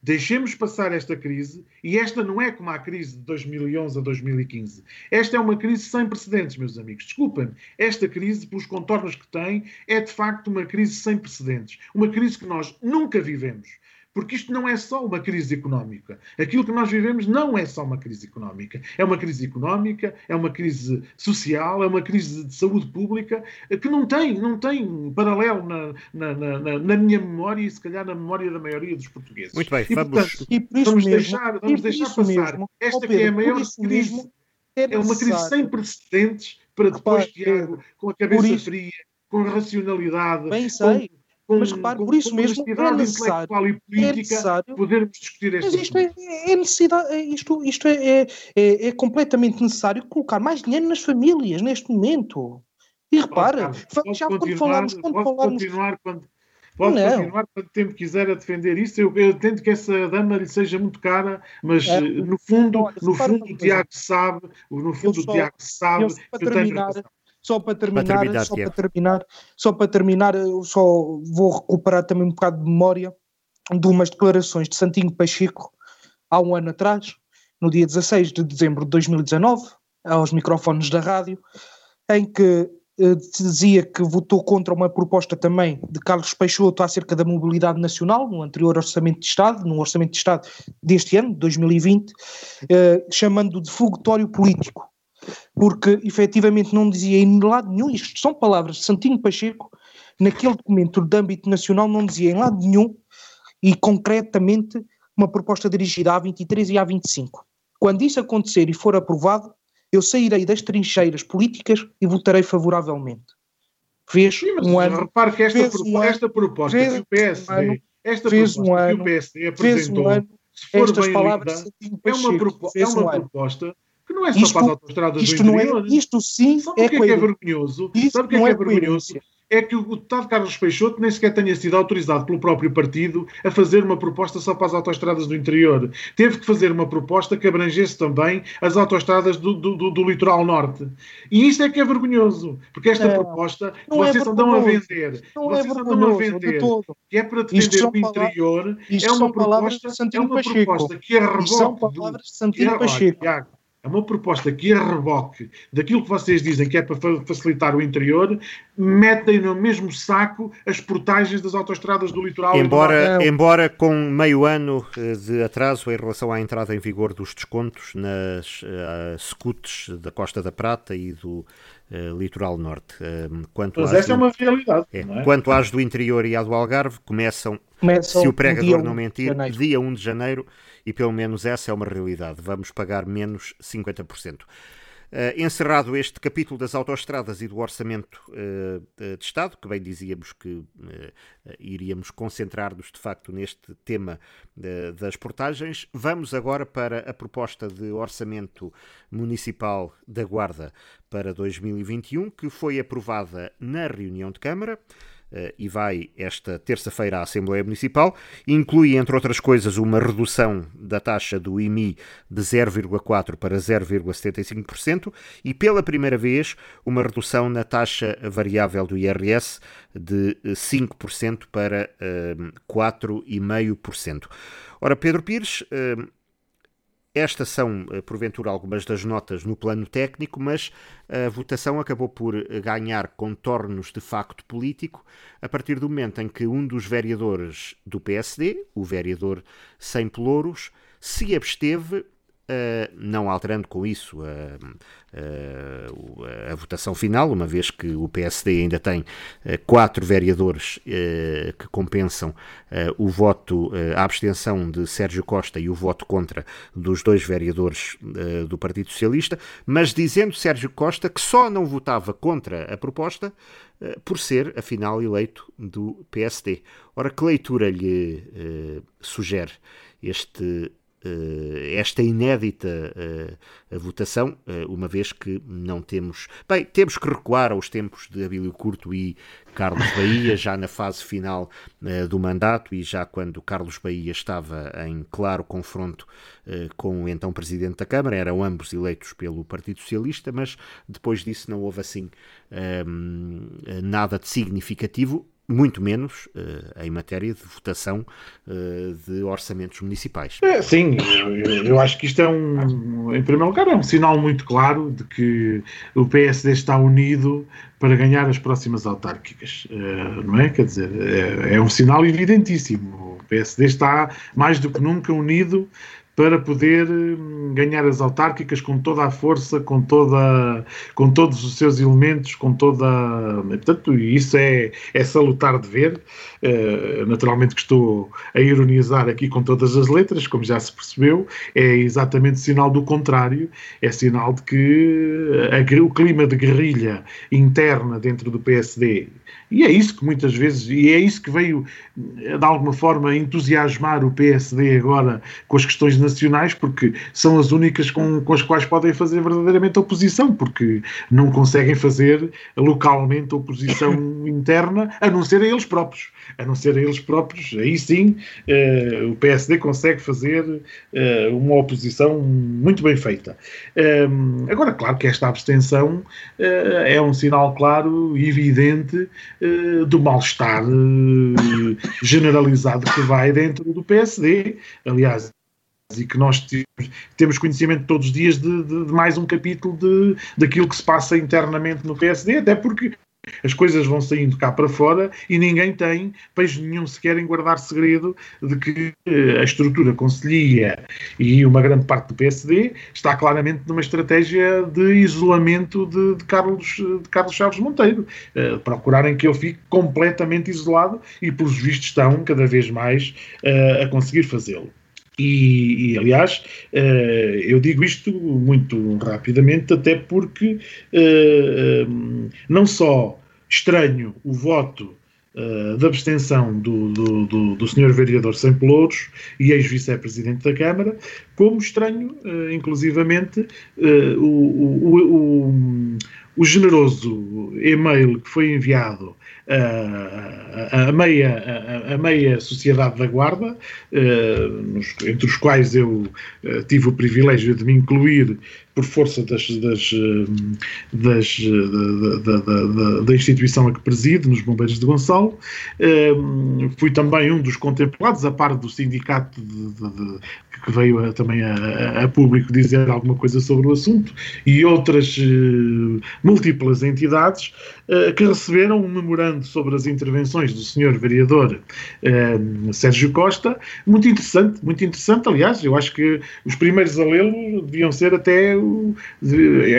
Deixemos passar esta crise, e esta não é como a crise de 2011 a 2015. Esta é uma crise sem precedentes, meus amigos. Desculpem-me. Esta crise, pelos contornos que tem, é de facto uma crise sem precedentes. Uma crise que nós nunca vivemos. Porque isto não é só uma crise económica. Aquilo que nós vivemos não é só uma crise económica. É uma crise económica, é uma crise social, é uma crise de saúde pública que não tem, não tem paralelo na, na, na, na minha memória e se calhar na memória da maioria dos portugueses.
Muito bem,
e,
vamos,
portanto, vamos mesmo, deixar, vamos deixar passar. Mesmo, Esta Pedro, que é a maior crise. É, é, uma crise sem precedentes para depois, Tiago, com a cabeça fria, com racionalidade,
Bem sei. Com,
com, mas repare, por isso mesmo é necessário, é necessário podermos discutir
Mas isto é, é, necessidade, isto, isto é, é, é, é, completamente necessário colocar mais dinheiro nas famílias neste momento. E repara,
oh, já quando falarmos, quando falarmos, continuar quando, Pode não. continuar quanto tempo quiser a defender isso. Eu, eu tento que essa dama lhe seja muito cara, mas é, no fundo, no fundo o Tiago sabe, no fundo o Tiago sabe que eu tenho razão.
Só para terminar, para terminar só, para terminar só para terminar, eu só vou recuperar também um bocado de memória de umas declarações de Santinho Pacheco há um ano atrás, no dia 16 de dezembro de 2019, aos microfones da rádio, em que eh, dizia que votou contra uma proposta também de Carlos Peixoto acerca da mobilidade nacional, no anterior Orçamento de Estado, no Orçamento de Estado deste ano, 2020, eh, chamando de fogotório político porque efetivamente não dizia em lado nenhum, isto são palavras de Santinho Pacheco, naquele documento de âmbito nacional não dizia em lado nenhum e concretamente uma proposta dirigida à 23 e à 25. Quando isso acontecer e for aprovado, eu sairei das trincheiras políticas e votarei favoravelmente.
Fez Sim, um ano. Repare que esta, um esta proposta fez, que o PSD, um esta
fez
proposta
um ano,
que o PSD apresentou, um ano, se for
estas
bem
palavras
lida, é uma, propo é uma proposta que não é só isto, para as autostradas
isto
do
interior. Não é, isto sim
Sabe
é
o que é, que é vergonhoso? Isto Sabe o que é, que é, é vergonhoso? É que o deputado Carlos Peixoto nem sequer tenha sido autorizado pelo próprio partido a fazer uma proposta só para as autostradas do interior. Teve que fazer uma proposta que abrangesse também as autostradas do, do, do, do litoral norte. E isto é que é vergonhoso, porque esta não, proposta não vocês é andam a vender, não é vocês é andam a vender, que é para defender o interior, é uma proposta, é uma proposta que é. São
palavras de Santinho Pacheco.
É uma proposta que, a reboque daquilo que vocês dizem que é para facilitar o interior, metem no mesmo saco as portagens das autostradas do litoral.
Embora, embora com meio ano eh, de atraso em relação à entrada em vigor dos descontos nas uh, scouts da Costa da Prata e do uh, litoral norte. Uh,
quanto Mas essa do, é uma realidade. É,
é? Quanto às do interior e à do Algarve, começam, começam se o pregador não mentir, dia 1 de janeiro e pelo menos essa é uma realidade. Vamos pagar menos 50%. Uh, encerrado este capítulo das autoestradas e do orçamento uh, de Estado, que bem dizíamos que uh, iríamos concentrar-nos de facto neste tema das portagens, vamos agora para a proposta de orçamento municipal da Guarda para 2021, que foi aprovada na reunião de Câmara. Eh, e vai esta terça-feira à Assembleia Municipal. Inclui, entre outras coisas, uma redução da taxa do IMI de 0,4% para 0,75% e, pela primeira vez, uma redução na taxa variável do IRS de 5% para uh, eh, 4,5%. Ora, Pedro Pires. Estas são, eh, porventura, algumas das notas no plano técnico, mas a votação acabou por eh, ganhar contornos de facto político a partir do momento em que um dos vereadores do PSD, o vereador Sem Pelouros, se absteve Uh, não alterando com isso a, a, votação final, uma vez que o PSD ainda tem uh, quatro vereadores que compensam o voto, a abstenção de Sérgio Costa e o voto contra dos dois vereadores do Partido Socialista, mas dizendo Sérgio Costa que só não votava contra a proposta por ser, afinal, eleito do PSD. Ora, que leitura lhe sugere este esta inédita uh, votação, uh, uma vez que não temos. Bem, temos que recuar aos tempos de Abílio Curto e Carlos Bahia, já na fase final do mandato e já quando Carlos Bahia estava em claro confronto com o então Presidente da Câmara, eram ambos eleitos pelo Partido Socialista, mas depois disso não houve assim nada de significativo muito menos uh, em matéria de votação uh, de orçamentos municipais.
É, sim, eu, eu, acho que isto é um, em primeiro lugar, é um sinal muito claro de que o PSD está unido para ganhar as próximas autárquicas, uh, não é? Quer dizer, é, é um sinal evidentíssimo. O PSD está mais do que nunca unido para poder hum, ganhar as autárquicas com toda a força, com, toda, com todos os seus elementos, com toda. Portanto, isso é, é salutar de ver. Uh, naturalmente que estou a ironizar aqui com todas as letras, como já se percebeu, é exatamente sinal do contrário, é sinal de que a, o clima de guerrilha interna dentro do PSD e é isso que muitas vezes, e é isso que veio de alguma forma entusiasmar o PSD agora com as questões nacionais, porque são as únicas com, com as quais podem fazer verdadeiramente oposição, porque não conseguem fazer localmente oposição <laughs> interna, a não ser a eles próprios. A não ser a eles próprios, aí sim uh, o PSD consegue fazer uh, uma oposição muito bem feita. Um, agora, claro que esta abstenção é um sinal claro e evidente eh, do mal-estar eh, generalizado que vai dentro do PSD. Aliás, e que nós temos conhecimento todos os dias de, de, de, mais um capítulo de, daquilo que se passa internamente no PSD, até porque as coisas vão saindo cá para fora e ninguém tem peixe nenhum sequer em guardar segredo de que eh, a estrutura conselhia e uma grande parte do PSD está claramente numa estratégia de isolamento de, de Carlos, de Carlos Chaves Monteiro. Uh, procurarem que ele fique completamente isolado e, pelos vistos, estão cada vez mais uh, a conseguir fazê-lo. E, e, aliás, uh, eu digo isto muito rapidamente, até porque uh, não só estranho o voto de abstenção do, do, do, do Sr. Vereador Sem Pelouros e ex-vice-presidente da Câmara, como estranho, inclusivamente, o, o, o, o generoso e-mail que foi enviado a, meia, a, a, meia sociedade da Guarda, uh, entre os quais eu uh, tive o privilégio de me incluir por força das, das, eh, das da, da, da, da, instituição a que preside, nos Bombeiros de Gonçalo. Uh, fui também um dos contemplados, a par do sindicato de, de, que veio a, também a, a, público dizer alguma coisa sobre o assunto, e outras múltiplas entidades que receberam um memorando sobre as intervenções do senhor vereador eh, Sérgio Costa, muito interessante, muito interessante, aliás, eu acho que os primeiros a lê-lo deviam ser até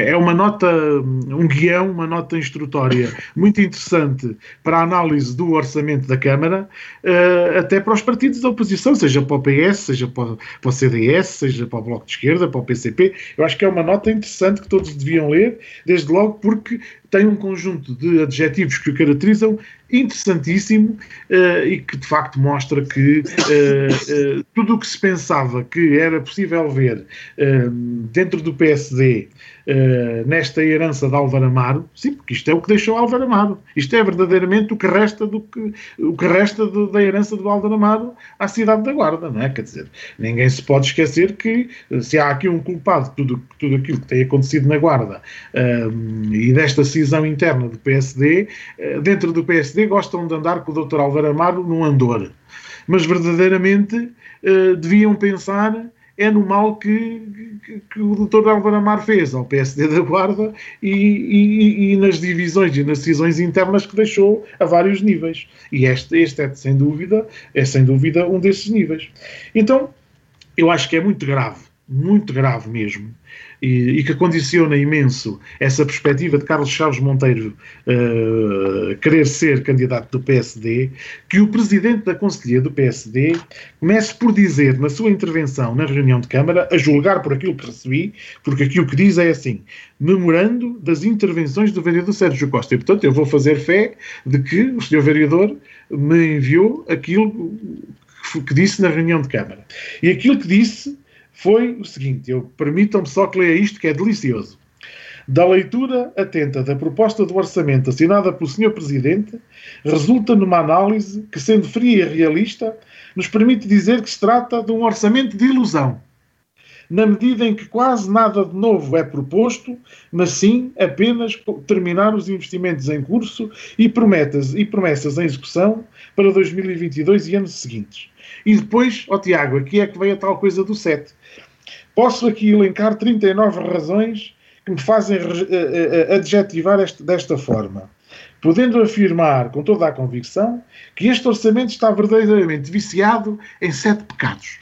é uma nota, um guião, uma nota instrutória muito interessante para a análise do orçamento da Câmara, uh, até para os partidos da oposição, seja para o PS, seja para, para o CDS, seja para o Bloco de Esquerda, para o PCP. Eu acho que é uma nota interessante que todos deviam ler, desde logo porque tem um conjunto de adjetivos que o caracterizam interessantíssimo uh, e que de facto mostra que uh, uh, tudo o que se pensava que era possível ver dentro do PSD uh, nesta herança de Álvaro Amaro, sim, porque isto é o que deixou Álvaro Amaro. Isto é verdadeiramente o que resta, do que, o que resta do, da herança do Álvaro Amaro à cidade da Guarda, não é? Quer dizer, ninguém se pode esquecer que eh, se há aqui um culpado de tudo, tudo aquilo que tem acontecido na Guarda uh, e desta cisão interna do PSD, uh, dentro do PSD gostam de andar com o Dr. Álvaro Amaro num andor. Mas verdadeiramente deviam pensar é no mal que, que, que o doutor Álvaro Amar fez ao PSD da Guarda e, e, e, nas divisões e nas decisões internas que deixou a vários níveis. E este, este é, sem dúvida, é sem dúvida um desses níveis. Então, eu acho que é muito grave, muito grave mesmo, e, e, que condiciona imenso essa perspectiva de Carlos Chaves Monteiro uh, querer ser candidato do PSD, que o presidente da Conselhia do PSD comece por dizer na sua intervenção na reunião de Câmara, a julgar por aquilo que recebi, porque aquilo que diz é assim, memorando das intervenções do vereador Sérgio Costa. E, portanto, eu vou fazer fé de que o senhor vereador me enviou aquilo que disse na reunião de Câmara. E aquilo que disse foi o seguinte: eu permitam-me só que leia isto, que é delicioso. Da leitura atenta da proposta do orçamento assinada pelo Sr. Presidente, resulta numa análise que, sendo fria e realista, nos permite dizer que se trata de um orçamento de ilusão, na medida em que quase nada de novo é proposto, mas sim apenas terminar os investimentos em curso e promessas, e promessas em execução para 2022 e anos seguintes. E depois, ó oh, Tiago, aqui é que vem a tal coisa do 7. Posso aqui elencar 39 razões que me fazem eh, eh, eh, adjetivar este, desta forma, podendo afirmar com toda a convicção que este orçamento está verdadeiramente viciado em sete pecados.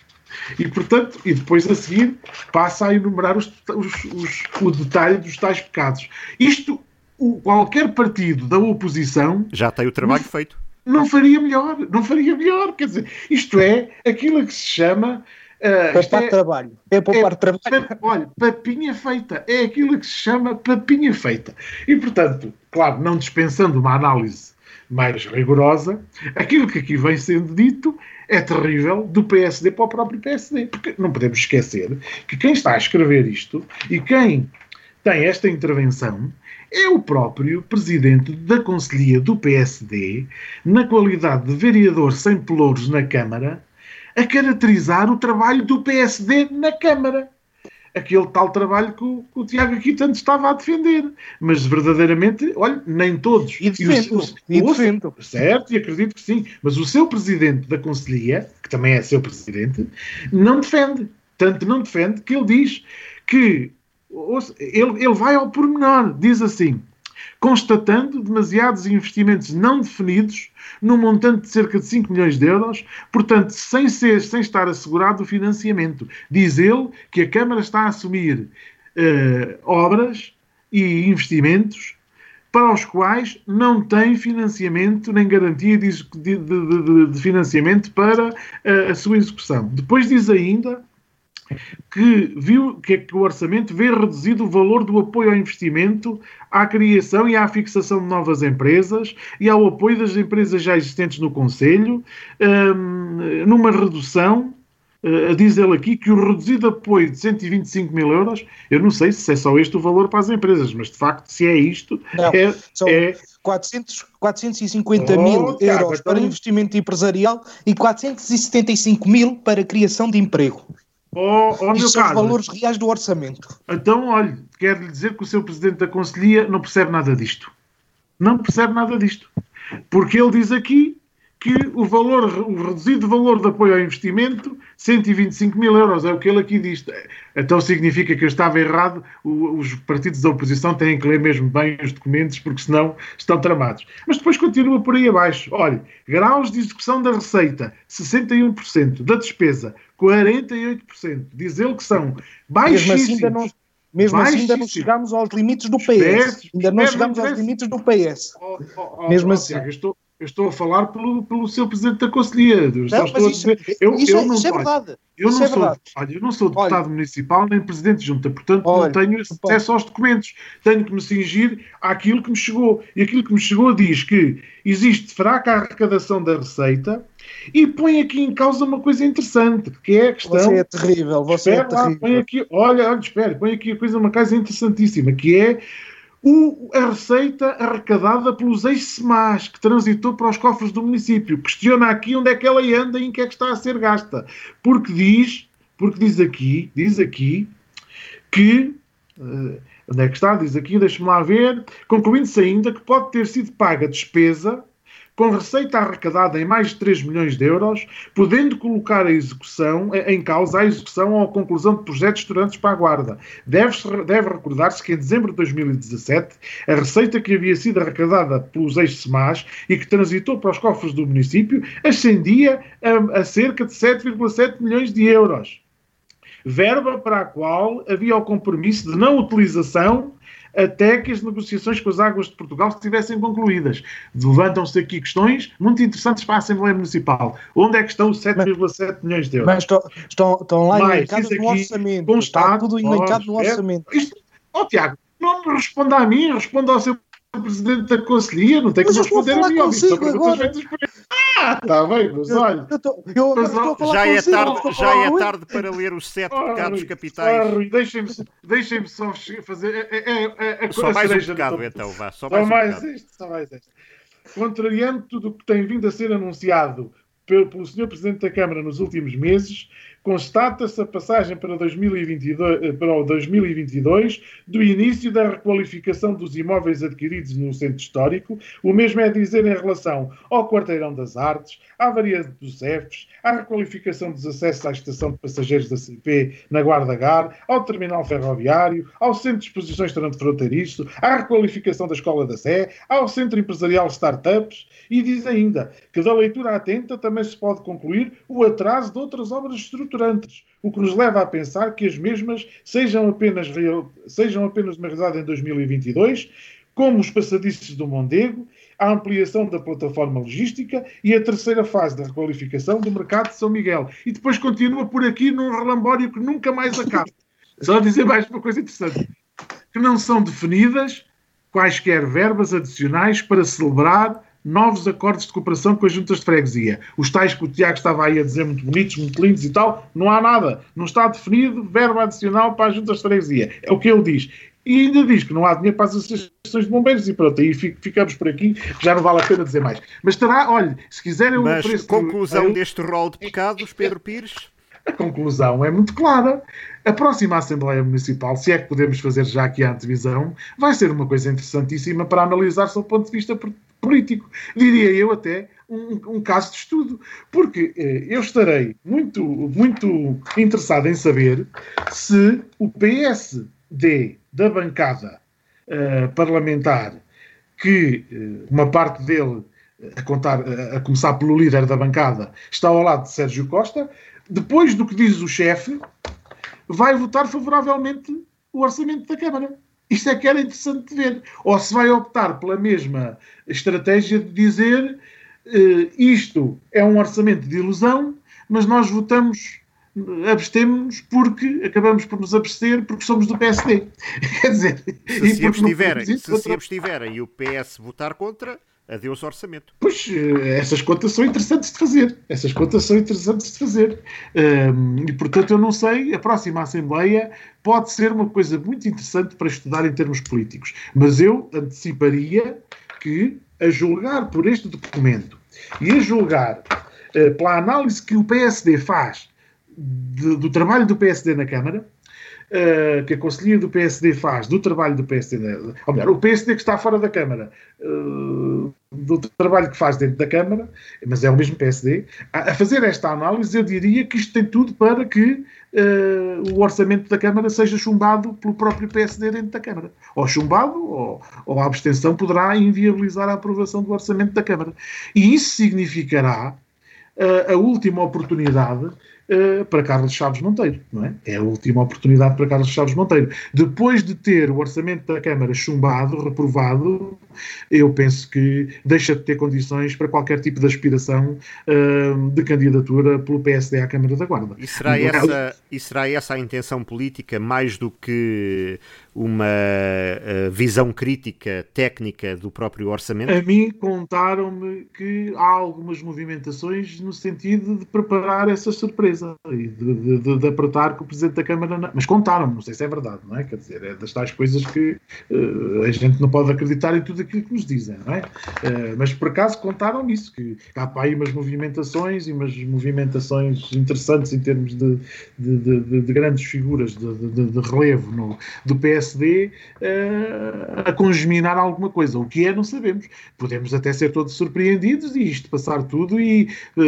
E, portanto, e depois a seguir passa a enumerar os, os, os, o detalhe dos tais pecados. Isto, o, qualquer partido da oposição.
Já tem o trabalho feito.
Não faria melhor, não faria melhor. Quer dizer, isto é aquilo que se chama
Uh, poupar é, trabalho. É poupar é, trabalho.
olha, papinha feita. É aquilo que se chama papinha feita. E, portanto, claro, não dispensando uma análise mais rigorosa, aquilo que aqui vem sendo dito é terrível do PSD para o próprio PSD. Porque não podemos esquecer que quem está a escrever isto e quem tem esta intervenção é o próprio presidente da Conselhia do PSD, na qualidade de vereador sem pelouros na Câmara, a caracterizar o trabalho do PSD na Câmara. Aquele tal trabalho que o, que o Tiago aqui tanto estava a defender. Mas verdadeiramente, olha, nem todos.
E defendo. E, e defendo.
Certo, e acredito que sim. Mas o seu presidente da Conselhia, que também é seu presidente, não defende. Tanto não defende que ele diz que ele, ele vai ao pormenor, diz assim: constatando demasiados investimentos não definidos num montante de cerca de 5 milhões de euros, portanto, sem, ser, sem estar assegurado o financiamento. Diz ele que a Câmara está a assumir uh, obras e investimentos para os quais não tem financiamento nem garantia de, de, de, de financiamento para uh, a sua execução. Depois diz ainda que viu que, que o orçamento vê reduzido o valor do apoio ao investimento, à criação e à fixação de novas empresas e ao apoio das empresas já existentes no Conselho, um, numa redução Uh, diz ele aqui que o reduzido apoio de 125 mil euros, eu não sei se é só este o valor para as empresas, mas de facto, se é isto,
não,
é,
são é... 400, 450 oh, mil euros então... para investimento empresarial e 475 mil para criação de emprego.
Oh, oh,
Isto são os valores reais do orçamento.
Então, olha, quero lhe dizer que o seu presidente da Conselhia não percebe nada disto. Não percebe nada disto. Porque ele diz aqui que o valor, o reduzido valor de apoio ao investimento, 125 mil euros, é o que ele aqui diz. Então significa que eu estava errado, os partidos da oposição têm que ler mesmo bem os documentos, porque senão estão tramados. Mas depois continua por aí abaixo. Olha, graus de execução da receita, 61%, da despesa, 48%. Diz ele que são baixíssimos.
Mesmo assim ainda não, Mesmo assim, ainda não chegámos aos limites do PS. Espere, ainda não chegámos aos limites do PS.
Oh, oh, oh, Mesmo assim. Tiago, estou, eu estou a falar pelo, pelo seu presidente da Conselhia. Não, estou a dizer, eu,
isso, eu é, não, isso é verdade.
Eu não, é sou, olha, eu não sou deputado olha, municipal nem presidente de junta, portanto olha, não tenho acesso aos documentos. Tenho que me cingir àquilo que me chegou. E aquilo que me chegou diz que existe fraca arrecadação da receita e põe aqui em causa uma coisa interessante, que é a questão.
Você é terrível, você é terrível. Lá,
põe aqui, olha, olha, espere, põe aqui a coisa, uma coisa interessantíssima, que é o, a receita arrecadada pelos ex-SEMAS, que transitou para os cofres do município. Questiona aqui onde é que ela anda e em que é que está a ser gasta. Porque diz, porque diz aqui, diz aqui, que. Uh, onde é que está? Diz aqui, deixa-me lá ver. Concluindo-se ainda que pode ter sido paga despesa com receita arrecadada em mais de 3 milhões de euros, podendo colocar a execução, em causa a execução ou a conclusão de projetos estudantes para a Guarda. Deve, deve recordar-se que em dezembro de 2017, a receita que havia sido arrecadada pelos ex-SEMAS e que transitou para os cofres do município ascendia a, a cerca de 7,7 milhões de euros verba para a qual havia o compromisso de não utilização até que as negociações com as águas de Portugal estivessem concluídas. Levantam-se aqui questões muito interessantes para a Assembleia Municipal. Onde é que estão os 7,7 milhões de euros?
Mas estão, estão, estão lá elencados no orçamento. Está tudo elencado no orçamento.
É, isto, oh, Tiago, não me responda a mim, responda ao seu presidente da Conselhia, não tem que responder a mim.
Consigo agora.
Ah, está bem, mas olha. Eu tô, eu,
mas, já, é tarde, já é tarde para ler os sete oh, pecados capitais.
Oh, Deixem-me deixem só fazer. É, é, é, é
só mais um pecado, então, vá. Só
mais,
só
um mais isto, só mais isto. Contrariando tudo o que tem vindo a ser anunciado pelo, pelo Sr. Presidente da Câmara nos últimos meses, constata-se a passagem para, 2022, eh, para o 2022 do início da requalificação dos imóveis adquiridos no centro histórico. O mesmo é dizer em relação ao Quarteirão das Artes, à variante dos CEFs, à requalificação dos acessos à estação de passageiros da CP na Guarda Gar, ao terminal ferroviário, ao centro de exposições transfronteiriço, à requalificação da Escola da Sé, ao centro empresarial Startups e diz ainda que da leitura atenta também se pode concluir o atraso de outras obras estruturantes, o que nos leva a pensar que as mesmas sejam apenas, real, sejam apenas uma realidade em 2022, como os passadiços do Mondego a ampliação da plataforma logística e a terceira fase da requalificação do mercado de São Miguel. E depois continua por aqui num relambório que nunca mais acaba. Só dizer mais uma coisa interessante: que não são definidas quaisquer verbas adicionais para celebrar novos acordos de cooperação com as juntas de freguesia. Os tais que o Tiago estava aí a dizer muito bonitos, muito lindos e tal, não há nada. Não está definido verbo adicional para as juntas de freguesia. É o que ele diz. E ainda diz que não há dinheiro para as associações de bombeiros e pronto, aí ficamos por aqui, já não vale a pena dizer mais. Mas terá, olha, se quiserem
Mas conclusão eu... deste rol de pecados, Pedro Pires?
A conclusão é muito clara. A próxima Assembleia Municipal, se é que podemos fazer já aqui a antevisão, vai ser uma coisa interessantíssima para analisar sob ponto de vista político. Diria eu até um, um caso de estudo. Porque eh, eu estarei muito, muito interessado em saber se o PSD da bancada uh, parlamentar, que uh, uma parte dele, a, contar, a começar pelo líder da bancada, está ao lado de Sérgio Costa, depois do que diz o chefe, vai votar favoravelmente o orçamento da Câmara. Isto é que era interessante de ver. Ou se vai optar pela mesma estratégia de dizer uh, isto é um orçamento de ilusão, mas nós votamos abstemos porque acabamos por nos abster porque somos do PSD. <laughs> Quer dizer,
se se abstiverem, se, se abstiverem e o PS votar contra, adeus orçamento.
Pois, eh, essas contas são interessantes de fazer. Essas contas são interessantes de fazer. Um, e, portanto, eu não sei, a próxima Assembleia pode ser uma coisa muito interessante para estudar em termos políticos. Mas eu anteciparia que, a julgar por este documento e a julgar uh, pela análise que o PSD faz de, do trabalho do PSD na Câmara, uh, que a Conselhia do PSD faz do trabalho do PSD, ou melhor, o PSD que está fora da Câmara, uh, do trabalho que faz dentro da Câmara, mas é o mesmo PSD, a, a fazer esta análise, eu diria que isto tem tudo para que uh, o orçamento da Câmara seja chumbado pelo próprio PSD dentro da Câmara. Ou chumbado, ou, ou a abstenção poderá inviabilizar a aprovação do orçamento da Câmara. E isso significará a última oportunidade uh, para Carlos Chaves Monteiro, não é? É a última oportunidade para Carlos Chaves Monteiro. Depois de ter o orçamento da Câmara chumbado, reprovado, eu penso que deixa de ter condições para qualquer tipo de aspiração uh, de candidatura pelo PSD à Câmara da Guarda.
E será, essa, e será essa a intenção política mais do que uma uh, visão crítica técnica do próprio orçamento?
A mim contaram-me que há algumas movimentações no sentido de preparar essa surpresa e de, de, de, de apertar com o Presidente da Câmara. Não. Mas contaram-me, não sei se é verdade, não é? Quer dizer, é das tais coisas que uh, a gente não pode acreditar em tudo aquilo que nos dizem, não é? Uh, mas por acaso contaram-me isso, que há para aí umas movimentações e umas movimentações interessantes em termos de, de grandes figuras de, relevo no, do PSD uh, a congeminar alguma coisa. O que é, não sabemos. Podemos até ser todos surpreendidos e isto passar tudo e, uh,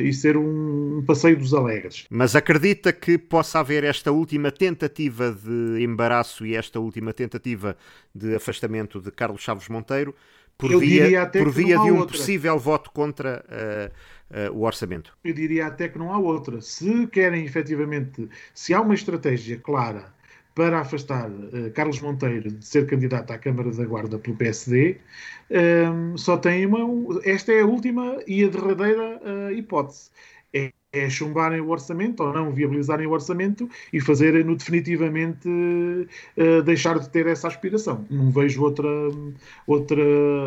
e ser um passeio dos alegres.
Mas acredita que possa haver esta última tentativa de embaraço e esta última tentativa de afastamento de Carlos Chaves Monteiro por Eu via, por via de um outra. possível voto contra uh, uh, o orçamento?
Eu diria até que não há outra. Se querem efetivamente, se há uma estratégia clara para afastar uh, Carlos Monteiro de ser candidato à Câmara da Guarda pelo PSD, um, ehm, só tem uma. Esta é a última e a derradeira uh, hipótese. É é chumbarem o orçamento ou não viabilizarem o orçamento e fazerem-no definitivamente uh, deixar de ter essa aspiração. Não vejo outra, outra,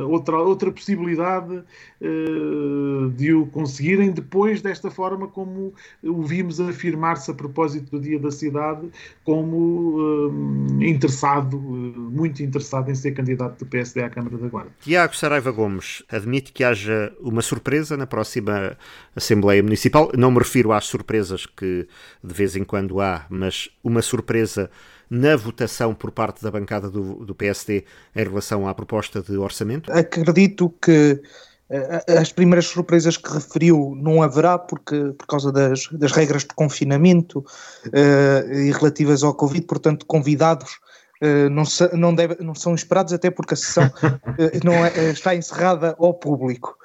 outra, outra possibilidade uh, de o conseguirem depois desta forma como o vimos afirmar-se a propósito do Dia da Cidade como uh, interessado, muito interessado em ser candidato do PSD à Câmara da Guarda.
Tiago Saraiva Gomes admite que haja uma surpresa na próxima Assembleia Municipal. Não me refiro às surpresas que de vez em quando há, mas uma surpresa na votação por parte da bancada do, do PSD em relação à proposta de orçamento?
Acredito que uh, as primeiras surpresas que referiu não haverá, porque por causa das, das regras de confinamento uh, e relativas ao Covid, portanto, convidados Uh, não, não, deve, não, são esperados, até porque a sessão uh, <laughs> não é, está encerrada ao público.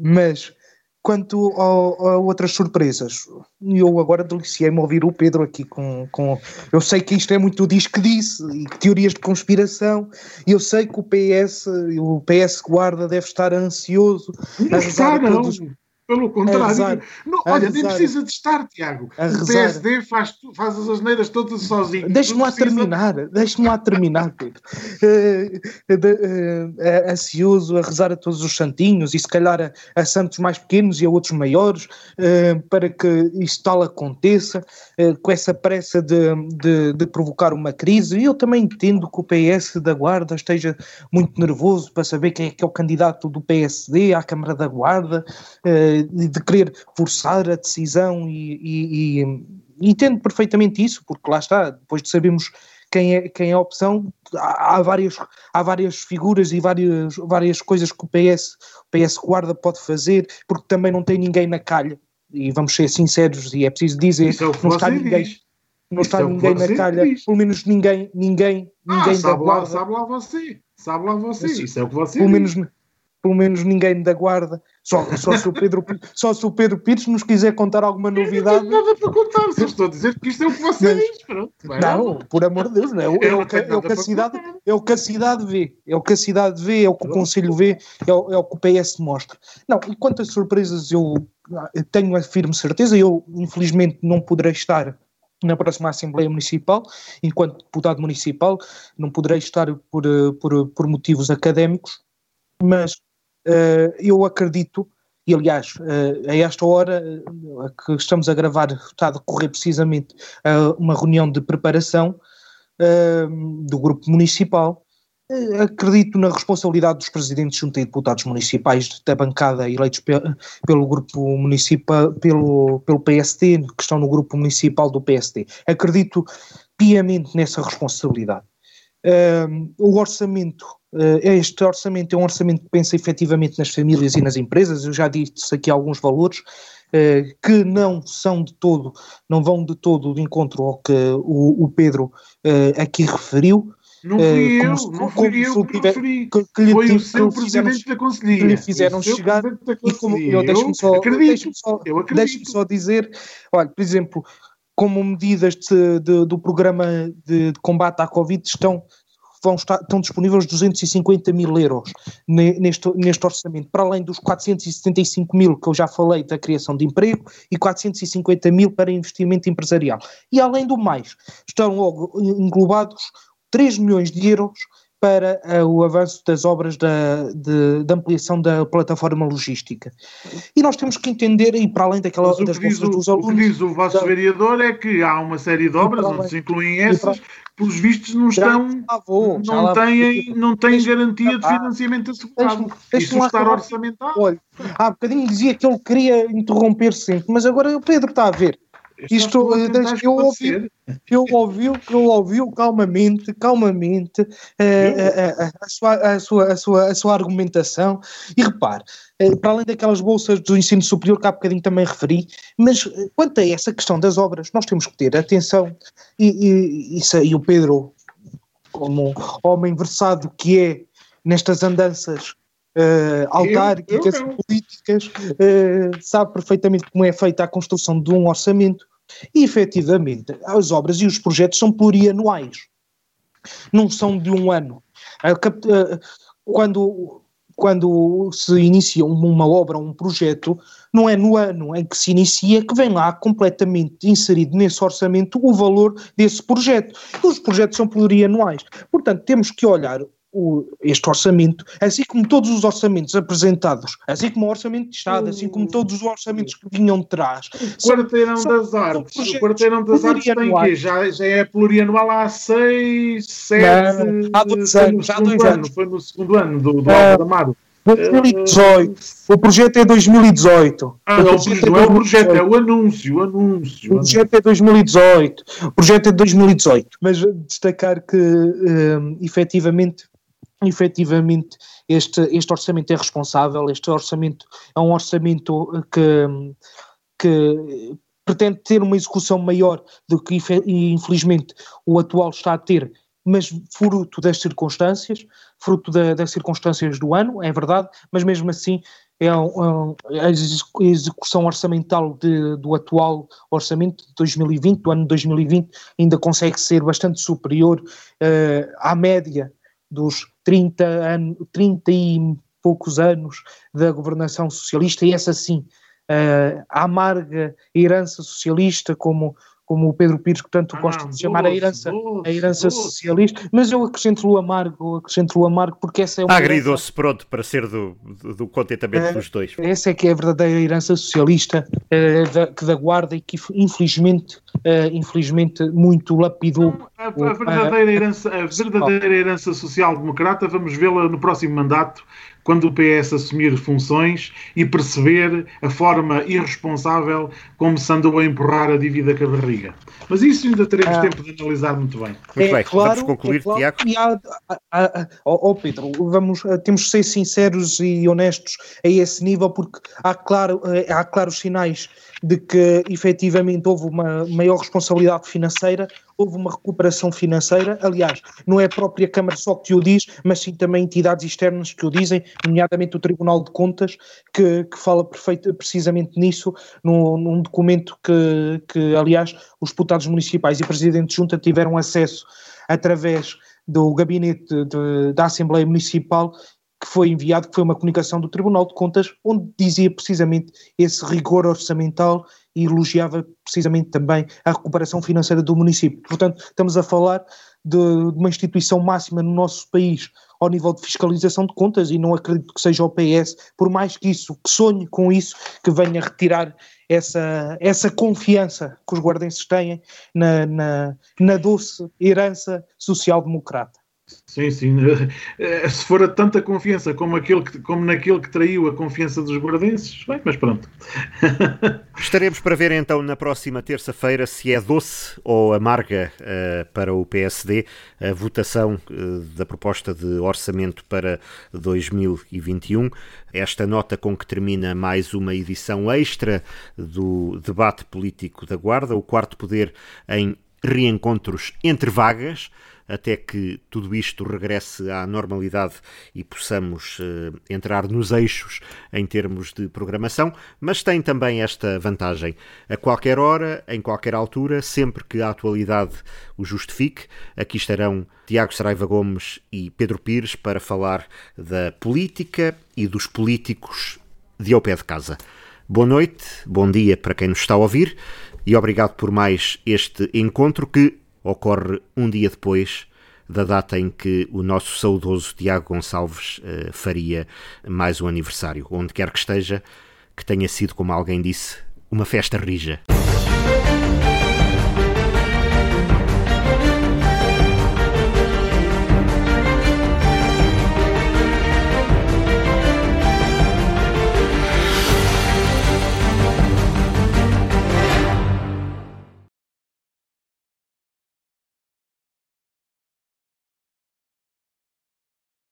Mas Quanto ao, a outras surpresas, eu agora deliciei-me ouvir o Pedro aqui com, com. Eu sei que isto é muito diz que disse, e teorias de conspiração, e eu sei que o PS, o PS Guarda deve estar ansioso.
Não está, não. Todos, pelo contrário, não, olha, nem precisa de estar, Tiago. O PSD faz, faz as asneiras todas sozinho.
Deixe-me lá precisa... terminar, deixe-me lá terminar, <laughs> Pedro. Uh, uh, uh, ansioso a rezar a todos os santinhos e se calhar a, a santos mais pequenos e a outros maiores eh, para que isto tal aconteça, eh, com essa pressa de, de, de, provocar uma crise. E eu também entendo que o PS da Guarda esteja muito nervoso para saber quem é que é o candidato do PSD à Câmara da Guarda eh, de querer forçar a decisão e, e, e, entendo perfeitamente isso, porque lá está, depois de sabermos quem é, quem é a opção, há, há, várias, há várias figuras e várias, várias coisas que o PS, o PS Guarda pode fazer, porque também não tem ninguém na calha, e vamos ser sinceros, e é preciso dizer,
é não está ninguém.
Não está é ninguém na calha, diz. pelo menos ninguém, ninguém, ah, ninguém
sabe
da
lá, guarda. Sabe lá você, sabe lá você, isso é o que você
pelo diz. menos pelo menos ninguém da guarda, só, só, se, o Pedro, só se o Pedro Pires nos quiser contar alguma novidade.
Não tenho nada para contar, só estou a dizer que isto é o que você diz. Pronto,
não, por amor de Deus, não é, é, é, o, que, é, que a cidade, é o que a cidade vê, é o que a cidade vê, é o que o Conselho vê, é o, é o que o PS mostra. Não, e quantas surpresas eu tenho a firme certeza, eu infelizmente não poderei estar na próxima Assembleia Municipal, enquanto deputado municipal, não poderei estar por, por, por motivos académicos, mas eu acredito, e aliás, uh, a esta hora uh, que estamos a gravar, está a decorrer precisamente uma reunião de preparação do grupo municipal. acredito na responsabilidade dos presidentes junto a deputados municipais da bancada eleitos pe pelo grupo municipal, pelo, pelo PSD, que estão no grupo municipal do PSD. Acredito piamente nessa responsabilidade. O orçamento Uh, este orçamento é um orçamento que pensa efetivamente nas famílias e nas empresas. Eu já disse aqui alguns valores uh, que não são de todo, não vão de todo de encontro ao que o, o Pedro uh, aqui referiu.
Não fui eu, como, não fui eu que referi. Que, que Foi o seu presidente da Conselhia. Que
lhe fizeram chegar. E como, eu deixo-me só, deixo só, deixo só dizer, olha, por exemplo, como medidas de, de, do programa de, de, combate à Covid estão, vão estar, estão disponíveis 250 mil euros neste, neste orçamento, para além dos 475 mil que eu já falei da criação de emprego e 450 mil para investimento empresarial. E além do mais, estão logo englobados 3 milhões de euros para uh, o avanço das obras da, de, de, ampliação da plataforma logística. E nós temos que entender, e para além daquela
Mas das bolsas dos alunos... O que diz o vosso da, vereador é que há uma série de obras, onde se incluem essas, que pelos vistos não estão, vou, não, têm, não têm garantia de financiamento assegurado. Isso está orçamentado.
Olha, há bocadinho dizia que ele queria interromper sempre, mas agora o Pedro está a ver. Isto, eu ouvi, eu ouvi, eu ouvi calmamente, calmamente uh, a, a, a, sua, a, sua, a, sua, a sua argumentação. E repare, uh, para além daquelas bolsas do ensino superior que há bocadinho também referi, mas uh, quanto a essa questão das obras, nós temos que ter atenção. E, e, e, e o Pedro, como homem versado que é nestas andanças uh, autárquicas e políticas, uh, sabe perfeitamente como é feita a construção de um orçamento e, efetivamente, as obras e os projetos são plurianuais, não são de um ano. Uh, quando, quando se inicia uma obra, um projeto, não é no ano em que se inicia que vem lá completamente inserido nesse orçamento o valor desse projeto. Os projetos são plurianuais. Portanto, temos que olhar o, este orçamento, assim como todos os orçamentos apresentados, assim como o orçamento de Estado, assim como todos os orçamentos que vinham de trás.
O quarteirão são, das artes, o quarteirão das artes tem que já, já é plurianual há seis, sete,
não, há dois anos, há dois
anos. Foi no segundo ano do, do uh, Amaro.
2018. O projeto é 2018.
Ah, não, não é o projeto, é o anúncio, o anúncio.
O projeto é 2018. O projeto é 2018. Mas destacar que, um, efetivamente, efetivamente este, este orçamento é responsável, este orçamento é um orçamento que, que pretende ter uma execução maior do que infelizmente o atual está a ter, mas fruto das circunstâncias, fruto da, das circunstâncias do ano, é verdade, mas mesmo assim é um, a execução orçamental de, do atual orçamento de 2020, do ano de 2020, ainda consegue ser bastante superior uh, à média dos 30, anos, 30 e poucos anos da governação socialista, e essa sim, a amarga herança socialista, como como o Pedro Pires, que tanto ah, gosta de chamar doce, a herança, doce, a herança doce. socialista, mas eu acrescento o amargo, acrescento o amargo porque essa é uma.
Agridoce, pronto, para ser do, do, contentamento é, dos dois.
Essa é que é a verdadeira herança socialista é, da, que da guarda e que infelizmente, é, infelizmente muito lapidou.
A, a, verdadeira, herança, a verdadeira herança social-democrata, vamos vê-la no próximo mandato quando o PS assumir funções e perceber a forma irresponsável como se andou a empurrar a dívida com a barriga. Mas isso ainda teremos ah, tempo de analisar muito bem.
Muito é, bem, claro, vamos concluir, é claro, Tiago. E há,
há, oh, Pedro, vamos, temos que ser sinceros e honestos a esse nível, porque há, claro, eh, há claros sinais de que efetivamente houve uma maior responsabilidade financeira, houve uma recuperação financeira. Aliás, não é a própria Câmara só que o diz, mas sim também entidades externas que o dizem, nomeadamente o Tribunal de Contas, que, que fala perfeito, precisamente nisso, num, num documento que, que, aliás, os deputados municipais e presidente de junta tiveram acesso através do gabinete de, da Assembleia Municipal que foi enviado, que foi uma comunicação do Tribunal de Contas, onde dizia precisamente esse rigor orçamental e elogiava precisamente também a recuperação financeira do município. Portanto, estamos a falar de, de uma instituição máxima no nosso país ao nível de fiscalização de contas e não acredito que seja o PS, por mais que isso, que sonhe com isso, que venha retirar essa, essa confiança que os guardenses têm na, na, na doce herança social-democrata.
Sim, sim. Eh, se for a tanta confiança como, aquele que, como naquele que traiu a confiança dos guardenses, bem, mas pronto. <laughs>
Estaremos para ver então na próxima terça-feira se é doce ou amarga uh, para o PSD a votação uh, da proposta de orçamento para 2021. Esta nota com que termina mais uma edição extra do debate político da Guarda, o quarto poder em reencontros entre vagas até que tudo isto regresse à normalidade e possamos uh, entrar nos eixos em termos de programação, mas tem também esta vantagem. A qualquer hora, em qualquer altura, sempre que a atualidade o justifique, aqui estarão Tiago Saraiva Gomes e Pedro Pires para falar da política e dos políticos de ao pé de casa. Boa noite, bom dia para quem nos está a ouvir e obrigado por mais este encontro que ocorre um dia depois da data em que o nosso saudoso Tiago Gonçalves uh, faria mais um aniversário. Onde quer que esteja, que tenha sido, como alguém disse, uma festa rija.